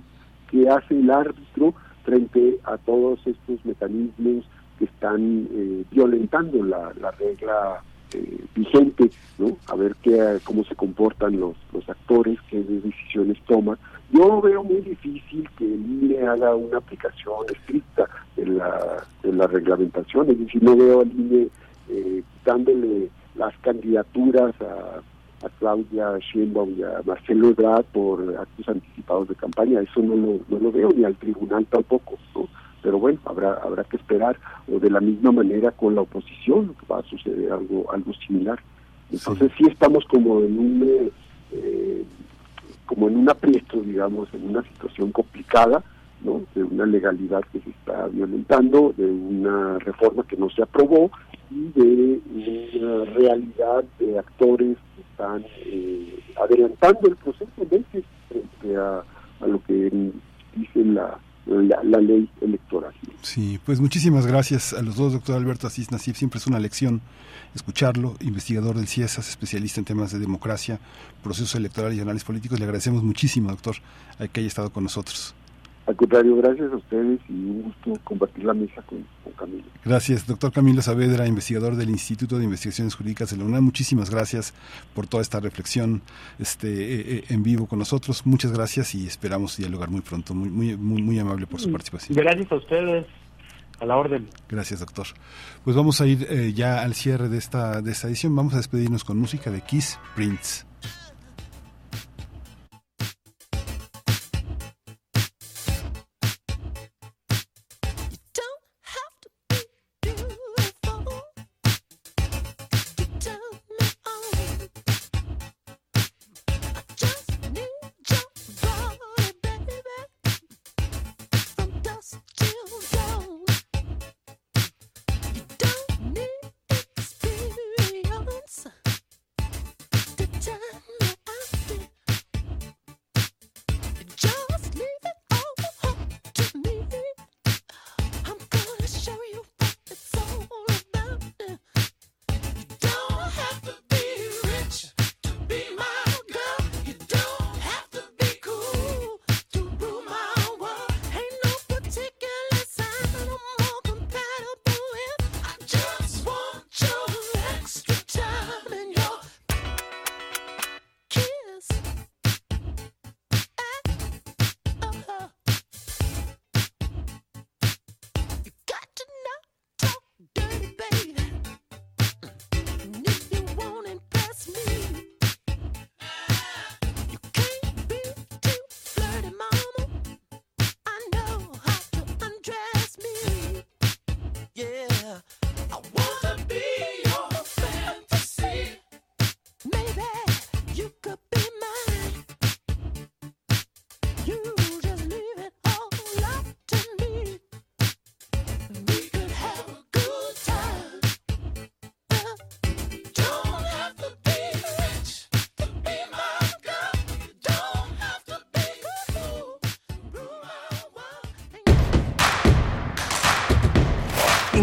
qué hace el árbitro frente a todos estos mecanismos que están eh, violentando la, la regla eh, vigente, ¿no? A ver qué, cómo se comportan los, actores, qué decisiones toman. Yo veo muy difícil que el INE haga una aplicación estricta de la, de la reglamentación, es decir, no veo al INE eh, dándole las candidaturas a, a Claudia Sheinbaum y a Marcelo Ebrard por actos anticipados de campaña. Eso no lo, no lo veo, ni al tribunal tampoco. ¿no? Pero bueno, habrá habrá que esperar. O de la misma manera con la oposición va a suceder algo algo similar. Entonces sí, estamos como en un... eh, como en un aprieto, digamos, en una situación complicada, ¿no? de una legalidad que se está violentando, de una reforma que no se aprobó y de una realidad de actores que están eh, adelantando el proceso veces frente a, a lo que dice la, la, ley electoral. Sí, pues muchísimas gracias a los dos, doctor Alberto Asís Nasif. Siempre es una lección escucharlo, investigador del CIESAS, especialista en temas de democracia, procesos electorales y análisis políticos. Le agradecemos muchísimo, doctor, que haya estado con nosotros. Al contrario, gracias a ustedes y un gusto compartir la mesa con, con Camilo. Gracias, doctor Camilo Saavedra, investigador del Instituto de Investigaciones Jurídicas de la UNAM. Muchísimas gracias por toda esta reflexión este, eh, eh, en vivo con nosotros. Muchas gracias y esperamos dialogar muy pronto. Muy, muy, muy, muy amable por su participación. Gracias a ustedes. A la orden. Gracias, doctor. Pues vamos a ir eh, ya al cierre de esta, de esta edición. Vamos a despedirnos con música de Kiss Prince.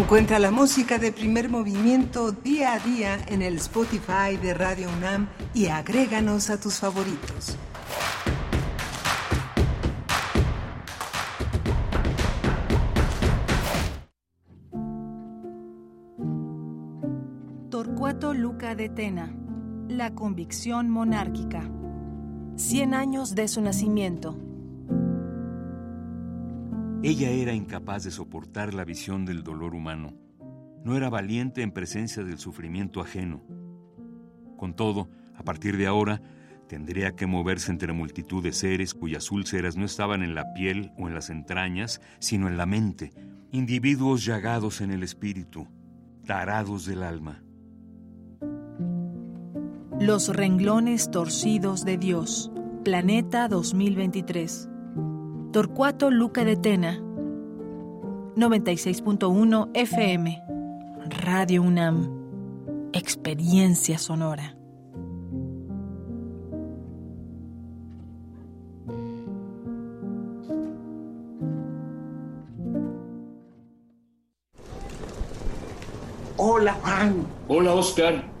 Encuentra la música de primer movimiento día a día en el Spotify de Radio UNAM y agréganos a tus favoritos. Torcuato Luca de Tena, La convicción monárquica. Cien años de su nacimiento. Ella era incapaz de soportar la visión del dolor humano. No era valiente en presencia del sufrimiento ajeno. Con todo, a partir de ahora, tendría que moverse entre multitud de seres cuyas úlceras no estaban en la piel o en las entrañas, sino en la mente, individuos llagados en el espíritu, tarados del alma. Los renglones torcidos de Dios. Planeta 2023. Torcuato Luca de Tena. 96.1 FM. Radio UNAM. Experiencia sonora. Hola, Juan. Hola, Oscar.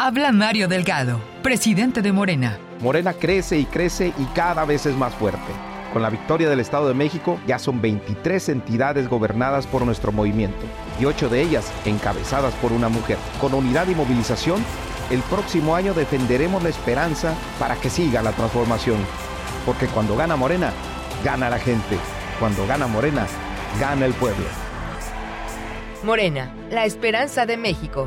Habla Mario Delgado, presidente de Morena. Morena crece y crece y cada vez es más fuerte. Con la victoria del Estado de México ya son 23 entidades gobernadas por nuestro movimiento y 8 de ellas encabezadas por una mujer. Con unidad y movilización, el próximo año defenderemos la esperanza para que siga la transformación. Porque cuando gana Morena, gana la gente. Cuando gana Morena, gana el pueblo. Morena, la esperanza de México.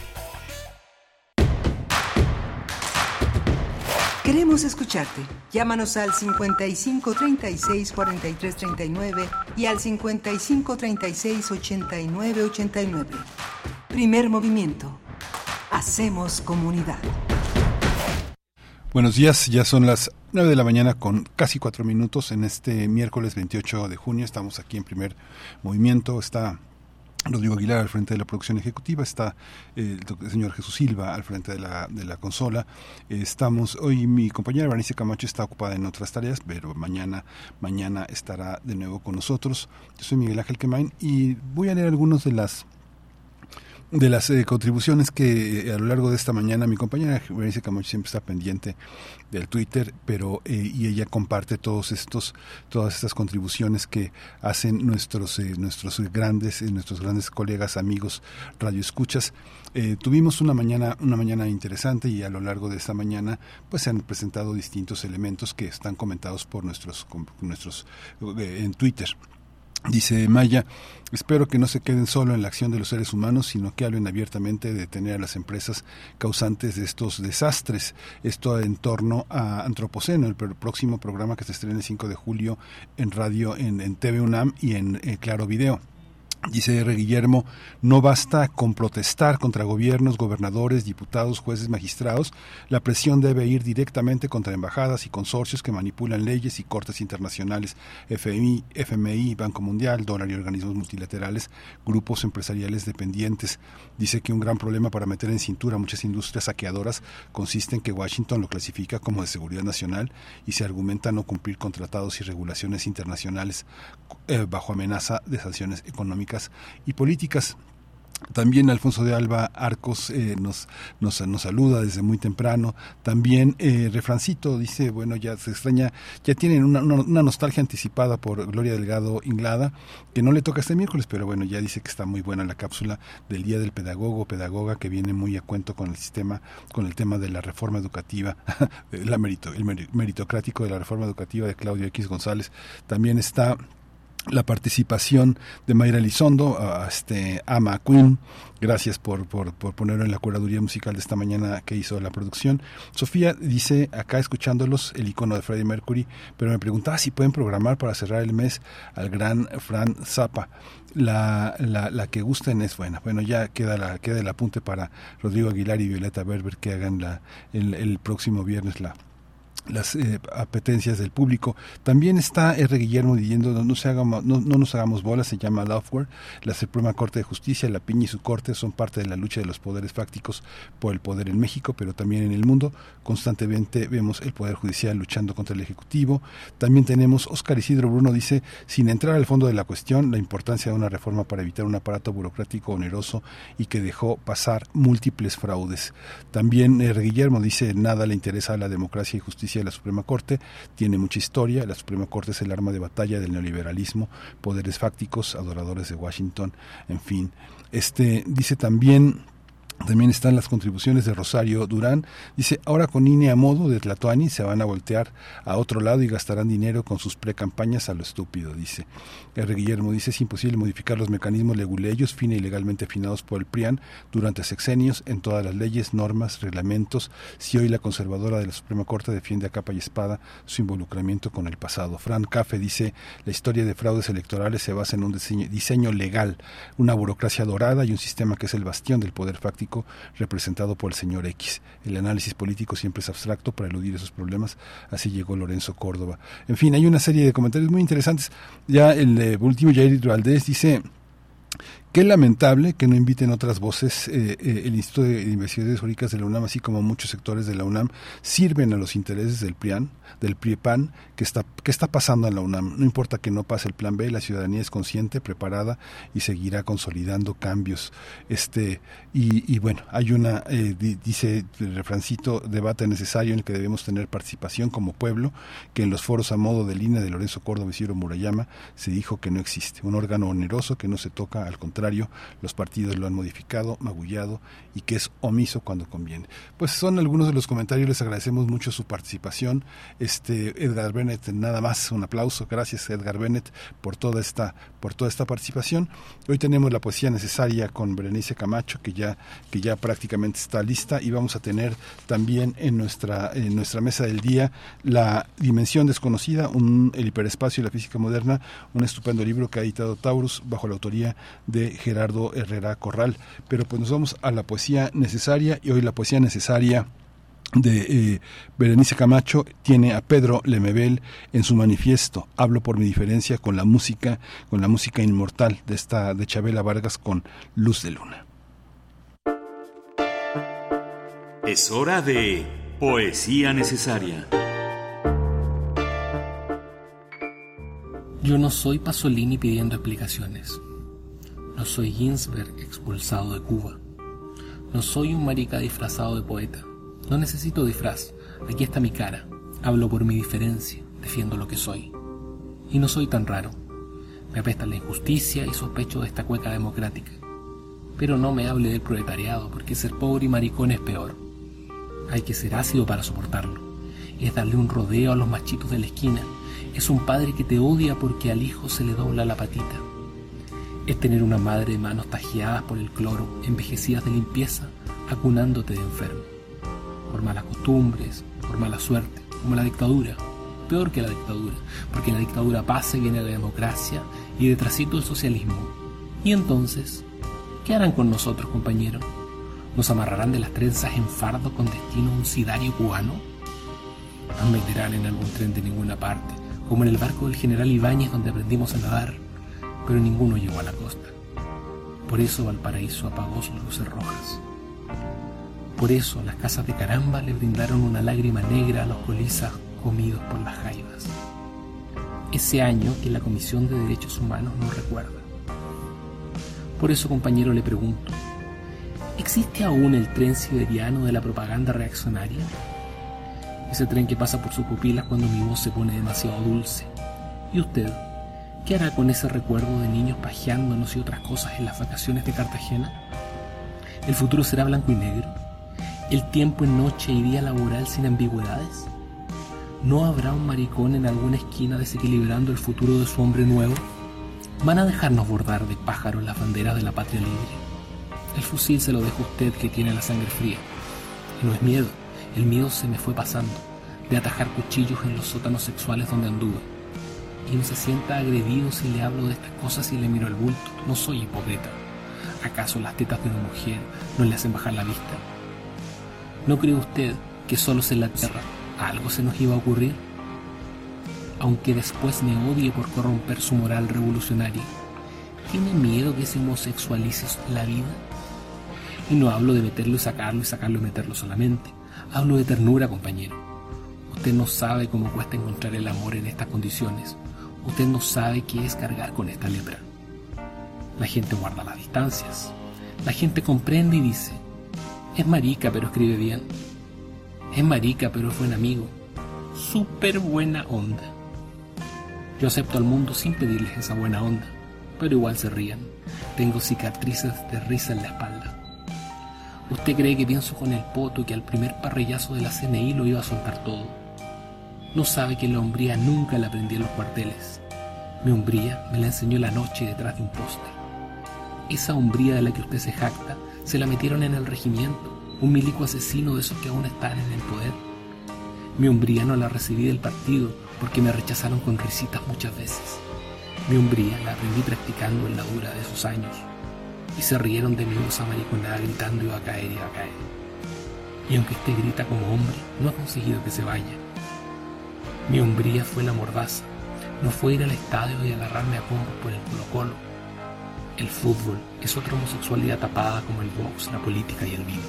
Queremos escucharte. Llámanos al 55 36 43 39 y al 55 36 89 89. Primer movimiento. Hacemos comunidad. Buenos días, ya son las 9 de la mañana con casi cuatro minutos en este miércoles 28 de junio. Estamos aquí en primer movimiento. Está Rodrigo Aguilar al frente de la producción ejecutiva, está eh, el, señor Jesús Silva al frente de la, de la consola. Estamos, hoy mi compañera Bernice Camacho está ocupada en otras tareas, pero mañana, mañana estará de nuevo con nosotros. Yo soy Miguel Ángel Quemain y voy a leer algunos de las de las eh, contribuciones que eh, a lo largo de esta mañana mi compañera Berenice Camacho siempre está pendiente del Twitter, pero eh, y ella comparte todos estos todas estas contribuciones que hacen nuestros nuestros grandes nuestros grandes colegas amigos radioescuchas. tuvimos una mañana una mañana interesante y a lo largo de esta mañana pues se han presentado distintos elementos que están comentados por nuestros nuestros en Twitter. Dice Maya, espero que no se queden solo en la acción de los seres humanos, sino que hablen abiertamente de detener a las empresas causantes de estos desastres. Esto en torno a Antropoceno, el próximo programa que se estrena el 5 de julio en radio, en, en TV UNAM y en Claro Video. Dice R. Guillermo, no basta con protestar contra gobiernos, gobernadores, diputados, jueces, magistrados. La presión debe ir directamente contra embajadas y consorcios que manipulan leyes y cortes internacionales, FMI, FMI, Banco Mundial, dólar y organismos multilaterales, grupos empresariales dependientes. Dice que un gran problema para meter en cintura muchas industrias saqueadoras consiste en que Washington lo clasifica como de seguridad nacional y se argumenta no cumplir con tratados y regulaciones internacionales eh, bajo amenaza de sanciones económicas y políticas. También Alfonso de Alba Arcos eh, nos, nos, saluda desde muy temprano. También eh, Refrancito dice, bueno, ya se extraña, ya tienen una, nostalgia anticipada por Gloria Delgado Inglada, que no le toca este miércoles, pero bueno, ya dice que está muy buena la cápsula del Día del Pedagogo, pedagoga, que viene muy a cuento con el sistema, con el tema de la reforma educativa, la merito, el meritocrático de la reforma educativa de Claudio X González. También está la participación de Mayra Elizondo, a este Ama Queen, gracias por, por, por, ponerlo en la curaduría musical de esta mañana que hizo la producción. Sofía dice, acá escuchándolos, el icono de Freddie Mercury, pero me preguntaba si pueden programar para cerrar el mes al gran Fran Zappa. La, la, la que gusten es buena. Bueno, ya queda, la, queda el apunte para Rodrigo Aguilar y Violeta Berber que hagan la, el, el próximo viernes la, las eh, apetencias del público. También está R. Guillermo diciendo no, se hagamos, no, nos hagamos bolas, se llama Loveware. La Suprema Corte de Justicia, la Piña y su corte son parte de la lucha de los poderes fácticos por el poder en México, pero también en el mundo. Constantemente vemos el Poder Judicial luchando contra el Ejecutivo. También tenemos Oscar Isidro Bruno dice, sin entrar al fondo de la cuestión, la importancia de una reforma para evitar un aparato burocrático oneroso y que dejó pasar múltiples fraudes. También R. Guillermo dice, nada le interesa a la democracia y justicia de la Suprema Corte, tiene mucha historia, la Suprema Corte es el arma de batalla del neoliberalismo, poderes fácticos, adoradores de Washington, en fin. Este dice también También están las contribuciones de Rosario Durán. Dice, ahora con INE a modo de Tlatoani se van a voltear a otro lado y gastarán dinero con sus precampañas a lo estúpido, dice. R. Guillermo dice, es imposible modificar los mecanismos leguleyos fina y legalmente afinados por el PRIAN durante sexenios en todas las leyes, normas, reglamentos, si hoy la conservadora de la Suprema Corte defiende a capa y espada su involucramiento con el pasado. Fran Cafe dice, la historia de fraudes electorales se basa en un diseño, diseño legal, una burocracia dorada y un sistema que es el bastión del poder fáctico representado por el señor X. El análisis político siempre es abstracto para eludir esos problemas. Así llegó Lorenzo Córdoba. En fin, hay una serie de comentarios muy interesantes. Ya el eh, último, Jair Valdés, dice Qué lamentable que no inviten otras voces. Eh, eh, el Instituto de Investigaciones Jurídicas de la UNAM, así como muchos sectores de la UNAM, sirven a los intereses del PRIAN, del PRIEPAN, que está, que está pasando en la UNAM. No importa que no pase el plan B, la ciudadanía es consciente, preparada y seguirá consolidando cambios. Este, y, bueno, hay una, eh, dice el refrancito, debate necesario en el que debemos tener participación como pueblo, que en los foros a modo de línea de Lorenzo Córdoba y Ciro Murayama se dijo que no existe. Un órgano oneroso que no se toca, al contrario los partidos lo han modificado, magullado y que es omiso cuando conviene. Pues son algunos de los comentarios, les agradecemos mucho su participación. Este Edgar Bennett, nada más un aplauso, gracias Edgar Bennett por toda esta por toda esta participación. Hoy tenemos la poesía necesaria con Berenice Camacho que ya que ya prácticamente está lista y vamos a tener también en nuestra en nuestra mesa del día la dimensión desconocida, un el hiperespacio y la física moderna, un estupendo libro que ha editado Taurus bajo la autoría de Gerardo Herrera Corral. Pero pues nos vamos a la poesía necesaria y hoy la poesía necesaria de eh, Berenice Camacho tiene a Pedro Lemebel en su manifiesto Hablo por mi diferencia con la música, con la música inmortal de esta de Chabela Vargas con Luz de Luna. Es hora de poesía necesaria. Yo no soy Pasolini pidiendo explicaciones. No soy Ginsberg expulsado de Cuba. No soy un marica disfrazado de poeta. No necesito disfraz. Aquí está mi cara. Hablo por mi diferencia. Defiendo lo que soy. Y no soy tan raro. Me apesta la injusticia y sospecho de esta cueca democrática. Pero no me hable del proletariado, porque ser pobre y maricón es peor. Hay que ser ácido para soportarlo. Es darle un rodeo a los machitos de la esquina. Es un padre que te odia porque al hijo se le dobla la patita es tener una madre de manos tajeadas por el cloro, envejecidas de limpieza, acunándote de enfermo. Por malas costumbres, por mala suerte, como la dictadura. Peor que la dictadura, porque la dictadura pasa y viene la democracia y detrásito el socialismo. Y entonces, ¿qué harán con nosotros, compañeros? ¿Nos amarrarán de las trenzas en fardo con destino a un sidario cubano? Nos meterán en algún tren de ninguna parte, como en el barco del general Ibáñez donde aprendimos a nadar pero ninguno llegó a la costa. Por eso Valparaíso apagó sus luces rojas. Por eso las casas de caramba le brindaron una lágrima negra a los colizas comidos por las jaivas. Ese año que la Comisión de Derechos Humanos no recuerda. Por eso, compañero, le pregunto, ¿existe aún el tren siberiano de la propaganda reaccionaria? Ese tren que pasa por sus pupilas cuando mi voz se pone demasiado dulce. ¿Y usted? ¿Qué hará con ese recuerdo de niños pajeándonos y otras cosas en las vacaciones de Cartagena? ¿El futuro será blanco y negro? ¿El tiempo en noche y día laboral sin ambigüedades? ¿No habrá un maricón en alguna esquina desequilibrando el futuro de su hombre nuevo? ¿Van a dejarnos bordar de pájaros las banderas de la patria libre? El fusil se lo dejo usted que tiene la sangre fría. Y no es miedo, el miedo se me fue pasando, de atajar cuchillos en los sótanos sexuales donde anduve y no se sienta agredido si le hablo de estas cosas y le miro el bulto. No soy hipócrita. ¿Acaso las tetas de una mujer no le hacen bajar la vista? ¿No cree usted que solos en la tierra algo se nos iba a ocurrir? Aunque después me odie por corromper su moral revolucionaria, ¿tiene miedo que se homosexualice la vida? Y no hablo de meterlo y sacarlo y sacarlo y meterlo solamente. Hablo de ternura, compañero. Usted no sabe cómo cuesta encontrar el amor en estas condiciones. Usted no sabe qué es cargar con esta lepra. La gente guarda las distancias. La gente comprende y dice, es marica pero escribe bien. Es marica pero es buen amigo. Súper buena onda. Yo acepto al mundo sin pedirles esa buena onda, pero igual se rían. Tengo cicatrices de risa en la espalda. Usted cree que pienso con el poto que al primer parrillazo de la CNI lo iba a soltar todo. No sabe que la hombría nunca la aprendí en los cuarteles. Mi hombría me la enseñó la noche detrás de un poste. Esa hombría de la que usted se jacta se la metieron en el regimiento, un milico asesino de esos que aún están en el poder. Mi hombría no la recibí del partido porque me rechazaron con risitas muchas veces. Mi hombría la aprendí practicando en la dura de esos años. Y se rieron de mi voz amariconada gritando iba a caer, iba a caer. Y aunque usted grita como hombre, no ha conseguido que se vaya. Mi hombría fue la mordaza, no fue ir al estadio y agarrarme a combos por el Colo Colo. El fútbol es otra homosexualidad tapada como el box, la política y el vino.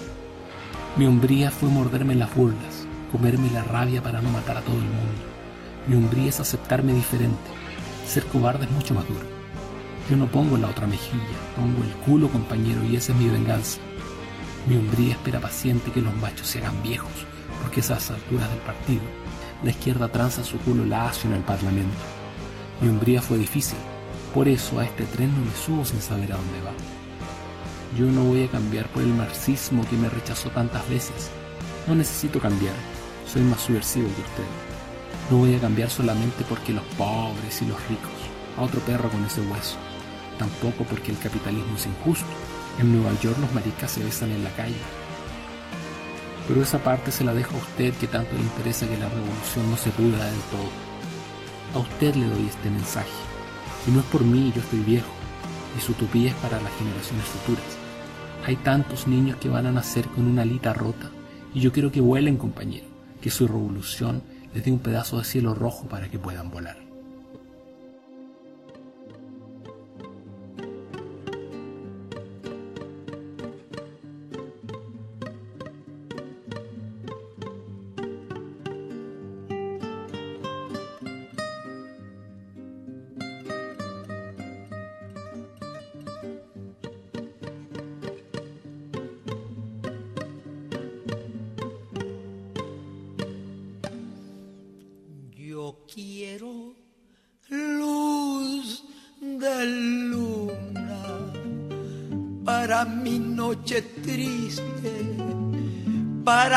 Mi hombría fue morderme las burlas, comerme la rabia para no matar a todo el mundo. Mi hombría es aceptarme diferente. Ser cobarde es mucho más duro. Yo no pongo la otra mejilla, pongo el culo, compañero, y esa es mi venganza. Mi hombría espera paciente que los machos se hagan viejos, porque esas alturas del partido, la izquierda tranza su culo lacio en el parlamento. Mi hombría fue difícil, por eso a este tren no me subo sin saber a dónde va. Yo no voy a cambiar por el marxismo que me rechazó tantas veces. No necesito cambiar, soy más subversivo que usted. No voy a cambiar solamente porque los pobres y los ricos, a otro perro con ese hueso. Tampoco porque el capitalismo es injusto. En Nueva York los maricas se besan en la calle. Pero esa parte se la dejo a usted que tanto le interesa que la revolución no se pudra del todo. A usted le doy este mensaje. Y no es por mí, yo estoy viejo. Y su utopía es para las generaciones futuras. Hay tantos niños que van a nacer con una alita rota. Y yo quiero que vuelen, compañero. Que su revolución les dé un pedazo de cielo rojo para que puedan volar.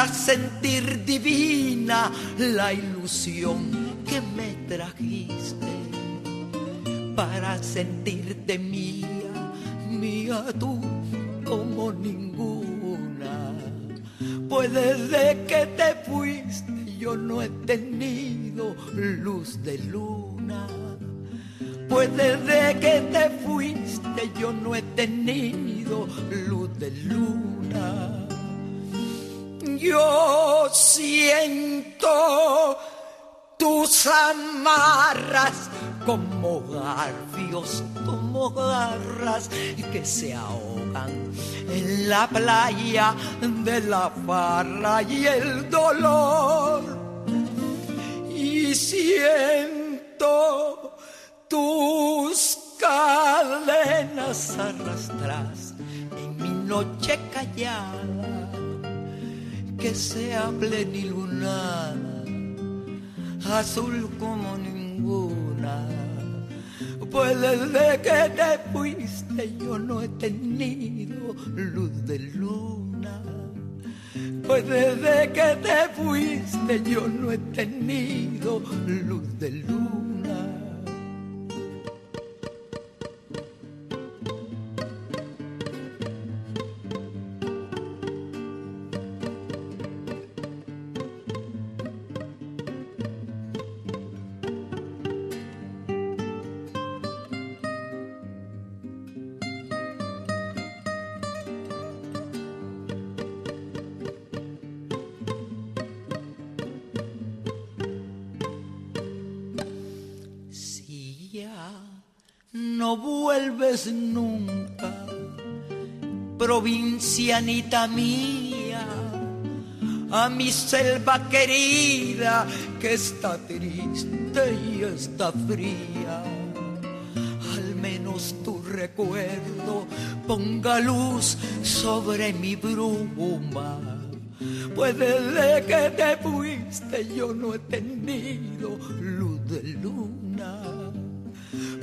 Sentir divina la ilusión que me trajiste, para sentirte mía, mía tú como ninguna. Pues desde que te fuiste yo no he tenido luz de luna. Pues desde que te fuiste yo no he tenido luz de luna. Yo siento tus amarras como garfios, como garras que se ahogan en la playa de la farra y el dolor. Y siento tus cadenas arrastras en mi noche callada, que sea plenilunada, azul como ninguna. Pues desde que te fuiste yo no he tenido luz de luna. Pues desde que te fuiste yo no he tenido luz de luna. Vuelves nunca, provincianita mía, a mi selva querida que está triste y está fría. Al menos tu recuerdo ponga luz sobre mi bruma. Pues desde que te fuiste yo no he tenido luz de luna.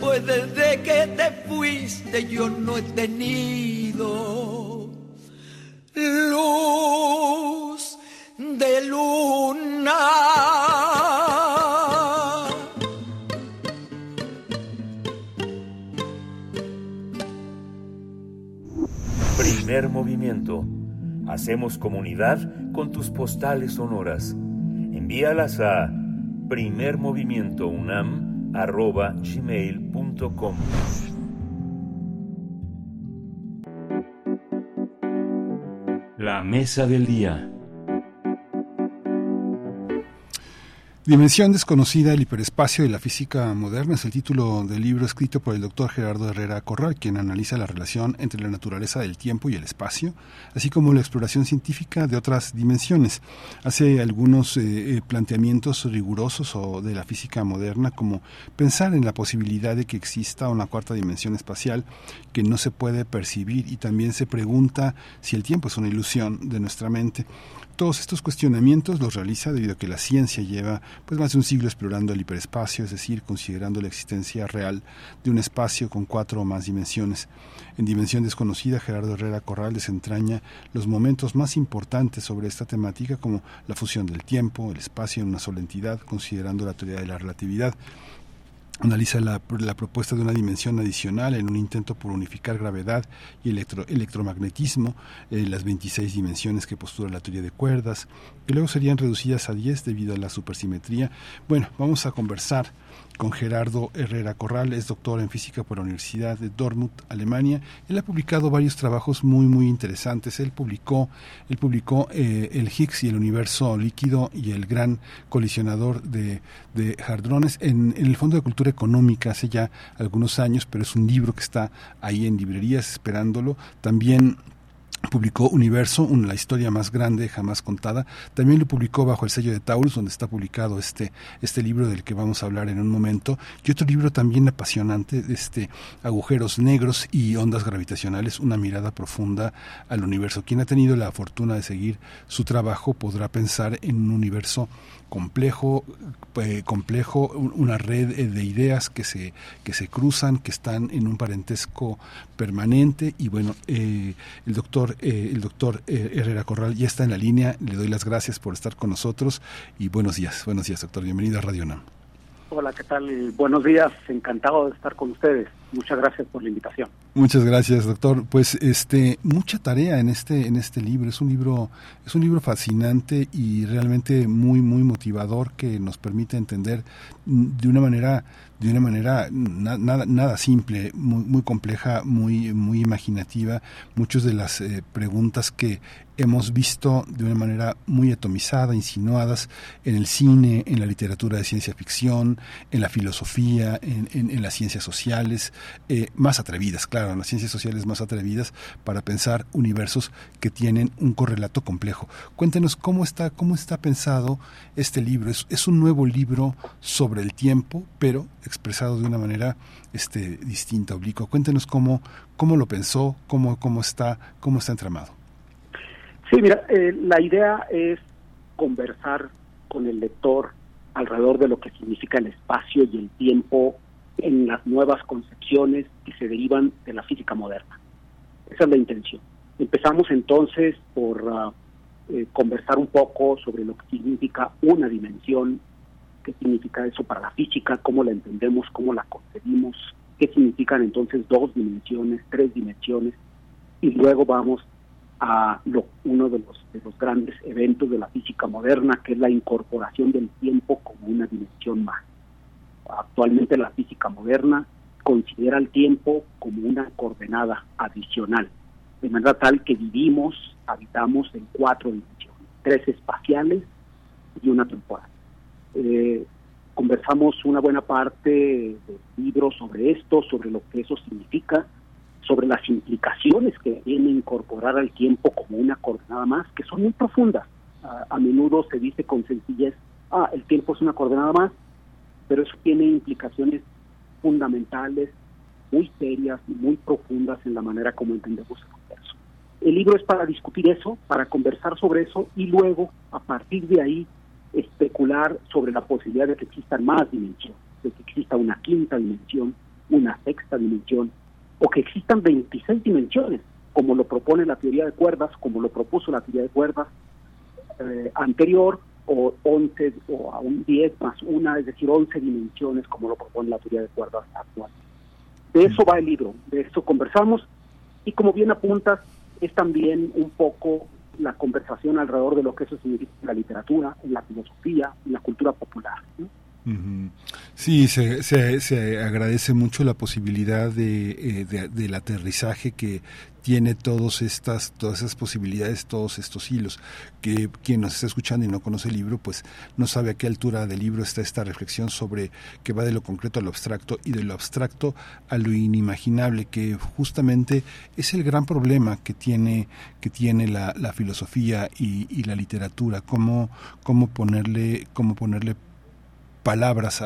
Pues desde que te fuiste yo no he tenido luz de luna. Primer movimiento. Hacemos comunidad con tus postales sonoras. Envíalas a primermovimientounam.gmail.com La mesa del día. Dimensión desconocida, el hiperespacio y la física moderna es el título del libro escrito por el doctor Gerardo Herrera Corral, quien analiza la relación entre la naturaleza del tiempo y el espacio, así como la exploración científica de otras dimensiones. Hace algunos eh, eh, planteamientos rigurosos de la física moderna, como pensar en la posibilidad de que exista una cuarta dimensión espacial que no se puede percibir y también se pregunta si el tiempo es una ilusión de nuestra mente. Todos estos cuestionamientos los realiza debido a que la ciencia lleva pues más de un siglo explorando el hiperespacio, es decir, considerando la existencia real de un espacio con cuatro o más dimensiones. En Dimensión Desconocida, Gerardo Herrera Corral desentraña los momentos más importantes sobre esta temática como la fusión del tiempo, el espacio en una sola entidad, considerando la teoría de la relatividad analiza la, la, propuesta de una dimensión adicional en un intento por unificar gravedad y electro, electromagnetismo, eh, las 26 dimensiones que postula la teoría de cuerdas, que luego serían reducidas a 10 debido a la supersimetría. Bueno, vamos a conversar con Gerardo Herrera Corral, es doctor en física por la Universidad de Dortmund, Alemania. Él ha publicado varios trabajos muy muy interesantes. Él publicó, él publicó eh, el Higgs y el universo líquido y el gran colisionador de, de en, en, el Fondo de Cultura Económica hace ya algunos años, pero es un libro que está ahí en librerías esperándolo. También publicó Universo, la historia más grande jamás contada. También lo publicó bajo el sello de Taurus, donde está publicado este, este libro del que vamos a hablar en un momento. Y otro libro también apasionante, este Agujeros Negros y Ondas Gravitacionales, una mirada profunda al universo. Quien ha tenido la fortuna de seguir su trabajo podrá pensar en un universo complejo, eh, complejo, una red eh, de ideas que se, que se cruzan, que están en un parentesco permanente. Y bueno, eh, el doctor, eh, el doctor eh, Herrera Corral ya está en la línea. Le doy las gracias por estar con nosotros y buenos días. Buenos días, doctor. Bienvenido a Radio NAM. Hola, ¿qué tal? Buenos días. Encantado de estar con ustedes. Muchas gracias por la invitación. Muchas gracias, doctor. Pues este mucha tarea en este en este libro. Es un libro es un libro fascinante y realmente muy muy motivador que nos permite entender de una manera de una manera nada, nada simple, muy, muy compleja, muy, muy imaginativa, muchas de las eh, preguntas que hemos visto de una manera muy atomizada, insinuadas en el cine, en la literatura de ciencia ficción, en la filosofía, en, en, en las ciencias sociales, eh, más atrevidas, claro, en las ciencias sociales más atrevidas para pensar universos que tienen un correlato complejo. Cuéntenos cómo está, cómo está pensado este libro. Es, un nuevo libro sobre el tiempo, pero expresado de una manera este, distinta, oblicua. Cuéntenos cómo, cómo lo pensó, cómo, cómo, está, cómo está entramado. Sí, mira, eh, la idea es conversar con el lector alrededor de lo que significa el espacio y el tiempo en las nuevas concepciones que se derivan de la física moderna. Esa es la intención. Empezamos entonces por uh, eh, conversar un poco sobre lo que significa una dimensión, qué significa eso para la física, cómo la entendemos, cómo la concebimos, qué significan entonces dos dimensiones, tres dimensiones, y luego vamos a lo, uno de los, de los grandes eventos de la física moderna, que es la incorporación del tiempo como una dimensión más. Actualmente la física moderna considera el tiempo como una coordenada adicional, de manera tal que vivimos, habitamos en cuatro dimensiones, tres espaciales y una temporal. Eh, conversamos una buena parte del libro sobre esto, sobre lo que eso significa, sobre las implicaciones que viene incorporar al tiempo como una coordenada más, que son muy profundas. A, a menudo se dice con sencillez, ah, el tiempo es una coordenada más, pero eso tiene implicaciones fundamentales, muy serias, muy profundas en la manera como entendemos el universo. El libro es para discutir eso, para conversar sobre eso y luego, a partir de ahí, especular sobre la posibilidad de que existan más dimensiones, de que exista una quinta dimensión, una sexta dimensión, o que existan 26 dimensiones, como lo propone la teoría de cuerdas, como lo propuso la teoría de cuerdas eh, anterior, o 11 o aún 10 más una, es decir, 11 dimensiones como lo propone la teoría de cuerdas actual. De eso va el libro, de esto conversamos y como bien apuntas, es también un poco la conversación alrededor de lo que eso significa en la literatura, en la filosofía, en la cultura popular. Sí, se, se, agradece mucho la posibilidad de, eh, del aterrizaje que tiene todas estas, todas esas posibilidades, todos estos hilos. Que quien nos está escuchando y no conoce el libro, pues no sabe a qué altura del libro está esta reflexión sobre que va de lo concreto a lo abstracto y de lo abstracto a lo inimaginable, que justamente es el gran problema que tiene, que tiene la, la filosofía y, y, la literatura, cómo, cómo ponerle, cómo ponerle palabras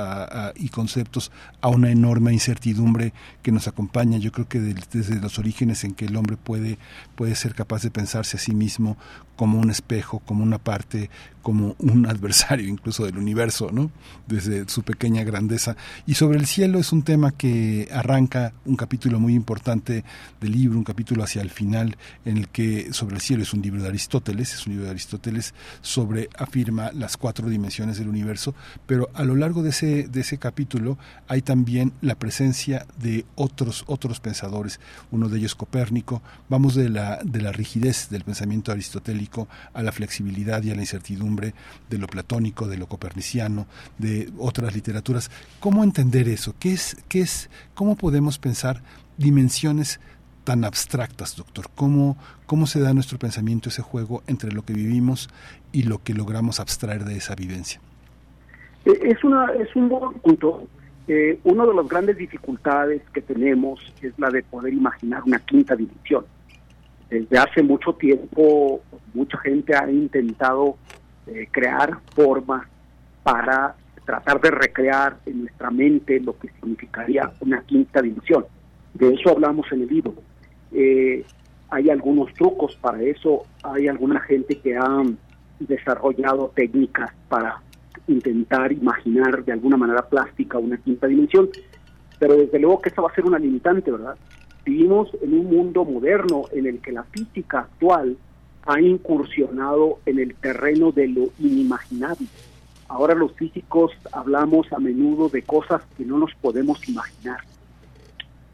y conceptos a una enorme incertidumbre que nos acompaña. Yo creo que desde los orígenes en que el hombre puede, puede ser capaz de pensarse a sí mismo como un espejo, como una parte, como un adversario incluso del universo, ¿no? Desde su pequeña grandeza. Y sobre el cielo es un tema que arranca un capítulo muy importante del libro, un capítulo hacia el final, en el que sobre el cielo es un libro de Aristóteles, es un libro de Aristóteles sobre, afirma las cuatro dimensiones del universo, pero a lo largo de ese, de ese capítulo hay también la presencia de otros, otros pensadores, uno de ellos Copérnico, vamos de la, de la rigidez del pensamiento aristotélico a la flexibilidad y a la incertidumbre de lo platónico, de lo coperniciano, de otras literaturas. ¿Cómo entender eso? ¿Qué es, qué es, cómo podemos pensar dimensiones tan abstractas, doctor? ¿Cómo, ¿Cómo se da nuestro pensamiento ese juego entre lo que vivimos y lo que logramos abstraer de esa vivencia? Eh, es, una, es un buen punto. Eh, una de las grandes dificultades que tenemos es la de poder imaginar una quinta dimensión. Desde hace mucho tiempo, mucha gente ha intentado eh, crear formas para tratar de recrear en nuestra mente lo que significaría una quinta dimensión. De eso hablamos en el libro. hay algunos trucos para eso, hay alguna gente que ha desarrollado técnicas para intentar imaginar de alguna manera plástica una quinta dimensión, pero desde luego que esa va a ser una limitante, ¿verdad? Vivimos en un mundo moderno en el que la física actual ha incursionado en el terreno de lo inimaginable. Ahora los físicos hablamos a menudo de cosas que no nos podemos imaginar.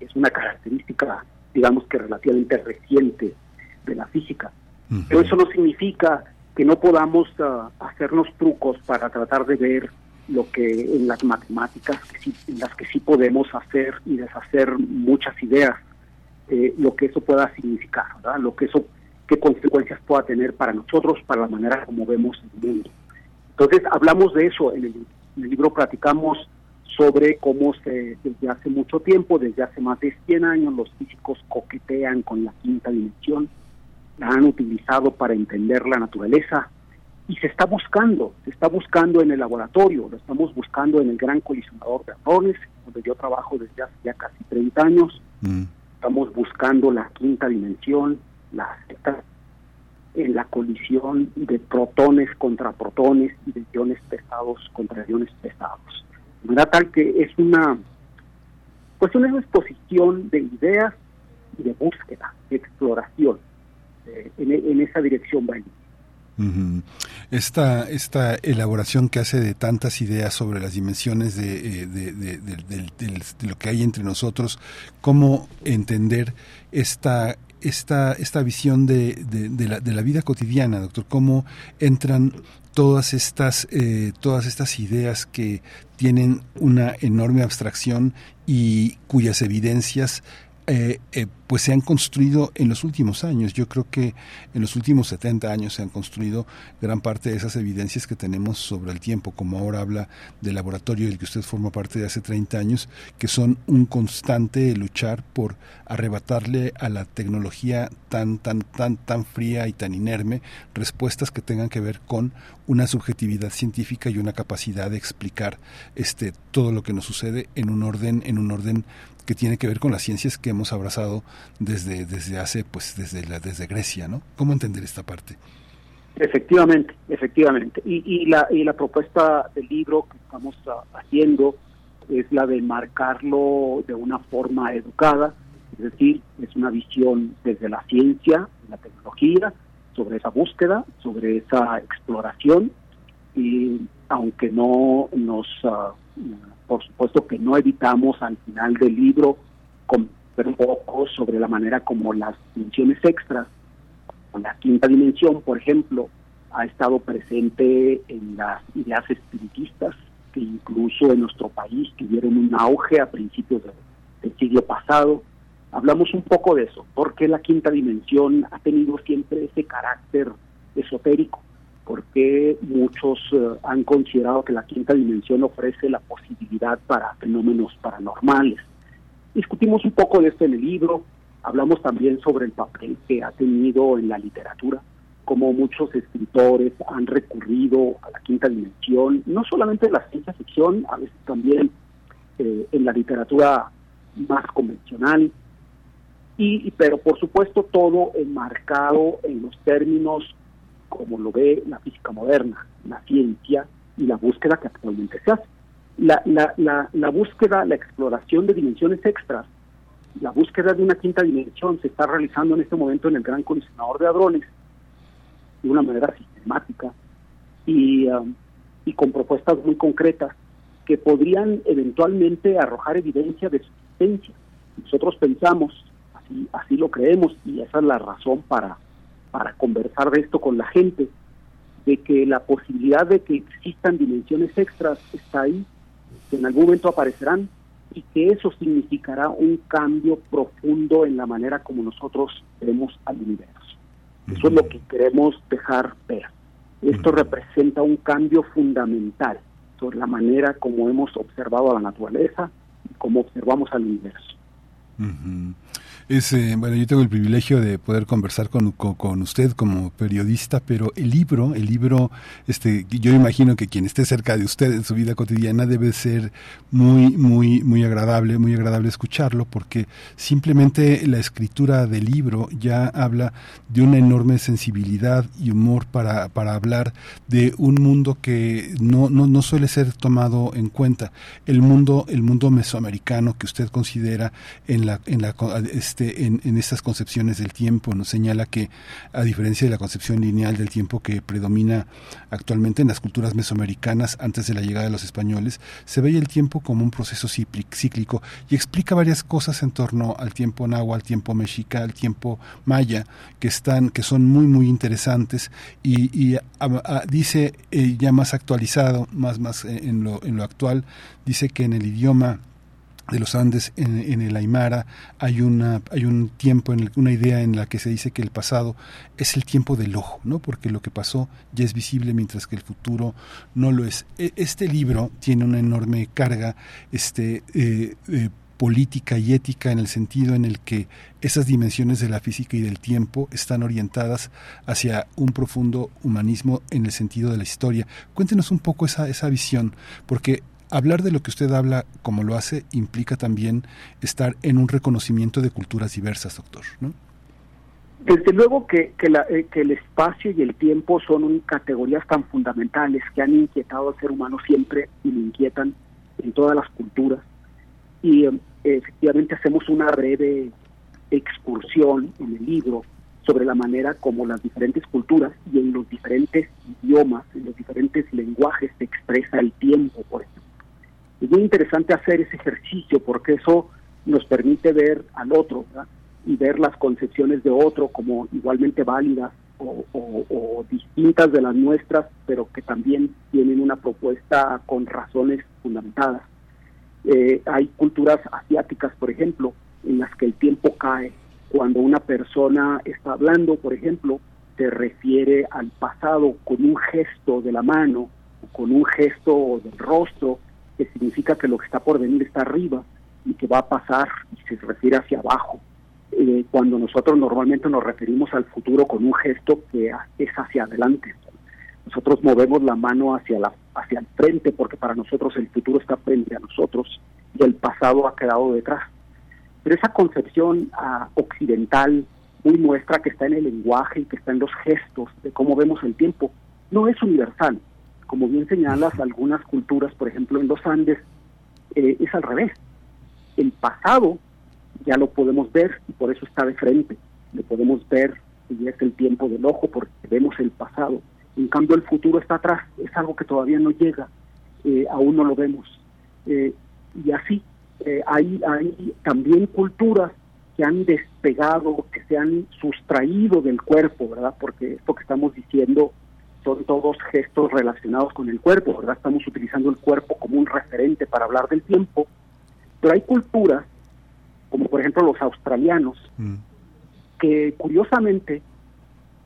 Es una característica, digamos que relativamente reciente de la física. Pero eso no significa que no podamos uh, hacernos trucos para tratar de ver lo que en las matemáticas, en las que sí podemos hacer y deshacer muchas ideas, eh, lo que eso pueda significar, ¿verdad? lo que eso, qué consecuencias pueda tener para nosotros, para la manera como vemos el mundo. Entonces, hablamos de eso, en el, libro platicamos sobre cómo se, desde hace mucho tiempo, desde hace más de 100 años, los físicos coquetean con la quinta dimensión, la han utilizado para entender la naturaleza y se está buscando, se está buscando en el laboratorio, lo estamos buscando en el gran colisionador de hadrones, donde yo trabajo desde hace ya casi 30 años. Mm. Estamos buscando la quinta dimensión, la en la colisión de protones contra protones y de iones pesados contra iones pesados. De manera tal que es una pues una exposición de ideas y de búsqueda, de exploración. Eh, en, esa dirección va esta, esta elaboración que hace de tantas ideas sobre las dimensiones de, eh, lo que hay entre nosotros, cómo entender esta, esta, esta visión de, la, de la vida cotidiana, doctor, cómo entran todas estas, eh, todas estas ideas que tienen una enorme abstracción y cuyas evidencias eh, eh, pues se han construido en los últimos años. Yo creo que en los últimos 70 años se han construido gran parte de esas evidencias que tenemos sobre el tiempo, como ahora habla del laboratorio del que usted forma parte de hace 30 años, que son un constante luchar por arrebatarle a la tecnología tan, tan, tan, tan fría y tan inerme respuestas que tengan que ver con una subjetividad científica y una capacidad de explicar este todo lo que nos sucede en un orden, en un orden que tiene que ver con las ciencias que hemos abrazado desde, desde hace, pues desde, la, desde Grecia, ¿no? ¿Cómo entender esta parte? Efectivamente, efectivamente. Y, y, la, y la propuesta del libro que estamos haciendo es la de marcarlo de una forma educada, es decir, es una visión desde la ciencia, la tecnología, sobre esa búsqueda, sobre esa exploración, y aunque no nos, ah, por supuesto que no evitamos al final del libro con un poco sobre la manera como las dimensiones extras, la quinta dimensión, por ejemplo, ha estado presente en las ideas espiritistas, que incluso en nuestro país tuvieron un auge a principios del siglo pasado. Hablamos un poco de eso, porque la quinta dimensión ha tenido siempre ese carácter esotérico, porque muchos eh, han considerado que la quinta dimensión ofrece la posibilidad para fenómenos paranormales. Discutimos un poco de esto en el libro, hablamos también sobre el papel que ha tenido en la literatura, como muchos escritores han recurrido a la quinta dimensión, no solamente en la ciencia ficción, a veces también eh, en la literatura más convencional, y, pero por supuesto todo enmarcado en los términos como lo ve la física moderna, la ciencia y la búsqueda que actualmente se hace. La, la, la, la búsqueda, la exploración de dimensiones extras, la búsqueda de una quinta dimensión se está realizando en este momento en el Gran Colisionador de Hadrones de una manera sistemática y, um, y con propuestas muy concretas que podrían eventualmente arrojar evidencia de su existencia. Nosotros pensamos, así, así lo creemos, y esa es la razón para, para conversar de esto con la gente, de que la posibilidad de que existan dimensiones extras está ahí, que en algún momento aparecerán y que eso significará un cambio profundo en la manera como nosotros vemos al universo. Eso es lo que queremos dejar ver. Esto representa un cambio fundamental sobre la manera como hemos observado a la naturaleza y cómo observamos al universo. Es, eh, bueno, yo tengo el privilegio de poder conversar con, con, usted como periodista, pero el libro, el libro, este, yo imagino que quien esté cerca de usted en su vida cotidiana debe ser muy, muy, muy agradable, muy agradable escucharlo, porque simplemente la escritura del libro ya habla de una enorme sensibilidad y humor para, para hablar de un mundo que no, no, no suele ser tomado en cuenta. El mundo, el mundo mesoamericano que usted considera en la, en la en, estas concepciones del tiempo. Nos señala que, a diferencia de la concepción lineal del tiempo que predomina actualmente en las culturas mesoamericanas antes de la llegada de los españoles, se veía el tiempo como un proceso cíclico y explica varias cosas en torno al tiempo náhuatl, al tiempo mexica, al tiempo maya, que están, que son muy, muy interesantes y, dice eh, ya más actualizado, más, más en lo, en lo actual, dice que en el idioma de los Andes en, el Aymara hay una hay un tiempo en una idea en la que se dice que el pasado es el tiempo del ojo no porque lo que pasó ya es visible mientras que el futuro no lo es e, este libro tiene una enorme carga este eh, eh, política y ética en el sentido en el que esas dimensiones de la física y del tiempo están orientadas hacia un profundo humanismo en el sentido de la historia. Cuéntenos un poco esa, esa visión, porque hablar de lo que usted habla como lo hace implica también estar en un reconocimiento de culturas diversas, doctor, ¿no? Desde luego que, eh, el espacio y el tiempo son categorías tan fundamentales que han inquietado al ser humano siempre y lo inquietan en todas las culturas. Y eh, efectivamente hacemos una breve excursión en el libro sobre la manera como las diferentes culturas y en los diferentes idiomas, en los diferentes lenguajes se expresa el tiempo, por ejemplo. Es muy interesante hacer ese ejercicio porque eso nos permite ver al otro y ver las concepciones de otro como igualmente válidas o, distintas de las nuestras, pero que también tienen una propuesta con razones fundamentadas. Eh, hay culturas asiáticas, por ejemplo, en las que el tiempo cae. Cuando una persona está hablando, por ejemplo, se refiere al pasado con un gesto de la mano, con un gesto del rostro, que significa que lo que está por venir está arriba y que va a pasar y se refiere hacia abajo. Eh, cuando nosotros normalmente nos referimos al futuro con un gesto que es hacia adelante. Nosotros movemos la mano hacia, la, hacia el frente porque para nosotros el futuro está frente a nosotros y el pasado ha quedado detrás. Pero esa concepción ah, occidental muy nuestra que está en el lenguaje y que está en los gestos de cómo vemos el tiempo, no es universal como bien señalas, algunas culturas, por ejemplo en los Andes, eh, es al revés. El pasado ya lo podemos ver y por eso está de frente. Lo podemos ver y es el tiempo del ojo porque vemos el pasado. En cambio el futuro está atrás, es algo que todavía no llega, eh, aún no lo vemos. Eh, y así, hay, hay también culturas que han despegado, que se han sustraído del cuerpo, ¿verdad? Porque esto que estamos diciendo son todos gestos relacionados con el cuerpo, ¿verdad? Estamos utilizando el cuerpo como un referente para hablar del tiempo, pero hay culturas, como por ejemplo los australianos, Mm. que curiosamente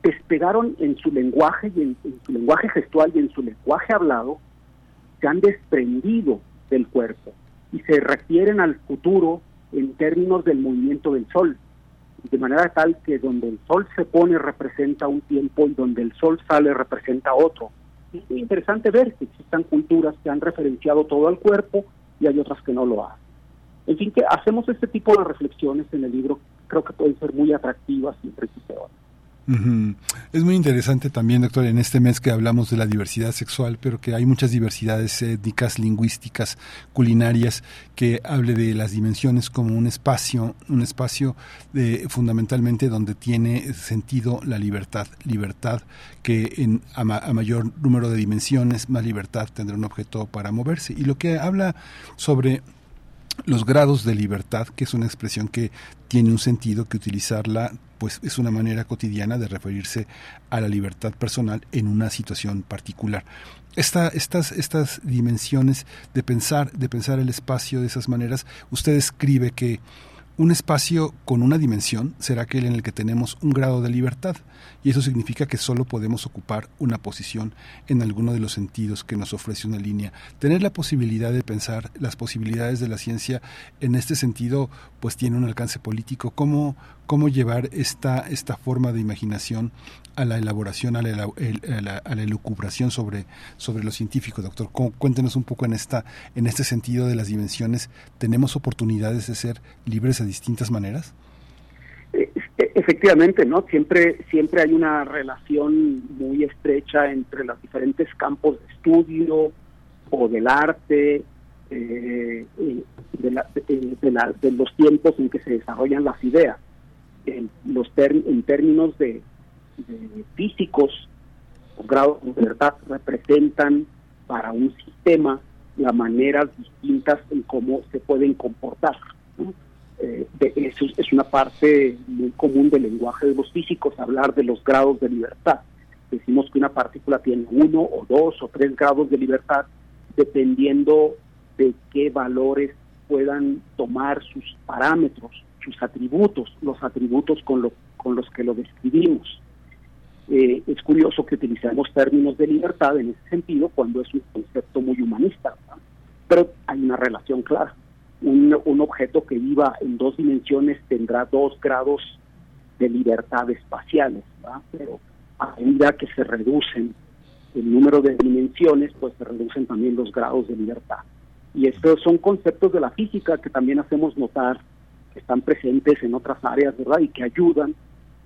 despegaron en su lenguaje y en, en su lenguaje gestual y en su lenguaje hablado, se han desprendido del cuerpo y se refieren al futuro en términos del movimiento del sol, de manera tal que donde el sol se pone representa un tiempo y donde el sol sale representa otro. Es interesante ver que existan culturas que han referenciado todo al cuerpo y hay otras que no lo hacen. En fin, que hacemos este tipo de reflexiones en el libro, creo que pueden ser muy atractivas y enriquecedoras. Ujú. Es muy interesante también, doctor, en este mes que hablamos de la diversidad sexual, pero que hay muchas diversidades étnicas, lingüísticas, culinarias, que hable de las dimensiones como un espacio, un espacio de, fundamentalmente donde tiene sentido la libertad, libertad que en, a, ma- a mayor número de dimensiones, más libertad tendrá un objeto para moverse. Y lo que habla sobre los grados de libertad, que es una expresión que tiene un sentido, que utilizarla pues es una manera cotidiana de referirse a la libertad personal en una situación particular. Esta, estas, estas dimensiones de pensar, de pensar el espacio de esas maneras, usted escribe que un espacio con una dimensión será aquel en el que tenemos un grado de libertad y eso significa que solo podemos ocupar una posición en alguno de los sentidos que nos ofrece una línea. Tener la posibilidad de pensar las posibilidades de la ciencia en este sentido pues tiene un alcance político. ¿Cómo, cómo llevar esta, esta forma de imaginación a la elaboración, a la, a la, a la elucubración sobre, sobre lo científico, doctor? Cu- Cuéntenos un poco en, esta, en este sentido de las dimensiones. ¿Tenemos oportunidades de ser libres de distintas maneras? E- Efectivamente, ¿no? Siempre, siempre hay una relación muy estrecha entre los diferentes campos de estudio o del arte, eh, eh, de, la- eh, de los tiempos en que se desarrollan las ideas. En, los en términos de, de físicos, los grados de libertad representan para un sistema las maneras distintas en cómo se pueden comportar. Eh, de- eso es- es una parte muy común del lenguaje de los físicos, hablar de los grados de libertad. Decimos que una partícula tiene uno o dos o tres grados de libertad dependiendo de qué valores puedan tomar sus parámetros, sus atributos, los atributos con, lo- con los que lo describimos. Eh, es curioso que utilicemos términos de libertad en ese sentido cuando es un concepto muy humanista, ¿verdad? pero hay una relación clara. Un, un objeto que viva en dos dimensiones tendrá dos grados de libertad espaciales, ¿verdad? pero a medida que se reducen el número de dimensiones, pues se reducen también los grados de libertad. Y estos son conceptos de la física que también hacemos notar que están presentes en otras áreas, ¿verdad? Y que ayudan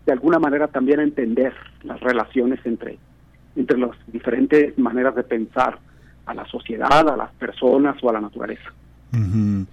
de alguna manera también entender las relaciones entre, entre las diferentes maneras de pensar a la sociedad, a las personas o a la naturaleza. Ujú.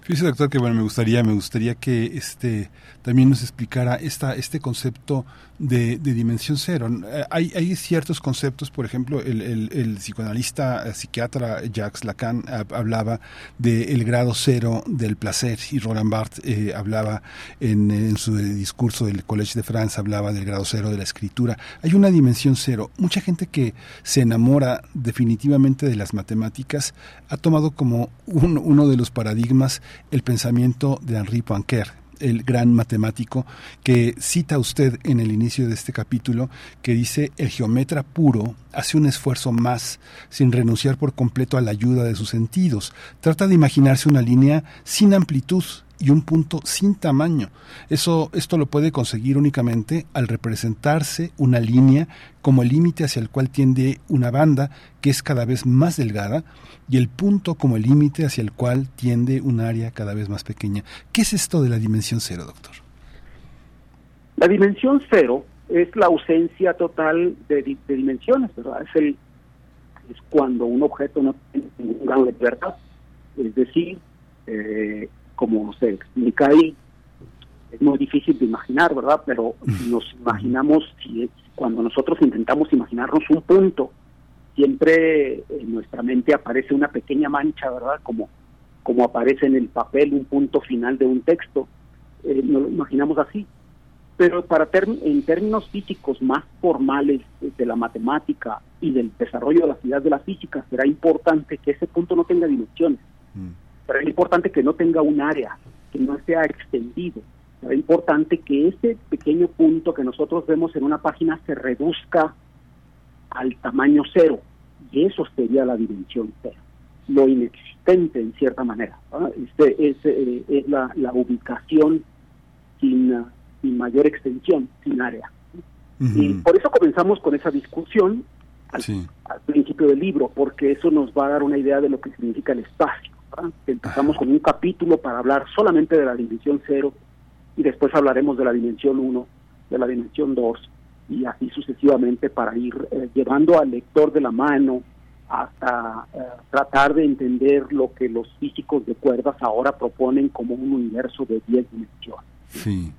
Fíjese, doctor, que bueno, me gustaría, me gustaría que este también nos explicara esta, este concepto de, de dimensión cero. Hay, hay ciertos conceptos, por ejemplo, el, psicoanalista, eh, psiquiatra Jacques Lacan hab- hablaba del grado cero del placer y Roland Barthes eh, hablaba en, en su discurso del Collège de France, hablaba del grado cero de la escritura. Hay una dimensión cero. Mucha gente que se enamora definitivamente de las matemáticas ha tomado como un- uno de los paradigmas el pensamiento de Henri Poincaré el gran matemático que cita usted en el inicio de este capítulo, que dice el geometra puro hace un esfuerzo más sin renunciar por completo a la ayuda de sus sentidos. Trata de imaginarse una línea sin amplitud y un punto sin tamaño. Eso, esto lo puede conseguir únicamente al representarse una línea como el límite hacia el cual tiende una banda que es cada vez más delgada y el punto como el límite hacia el cual tiende un área cada vez más pequeña. ¿Qué es esto de la dimensión cero, doctor? La dimensión cero es la ausencia total de, di- de dimensiones, ¿verdad? Es, el, es cuando un objeto no tiene ningún grado libertad. Es decir, eh, como se explica ahí, es muy difícil de imaginar, ¿verdad? Pero nos imaginamos, si cuando nosotros intentamos imaginarnos un punto, siempre en nuestra mente aparece una pequeña mancha, ¿verdad? Como, como aparece en el papel un punto final de un texto. Eh, nos lo imaginamos así. Pero para en términos físicos más formales de la matemática y del desarrollo de la actividad de la física, será importante que ese punto no tenga dimensiones. Será importante que no tenga un área, que no sea extendido. Será importante que ese pequeño punto que nosotros vemos en una página se reduzca al tamaño cero. Y eso sería la dimensión cero. Lo inexistente en cierta manera. Este es, eh, es la, la ubicación sin sin mayor extensión, sin área. Y por eso comenzamos con esa discusión al, principio del libro, porque eso nos va a dar una idea de lo que significa el espacio. Empezamos con un capítulo para hablar solamente de la dimensión cero y después hablaremos de la dimensión 1, de la dimensión 2 y así sucesivamente para ir eh, llevando al lector de la mano hasta eh, tratar de entender lo que los físicos de cuerdas ahora proponen como un universo de 10 dimensiones. Sí.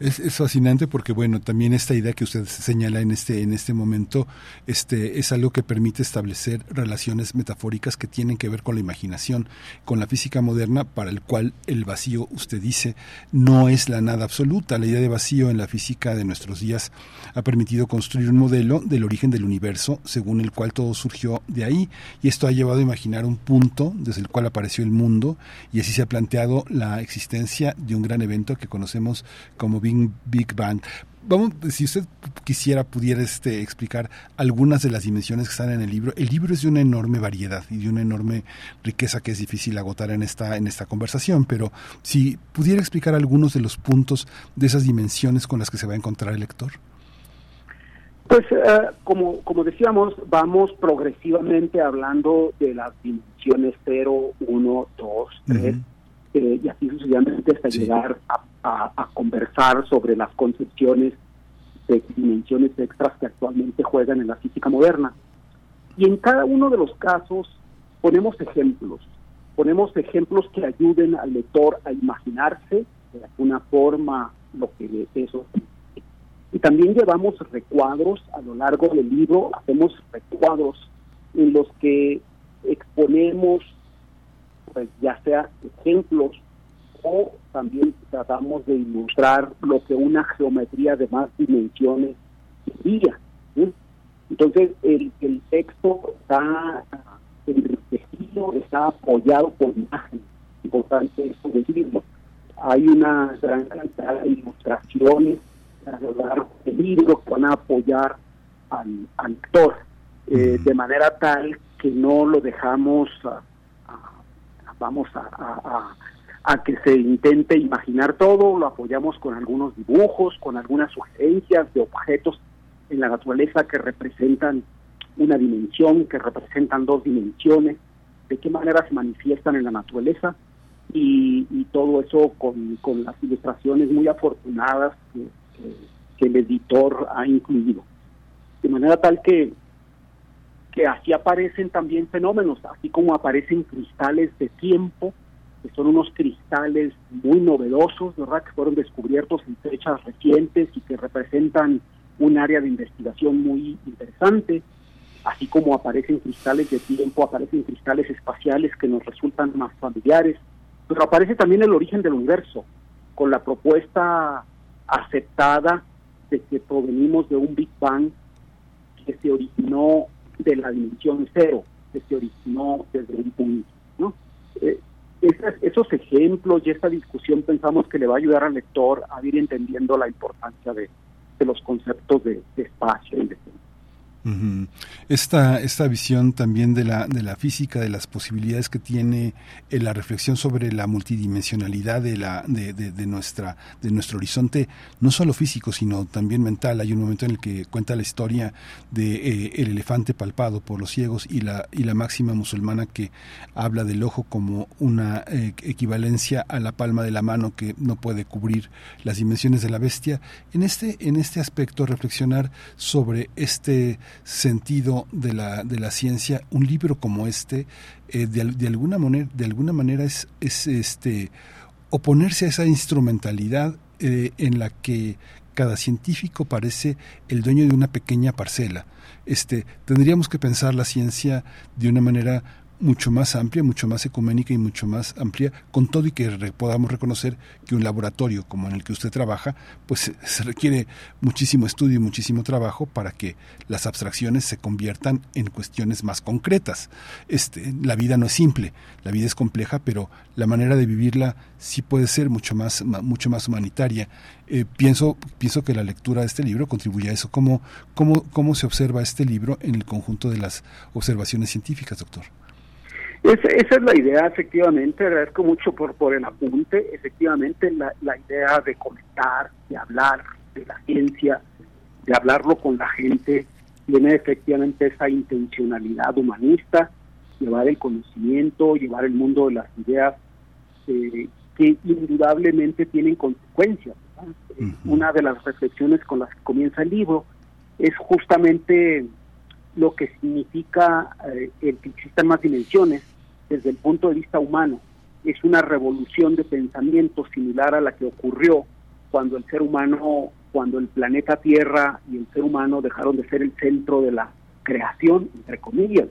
Es, fascinante porque, bueno, también esta idea que usted señala en este, en este momento este, es algo que permite establecer relaciones metafóricas que tienen que ver con la imaginación, con la física moderna, para el cual el vacío, usted dice, no es la nada absoluta. La idea de vacío en la física de nuestros días ha permitido construir un modelo del origen del universo, según el cual todo surgió de ahí, y esto ha llevado a imaginar un punto desde el cual apareció el mundo, y así se ha planteado la existencia de un gran evento que conocemos como Big, Bang. Vamos, si usted quisiera, pudiera este, explicar algunas de las dimensiones que están en el libro. El libro es de una enorme variedad y de una enorme riqueza que es difícil agotar en esta, en esta conversación, pero si pudiera explicar algunos de los puntos de esas dimensiones con las que se va a encontrar el lector. Pues eh, como, como decíamos, vamos progresivamente hablando de las dimensiones 0, 1, 2, 3, y así sucesivamente hasta llegar a, conversar sobre las concepciones de dimensiones extras que actualmente juegan en la física moderna. Y en cada uno de los casos ponemos ejemplos, ponemos ejemplos que ayuden al lector a imaginarse de alguna forma lo que eso. Y también llevamos recuadros a lo largo del libro, hacemos recuadros en los que exponemos pues ya sea ejemplos o también tratamos de ilustrar lo que una geometría de más dimensiones sería. Entonces, el, el texto está enriquecido, está apoyado por imágenes. Importante eso decirlo. Hay una gran cantidad de ilustraciones a lo largo del libro que van a apoyar al, al lector, eh, de manera tal que no lo dejamos vamos a, a, que se intente imaginar todo, lo apoyamos con algunos dibujos, con algunas sugerencias de objetos en la naturaleza que representan una dimensión, que representan dos dimensiones, de qué manera se manifiestan en la naturaleza y, todo eso con, con, las ilustraciones muy afortunadas que, que el editor ha incluido. De manera tal que que así aparecen también fenómenos, así como aparecen cristales de tiempo, que son unos cristales muy novedosos, ¿verdad? Que fueron descubiertos en fechas recientes y que representan un área de investigación muy interesante, así como aparecen cristales de tiempo, aparecen cristales espaciales que nos resultan más familiares, pero aparece también el origen del universo, con la propuesta aceptada de que provenimos de un Big Bang que se originó de la dimensión cero que se originó desde un punto. ¿no? Eh, esos ejemplos y esta discusión pensamos que le va a ayudar al lector a ir entendiendo la importancia de, los conceptos de, de espacio y de tiempo. Esta, esta visión también de la, de la física, de las posibilidades que tiene eh, la reflexión sobre la multidimensionalidad de, la, de, nuestra, de nuestro horizonte, no solo físico, sino también mental. Hay un momento en el que cuenta la historia de eh, el elefante palpado por los ciegos y la, y la máxima musulmana que habla del ojo como una eh, equivalencia a la palma de la mano que no puede cubrir las dimensiones de la bestia. En este, en este aspecto, reflexionar sobre este sentido de la, de la ciencia, un libro como este, eh, de, alguna manera, de alguna manera es, es este oponerse a esa instrumentalidad eh, en la que cada científico parece el dueño de una pequeña parcela. Este, tendríamos que pensar la ciencia de una manera mucho más amplia, mucho más ecuménica y mucho más amplia, con todo y que podamos reconocer que un laboratorio como en el que usted trabaja, pues se requiere muchísimo estudio y muchísimo trabajo para que las abstracciones se conviertan en cuestiones más concretas. Este, la vida no es simple, la vida es compleja, pero la manera de vivirla sí puede ser mucho más, mucho más humanitaria. Eh, pienso, pienso que la lectura de este libro contribuye a eso. ¿Cómo, cómo, ¿Cómo se observa este libro en el conjunto de las observaciones científicas, doctor? Esa es la idea, efectivamente. Agradezco mucho por, por el apunte. Efectivamente, la, la idea de comentar, de hablar de la ciencia, de hablarlo con la gente, tiene efectivamente esa intencionalidad humanista, llevar el conocimiento, llevar el mundo de las ideas eh, que indudablemente tienen consecuencias. Una de las reflexiones con las que comienza el libro es justamente lo que significa eh, el que existan más dimensiones desde el punto de vista humano. Es una revolución de pensamiento similar a la que ocurrió cuando el ser humano, cuando el planeta Tierra y el ser humano dejaron de ser el centro de la creación, entre comillas,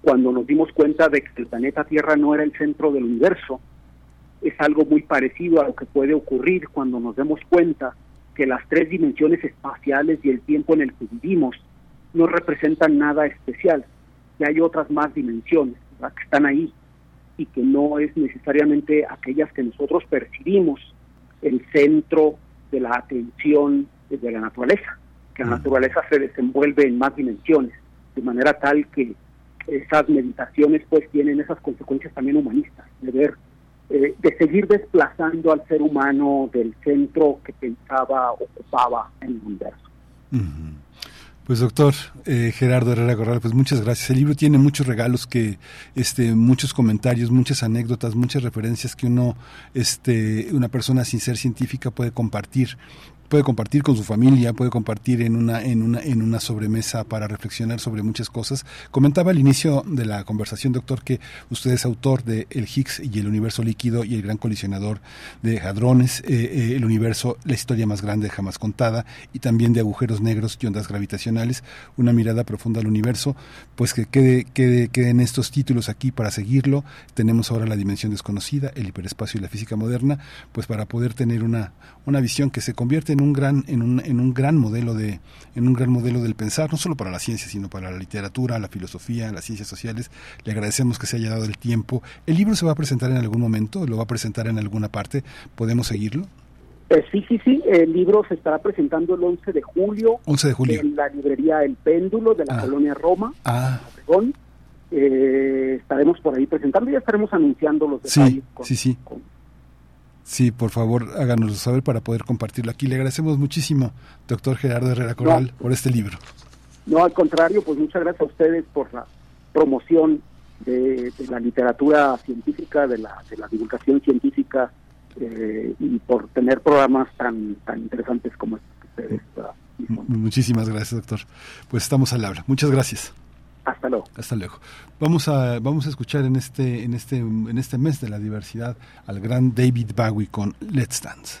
cuando nos dimos cuenta de que el planeta Tierra no era el centro del universo, es algo muy parecido a lo que puede ocurrir cuando nos demos cuenta que las tres dimensiones espaciales y el tiempo en el que vivimos no representan nada especial, que hay otras más dimensiones que están ahí y que no es necesariamente aquellas que nosotros percibimos el centro de la atención de la naturaleza, que la naturaleza se desenvuelve en más dimensiones, de manera tal que esas meditaciones pues tienen esas consecuencias también humanistas, de ver, eh, de seguir desplazando al ser humano del centro que pensaba ocupaba en el universo. Pues doctor eh, Gerardo Herrera Corral, pues muchas gracias. El libro tiene muchos regalos que, este, muchos comentarios, muchas anécdotas, muchas referencias que uno, este, una persona sin ser científica puede compartir puede compartir con su familia, puede compartir en una, en una, en una sobremesa para reflexionar sobre muchas cosas. Comentaba al inicio de la conversación, doctor, que usted es autor de El Higgs y el universo líquido y el gran colisionador de hadrones, eh, eh, el universo, la historia más grande jamás contada, y también de agujeros negros y ondas gravitacionales, una mirada profunda al universo, pues que quede, quede, queden estos títulos aquí para seguirlo. Tenemos ahora la dimensión desconocida, el hiperespacio y la física moderna, pues para poder tener una, una visión que se convierte en un gran en un, en un gran modelo de en un gran modelo del pensar no solo para la ciencia sino para la literatura la filosofía las ciencias sociales le agradecemos que se haya dado el tiempo el libro se va a presentar en algún momento lo va a presentar en alguna parte podemos seguirlo eh, sí, sí, sí. El libro se estará presentando el 11 de julio. 11 de julio. En la librería El Péndulo de la Ah. colonia Roma. Ah. Obregón. Eh, estaremos por ahí presentando y ya estaremos anunciando los Sí, detalles. con- sí, sí. Sí, por favor, háganoslo saber para poder compartirlo aquí. Le agradecemos muchísimo, doctor Gerardo Herrera Corral, por este libro. No, al contrario, pues muchas gracias a ustedes por la promoción de, de la literatura científica, de la, de la divulgación científica eh, y por tener programas tan tan interesantes como estos que ustedes. ah, M- Muchísimas gracias, doctor. Pues estamos al habla. Muchas gracias. Hasta luego. Hasta luego. Vamos a vamos a escuchar en este en este en este mes de la diversidad al gran David Bowie con Let's Dance.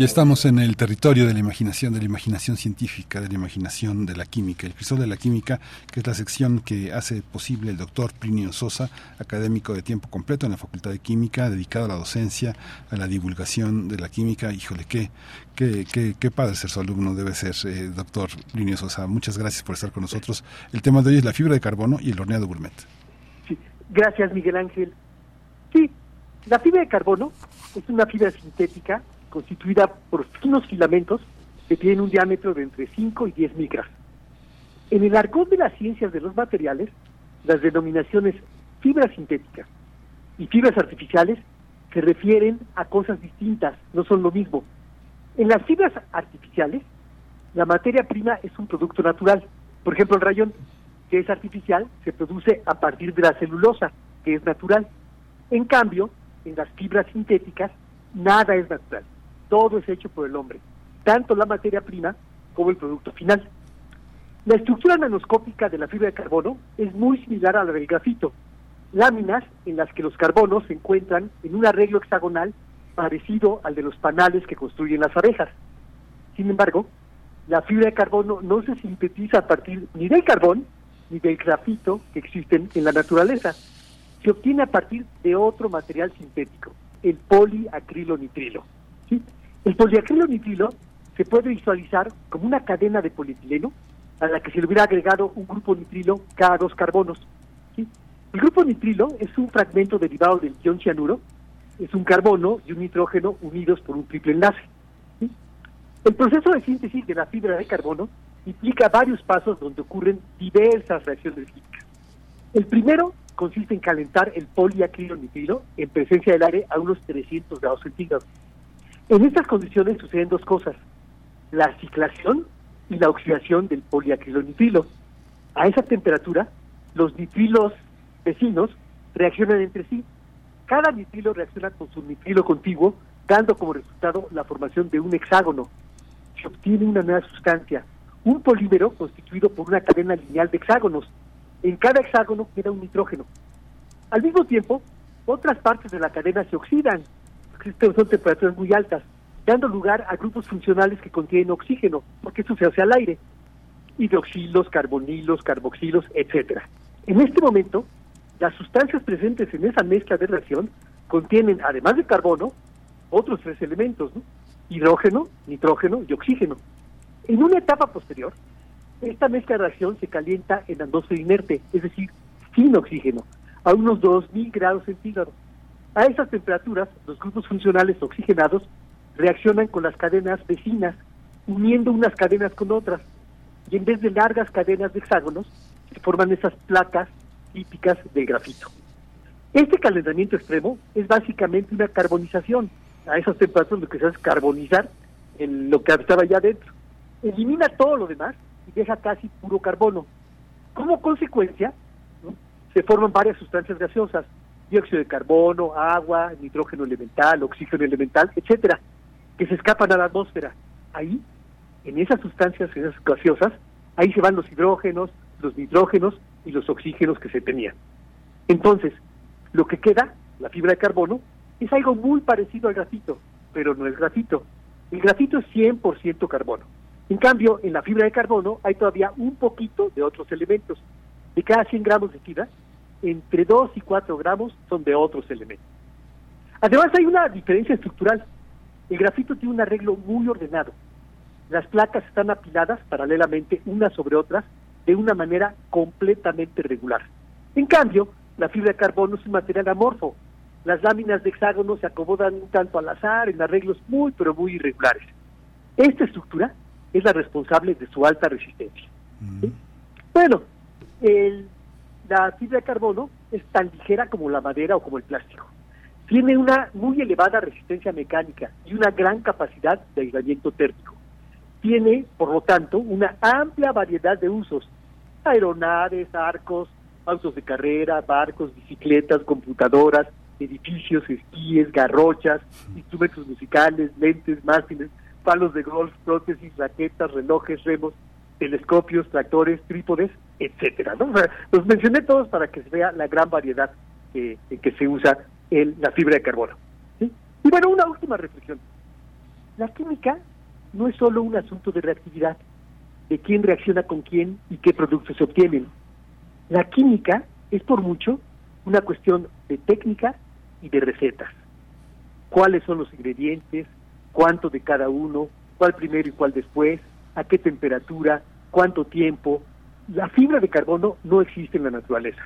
Ya estamos en el territorio de la imaginación, de la imaginación científica, de la imaginación de la química. El crisol de la química, que es la sección que hace posible el doctor Plinio Sosa, académico de tiempo completo en la Facultad de Química, dedicado a la docencia, a la divulgación de la química. Híjole, qué, qué, qué, qué padre ser su alumno debe ser, eh, doctor Plinio Sosa. Muchas gracias por estar con nosotros. El tema de hoy es la fibra de carbono y el horneado gourmet. Sí. Gracias, Miguel Ángel. Sí, la fibra de carbono es una fibra sintética constituida por finos filamentos que tienen un diámetro de entre 5 y 10 micras. En el argot de las ciencias de los materiales, las denominaciones fibras sintéticas y fibras artificiales se refieren a cosas distintas, no son lo mismo. En las fibras artificiales, la materia prima es un producto natural. Por ejemplo, el rayón, que es artificial, se produce a partir de la celulosa, que es natural. En cambio, en las fibras sintéticas, nada es natural todo es hecho por el hombre, tanto la materia prima como el producto final. La estructura nanoscópica de la fibra de carbono es muy similar a la del grafito, láminas en las que los carbonos se encuentran en un arreglo hexagonal parecido al de los panales que construyen las abejas. Sin embargo, la fibra de carbono no se sintetiza a partir ni del carbón ni del grafito que existen en la naturaleza. Se obtiene a partir de otro material sintético, el poliacrilonitrilo. ¿sí? El poliacrilonitrilo se puede visualizar como una cadena de polietileno a la que se le hubiera agregado un grupo nitrilo cada dos carbonos. El grupo nitrilo es un fragmento derivado del ion cianuro, es un carbono y un nitrógeno unidos por un triple enlace. El proceso de síntesis de la fibra de carbono implica varios pasos donde ocurren diversas reacciones químicas. El primero consiste en calentar el poliacrilonitrilo en presencia del aire a unos 300 grados centígrados. En estas condiciones suceden dos cosas, la ciclación y la oxidación del poliacrilonitrilo. A esa temperatura, los nitrilos vecinos reaccionan entre sí. Cada nitrilo reacciona con su nitrilo contiguo, dando como resultado la formación de un hexágono. Se obtiene una nueva sustancia, un polímero constituido por una cadena lineal de hexágonos. En cada hexágono queda un nitrógeno. Al mismo tiempo, otras partes de la cadena se oxidan son temperaturas muy altas, dando lugar a grupos funcionales que contienen oxígeno, porque eso se hace al aire, hidroxilos, carbonilos, carboxilos, etcétera. En este momento, las sustancias presentes en esa mezcla de reacción contienen, además de carbono, otros tres elementos, hidrógeno, nitrógeno y oxígeno. En una etapa posterior, esta mezcla de reacción se calienta en atmósfera inerte, es decir, sin oxígeno, a unos 2000 grados centígrados. A esas temperaturas, los grupos funcionales oxigenados reaccionan con las cadenas vecinas, uniendo unas cadenas con otras, y en vez de largas cadenas de hexágonos, se forman esas placas típicas del grafito. Este calentamiento extremo es básicamente una carbonización. A esas temperaturas lo que se hace es carbonizar en lo que estaba allá adentro. Elimina todo lo demás y deja casi puro carbono. Como consecuencia, se forman varias sustancias gaseosas, dióxido de carbono, agua, nitrógeno elemental, oxígeno elemental, etcétera, que se escapan a la atmósfera. Ahí, en esas sustancias, en esas gaseosas, ahí se van los hidrógenos, los nitrógenos y los oxígenos que se tenían. Entonces, lo que queda, la fibra de carbono, es algo muy parecido al grafito, pero no es grafito. El grafito es 100% carbono. En cambio, en la fibra de carbono hay todavía un poquito de otros elementos. De cada 100 gramos de fibra, entre 2 y 4 gramos son de otros elementos. Además hay una diferencia estructural. El grafito tiene un arreglo muy ordenado. Las placas están apiladas paralelamente unas sobre otras de una manera completamente regular. En cambio, la fibra de carbono es un material amorfo. Las láminas de hexágono se acomodan un tanto al azar en arreglos muy pero muy irregulares. Esta estructura es la responsable de su alta resistencia. Bueno, el la fibra de carbono es tan ligera como la madera o como el plástico. Tiene una muy elevada resistencia mecánica y una gran capacidad de aislamiento térmico. Tiene, por lo tanto, una amplia variedad de usos. Aeronaves, arcos, autos de carrera, barcos, bicicletas, computadoras, edificios, esquíes, garrochas, instrumentos musicales, lentes, máquinas, palos de golf, prótesis, raquetas, relojes, remos, telescopios, tractores, trípodes, etcétera. ¿no? Los mencioné todos para que se vea la gran variedad que, en que se usa el, la fibra de carbono. Y bueno, una última reflexión. La química no es solo un asunto de reactividad, de quién reacciona con quién y qué productos se obtienen. La química es por mucho una cuestión de técnica y de recetas. ¿Cuáles son los ingredientes? ¿Cuánto de cada uno? ¿Cuál primero y cuál después? ¿A qué temperatura? ¿Cuánto tiempo? La fibra de carbono no existe en la naturaleza.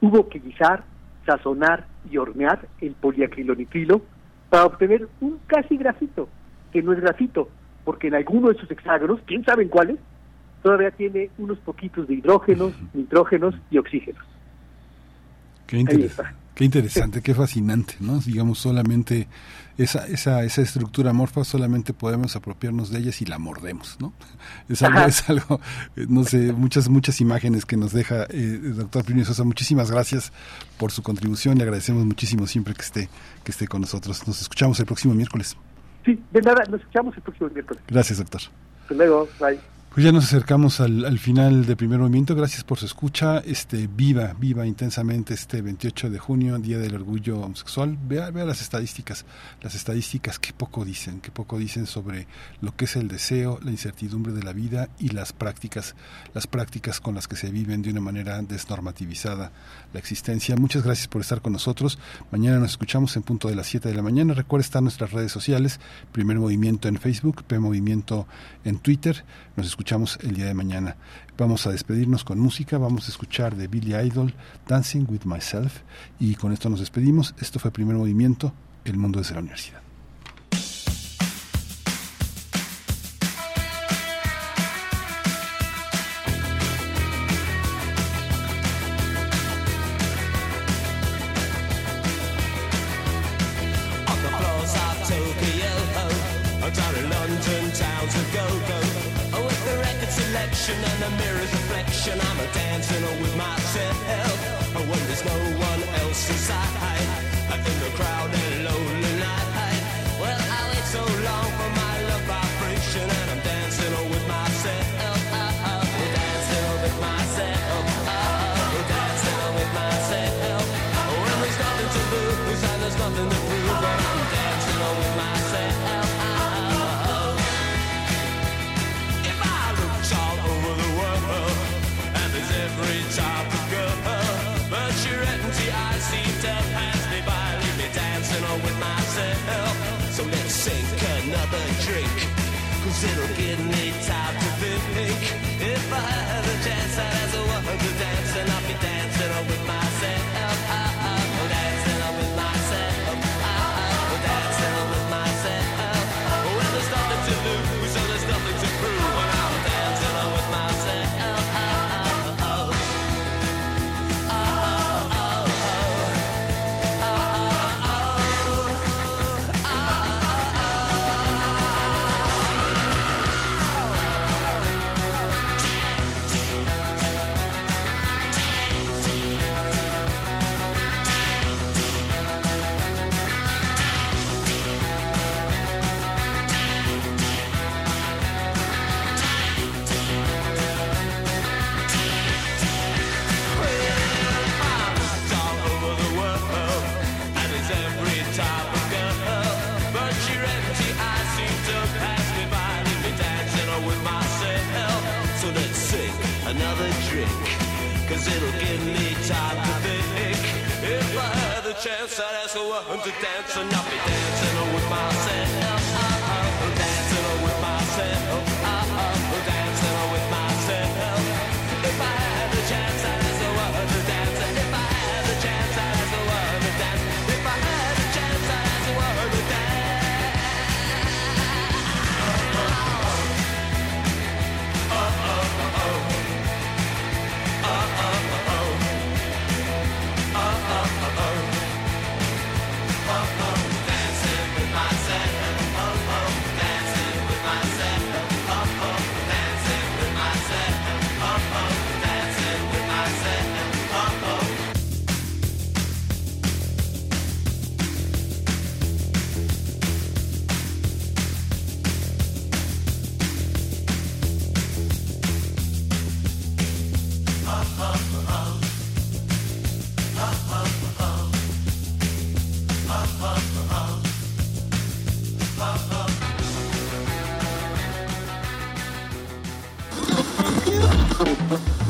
Hubo que guisar, sazonar y hornear el poliacrilonitrilo para obtener un casi grafito, que no es grafito, porque en alguno de sus hexágonos, quién sabe en cuáles, todavía tiene unos poquitos de hidrógenos, nitrógenos y oxígenos. Qué, interes- qué interesante, qué fascinante, ¿no? Digamos, solamente esa, esa, esa estructura amorfa, solamente podemos apropiarnos de ella si la mordemos, ¿no? Es algo, Ajá. es algo eh, no sé, muchas, muchas imágenes que nos deja eh, el doctor Plinio Sosa. Muchísimas gracias por su contribución, le agradecemos muchísimo siempre que esté, que esté con nosotros. Nos escuchamos el próximo miércoles. Sí, de nada, nos escuchamos el próximo miércoles. Gracias, doctor. Hasta luego, bye. Pues ya nos acercamos al, al final de primer movimiento. Gracias por su escucha. Este, viva, viva intensamente este 28 de junio, Día del Orgullo Homosexual. Vea, vea las estadísticas. Las estadísticas que poco dicen, que poco dicen sobre lo que es el deseo, la incertidumbre de la vida y las prácticas, las prácticas con las que se viven de una manera desnormativizada la existencia. Muchas gracias por estar con nosotros. Mañana nos escuchamos en punto de las 7 de la mañana. Recuerda estar en nuestras redes sociales. Primer Movimiento en Facebook, P Movimiento en Twitter. Nos escuchamos el día de mañana. Vamos a despedirnos con música. Vamos a escuchar de Billy Idol, Dancing with Myself. Y con esto nos despedimos. Esto fue Primer Movimiento, El Mundo desde la Universidad. chance that I ask her to dance, and I'll be dancing with myself.